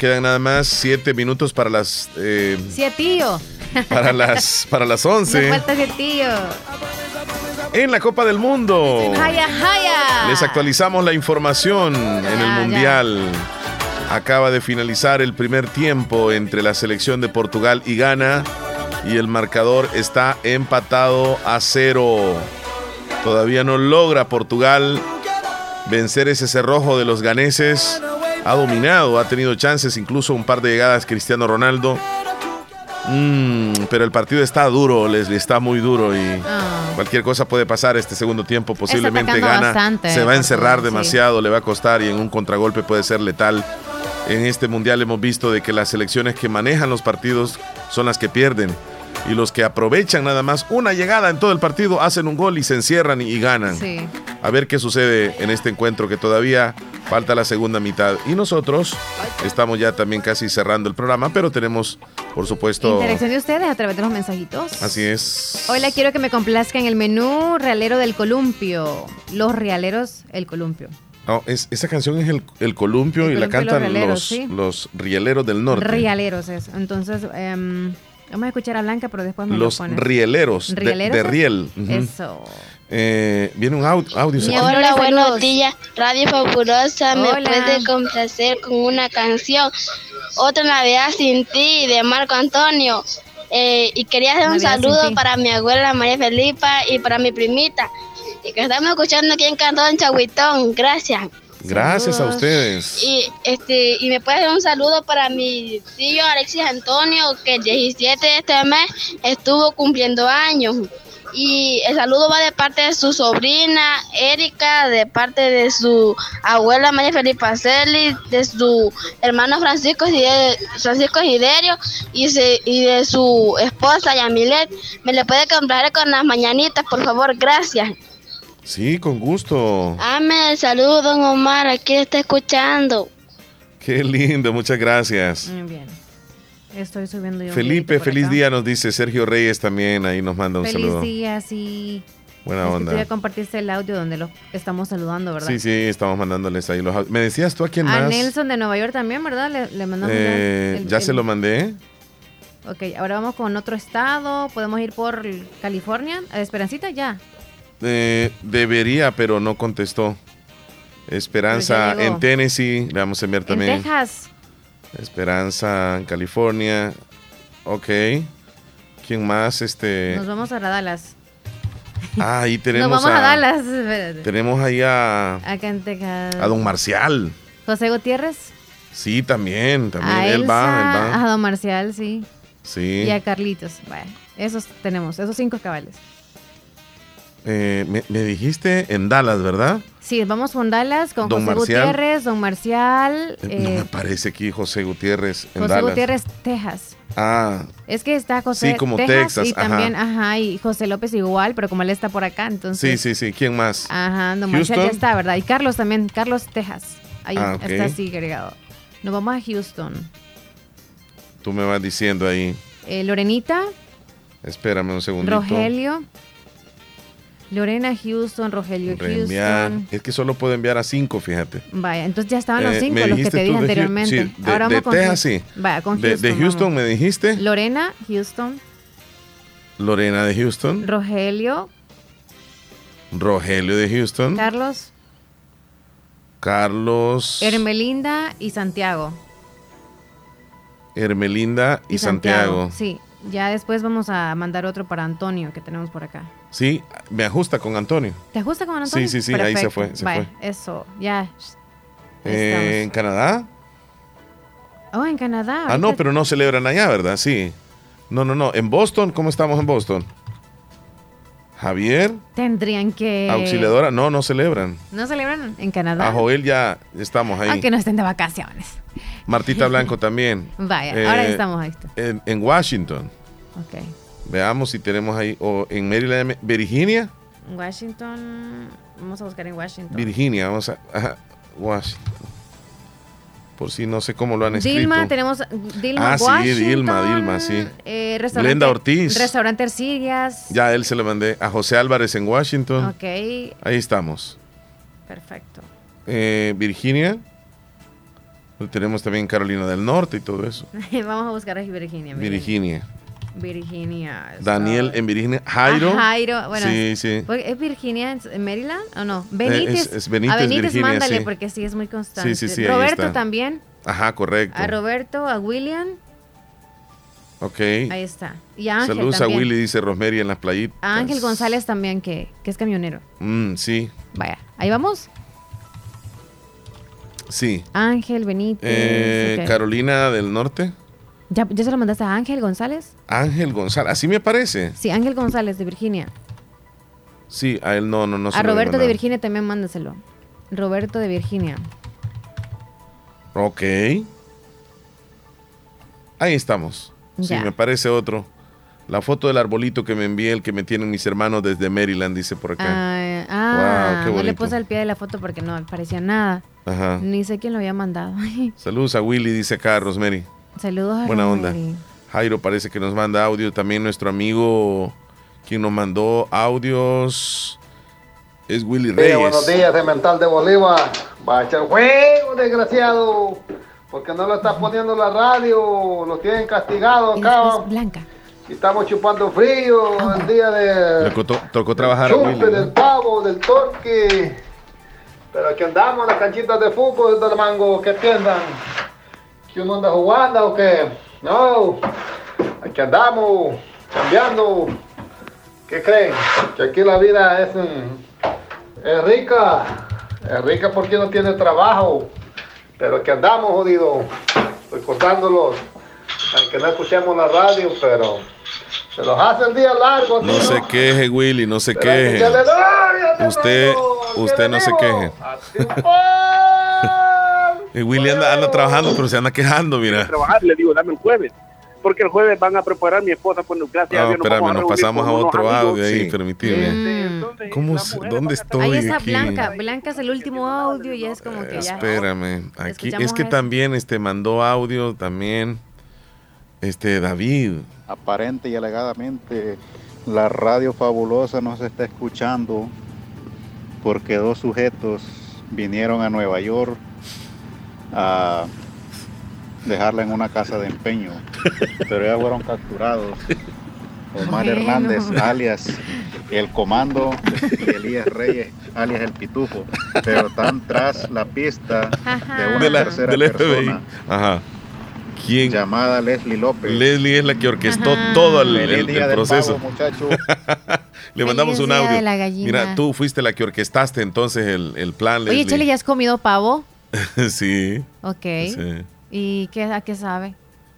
quedan nada más siete minutos para las eh, tío. para las para las Nos 11 falta ese tío. en la Copa del Mundo. Jaya, jaya. Les actualizamos la información en el. Mundial. Acaba de finalizar el primer tiempo entre la selección de Portugal y Ghana y el marcador está empatado a cero. Todavía no logra Portugal vencer ese cerrojo de los ganeses. Ha dominado, ha tenido chances, incluso un par de llegadas Cristiano Ronaldo. Mm, pero el partido está duro, Leslie, está muy duro y cualquier cosa puede pasar este segundo tiempo. Posiblemente gana, bastante, se va a encerrar sí. demasiado, le va a costar y en un contragolpe puede ser letal. En este mundial hemos visto de que las selecciones que manejan los partidos son las que pierden y los que aprovechan nada más una llegada en todo el partido hacen un gol y se encierran y, y ganan. Sí. A ver qué sucede en este encuentro que todavía falta la segunda mitad. Y nosotros estamos ya también casi cerrando el programa, pero tenemos, por supuesto, Interacción de ustedes a través de los mensajitos. así es. Hola, quiero que me complazca en el menú Realero del Columpio. Los Realeros, el Columpio. No, es, esa canción es el, el columpio El y la Columpio cantan los, sí. los rieleros del norte. Realeros es. Entonces, em, vamos a escuchar a Blanca, pero después me los lo pones. rieleros, de- ¿Rieleros de, es? riel. Eso. Eh, viene un au- audio. Mi hola, buenos días. Radio Fabulosa me Hola. puede complacer con una canción. Otra Navidad sin ti de Marco Antonio. Eh, y quería hacer un Navidad saludo para mi abuela María Felipa y para mi primita. Y que estamos escuchando aquí en Cantón Chahuitón. Gracias. Gracias a ustedes. Y este y me puede hacer un saludo para mi tío Alexis Antonio que el 17 de este mes estuvo cumpliendo años. Y el saludo va de parte de su sobrina Erika, de parte de su abuela María Felipa Celi, de su hermano Francisco, Gide- Francisco Giderio y, se- y de su esposa Yamilet. ¿Me le puede comprar con las mañanitas, por favor? Gracias. Sí, con gusto. Ame el saludo, don Omar, aquí está escuchando. Qué lindo, muchas gracias. Muy bien. Estoy subiendo yo. Felipe, feliz acá. día, nos dice Sergio Reyes también, ahí nos manda un Feliz saludo. día, sí. Buena Es que onda. tú ya compartiste el audio donde lo estamos saludando, ¿verdad? Sí, sí, estamos mandándoles ahí los ¿Me decías tú a quién A más? Nelson de Nueva York también, ¿verdad? Le, le mandamos ya Eh, el- ya el- se lo mandé. Ok, ahora vamos con otro estado. Podemos ir por California. ¿A Esperancita? Ya. Eh, debería, pero no contestó. Esperanza en Tennessee, le vamos a enviar En también. Texas. Esperanza en California. Ok. ¿Quién más? Este. Nos vamos a Dallas. Ah, ahí tenemos Nos vamos a, a, Dallas. Espérate. Tenemos ahí a, Acá en Texas. a Don Marcial. José Gutiérrez. Sí, también, también. a él Elsa, va, él A va. Don Marcial, sí. Sí. Y a Carlitos. Bueno, esos tenemos, esos cinco cabales. Eh, me, me dijiste en Dallas, ¿verdad? Sí, vamos con Dallas, con Don José Marcial. Gutiérrez, Don Marcial. Eh, no eh, me parece aquí José Gutiérrez en José Dallas. Gutiérrez, Texas. Ah, Es que está José Sí, como Texas, Texas, y ajá. también, ajá, y José López igual, pero como él está por acá, sí, entonces. sí, sí. ¿Quién más? Ajá, Don Marcial ya está, ¿verdad? Y Carlos también, Carlos Texas. Ahí Ah, ok. está así agregado. Nos vamos a Houston. Tú me vas diciendo ahí. Eh, Lorenita, Espérame un segundito. Rogelio. Lorena Houston, Rogelio. Houston. Es que solo puedo enviar a cinco, fíjate. Vaya, entonces ya estaban los Eh, cinco, los que te dije de anteriormente. sí, de- Ahora de vamos con Texas, sí. Vaya, con De, Houston. de Houston vamos. me dijiste. Lorena, Houston. Lorena de Houston. Rogelio, Rogelio de Houston. Carlos, Carlos. Hermelinda y Santiago. Hermelinda y, Santiago. Sí. Ya después vamos a mandar otro para Antonio que tenemos por acá. Sí, me ajusta con Antonio. ¿Te ajusta con Antonio? Sí, sí, sí, ahí se fue. Se fue. eso, ya. Eh, ¿En Canadá? Oh, en Canadá. Ah, no, pero no celebran allá, ¿verdad? Sí. No, no, no. ¿En Boston? ¿Cómo estamos en Boston? Javier, Tendrían que. auxiliadora. No, no celebran. ¿No celebran en Canadá? A Joel ya estamos ahí. Aunque no estén de vacaciones. Martita Blanco también. Vaya, Eh, ahora estamos ahí. En, en Washington. Ok. Veamos si tenemos ahí. O en Maryland, Virginia. Washington. Vamos a buscar en Washington. Virginia, vamos a. ajá, Washington. Por si no sé cómo lo han escrito. Dilma, tenemos Dilma Ah, sí, Dilma, Dilma, sí. eh, Glenda Ortiz. Restaurante Ercillas. Ya él se lo mandé. A José Álvarez en Washington. Ok, Ahí estamos. perfecto. Eh, Virginia. Tenemos también Carolina del Norte y todo eso. Vamos a buscar a Virginia. Virginia. Virginia. Daniel en Virginia. Jairo. Ah, Jairo, bueno. Sí, sí. ¿Es Virginia en Maryland o no? Benítez. es- es Benítez, a Benítez Virginia, mándale sí. porque sí es muy constante. Sí, sí, sí, ahí Roberto está. también. Ajá, correcto. A Roberto, a William. Ok. Ahí está. Y a Ángel Saludos también. a Willy, dice Rosemary en las playitas. A Ángel González también, que, que es camionero. Mm, sí, Vaya, ahí vamos. sí. Ángel Benítez. Eh. Carolina del Norte. ¿Ya, ¿Ya se lo mandaste a Ángel González? Ángel González. Así me parece. Sí, Ángel González de Virginia. Sí, a él no, no, no. se a lo Roberto de. Virginia también mándaselo. Roberto de Virginia. Ok. Ahí estamos. Sí, me parece otro. La foto del arbolito que me envié, el que me tienen mis hermanos desde Maryland, dice por acá. Ah, ah, Wow, qué no le puse al pie de la foto porque no parecía nada. Ajá. Ni sé quién lo había mandado. Saludos a Willy, dice acá Rosemary. Saludos a Buena onda. Jairo parece que nos manda audio. También nuestro amigo, quien nos mandó audios, es Willy Sí, Reyes. buenos días, de Mental de Bolívar. Va a echar juego, desgraciado. Porque no lo está poniendo la radio. Lo tienen castigado acá. Blanca. Y estamos chupando frío el día de Le tocó, tocó trabajar a chupe, Willy. del pavo, del torque. Pero aquí andamos las canchitas de fútbol del mango. ¿Qué piensan? ¿Que uno anda jugando o qué? No. Aquí andamos cambiando. ¿Qué creen? Que aquí la vida es, mm, es rica. Es rica porque no tiene trabajo. Pero aquí andamos jodido. Recordándolos. Aunque no escuchemos la radio, pero se los hace el día largo. No ¿sí, se queje, Willy, no se queje. Usted, usted no se queje. Y Willy anda, anda trabajando, pero se anda quejando, mira. trabajar, le digo, dame el jueves. Porque el jueves van a preparar mi esposa por gracias a No, espérame, nos pasamos a otro audio ahí, Mm. permíteme. ¿Cómo, se- ¿Dónde estoy Ahí está aquí? Blanca. Blanca es el último audio y es como que ya. Espérame, aquí es que eso. también este mandó audio también este David. Aparente y alegadamente la radio fabulosa nos está escuchando porque dos sujetos vinieron a Nueva York a dejarla en una casa de empeño, pero ya fueron capturados. Omar Bueno. Hernández, alias el comando, y Elías Reyes, alias el pitufo, pero están tras la pista de una de la, tercera del FBI. persona Ajá. ¿Quién? llamada Leslie López. Leslie es la que orquestó todo el, proceso. pavo, muchacho. Le mandamos un audio. Mira, tú fuiste la que orquestaste entonces el, el plan, Oye, Leslie. Chele, ¿ya has comido pavo? sí. Ok. sí. ¿Y qué, a qué sabe?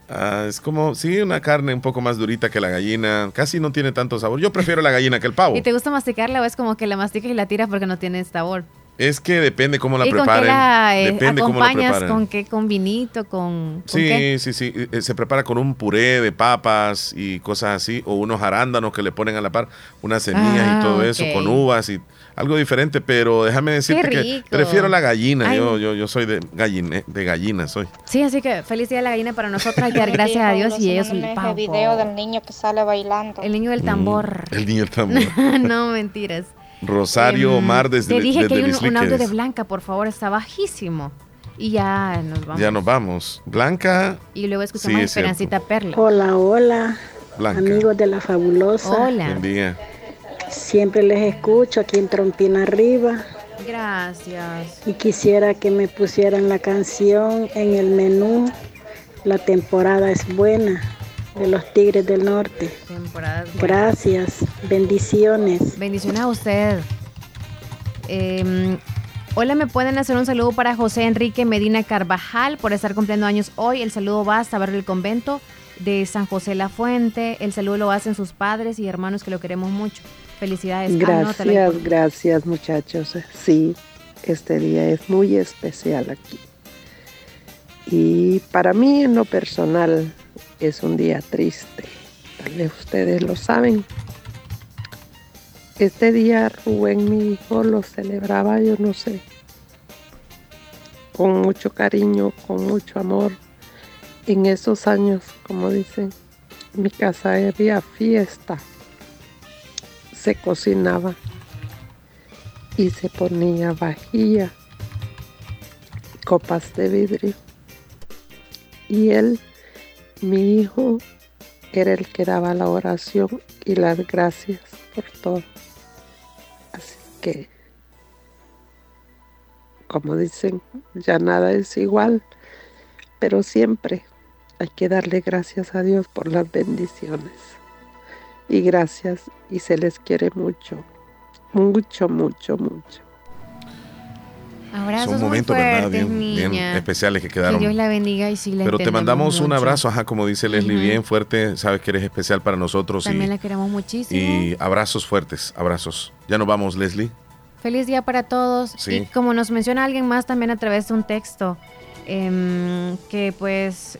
Ah, es como, sí, una carne un poco más durita que la gallina. Casi no tiene tanto sabor. Yo prefiero la gallina que el pavo. ¿Y te gusta masticarla o es como que la masticas y la tiras porque no tiene sabor? Es que depende cómo la ¿Y con qué preparen. la eh, depende cómo la acompañas? preparen. ¿Con qué? ¿Con vinito? ¿Con, con Sí, qué? sí, sí. Eh, Se prepara con un puré de papas y cosas así, o unos arándanos que le ponen a la par, unas semillas Ah, y todo eso, ok. con uvas y algo diferente, pero déjame decirte que rico. prefiero la gallina. Ay. Yo, yo, yo soy de gallina, de gallina soy. Sí, así que feliz día de la gallina para nosotros. Hay que dar gracias a Dios y ellos el video del niño que sale bailando. El niño del tambor. El niño tambor. no, mentiras. Rosario Em, Omar desde Te dije desde que hay un, un audio de. Blanca, por favor, está bajísimo. Y ya nos vamos. Ya nos vamos. Blanca, Y luego escuchamos Sí, a es cierto. Esperancita Perla. Hola, hola, Blanca. amigos de la fabulosa. Hola. buen día. Siempre les escucho aquí en Trompina Arriba Gracias. y quisiera que me pusieran la canción en el menú. La temporada es buena. de los Tigres del Norte. Gracias, bendiciones. Bendiciones a usted. Em, hola, ¿me pueden hacer un saludo para José Enrique Medina Carvajal por estar cumpliendo años hoy? El saludo va hasta ver el convento de San José La Fuente. El saludo lo hacen sus padres y hermanos que lo queremos mucho. Felicidades. Gracias, gracias muchachos. Sí, este día es muy especial aquí. Y para mí en lo personal es un día triste. Tal vez ustedes lo saben. Este día Rubén, mi hijo, lo celebraba, yo no sé, con mucho cariño, con mucho amor. En esos años, como dicen, en mi casa había fiesta, se cocinaba y se ponía vajilla, copas de vidrio. Y él, mi hijo, era el que daba la oración y las gracias por todo. Así que, como dicen, ya nada es igual, pero siempre hay que darle gracias a Dios por las bendiciones. Y gracias y se les quiere mucho, mucho, mucho, mucho. Abrazos Son momentos, ¿verdad? Bien, especiales que quedaron. Que Dios la bendiga y sí Pero te mandamos un abrazo, ajá, como dice Leslie, bien fuerte. Sabes que eres especial para nosotros. También la queremos muchísimo. Y abrazos fuertes, abrazos. Ya nos vamos, Leslie. Feliz día para todos. Sí. Y como nos menciona alguien más también a través de un texto, em, que pues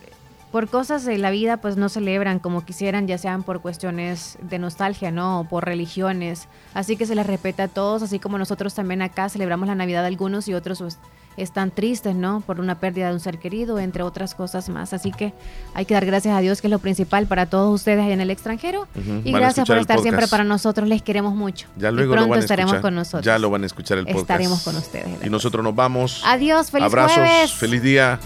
por cosas de la vida pues no celebran como quisieran, ya sean por cuestiones de nostalgia, ¿no? O por religiones. Así que se les respeta a todos, así como nosotros también acá celebramos la Navidad de algunos y otros pues, están tristes, ¿no? Por una pérdida de un ser querido, entre otras cosas más. Así que hay que dar gracias a Dios, que es lo principal para todos ustedes ahí en el extranjero. Y gracias por estar siempre para nosotros, les queremos mucho. Ya luego y pronto estaremos con nosotros. Ya lo van a escuchar el podcast. Estaremos con ustedes. Y nosotros nos vamos. Adiós, feliz Abrazos, feliz día.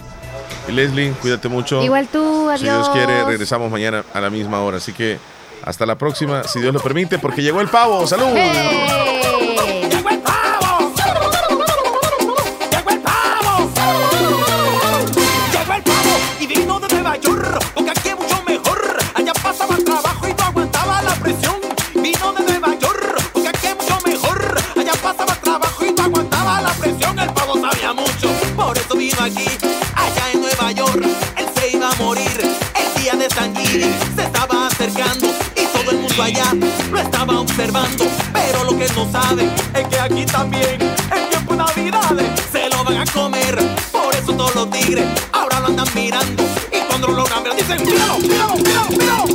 Y Leslie, cuídate mucho. Igual tú, adiós. Si Dios quiere, regresamos mañana a la misma hora. Así que hasta la próxima, si Dios lo permite, porque llegó el pavo. ¡Salud! ¡Llegó el pavo! ¡Llegó el pavo! ¡Llegó el pavo! Y vino de Nueva York, porque aquí es mucho mejor. Allá pasaba trabajo y no aguantaba la presión. Vino de Nueva York, porque aquí es mucho mejor. Allá pasaba trabajo y no aguantaba la presión. El pavo sabía mucho, por eso vino aquí él se iba a morir. El día de San Gili se estaba acercando y todo el mundo allá lo estaba observando. Pero lo que no sabe es que aquí también, en tiempo de Navidades, se lo van a comer. Por eso todos los tigres ahora lo andan mirando. Y cuando lo logran ver, dicen: ¡Míralo, míralo, míralo, míralo!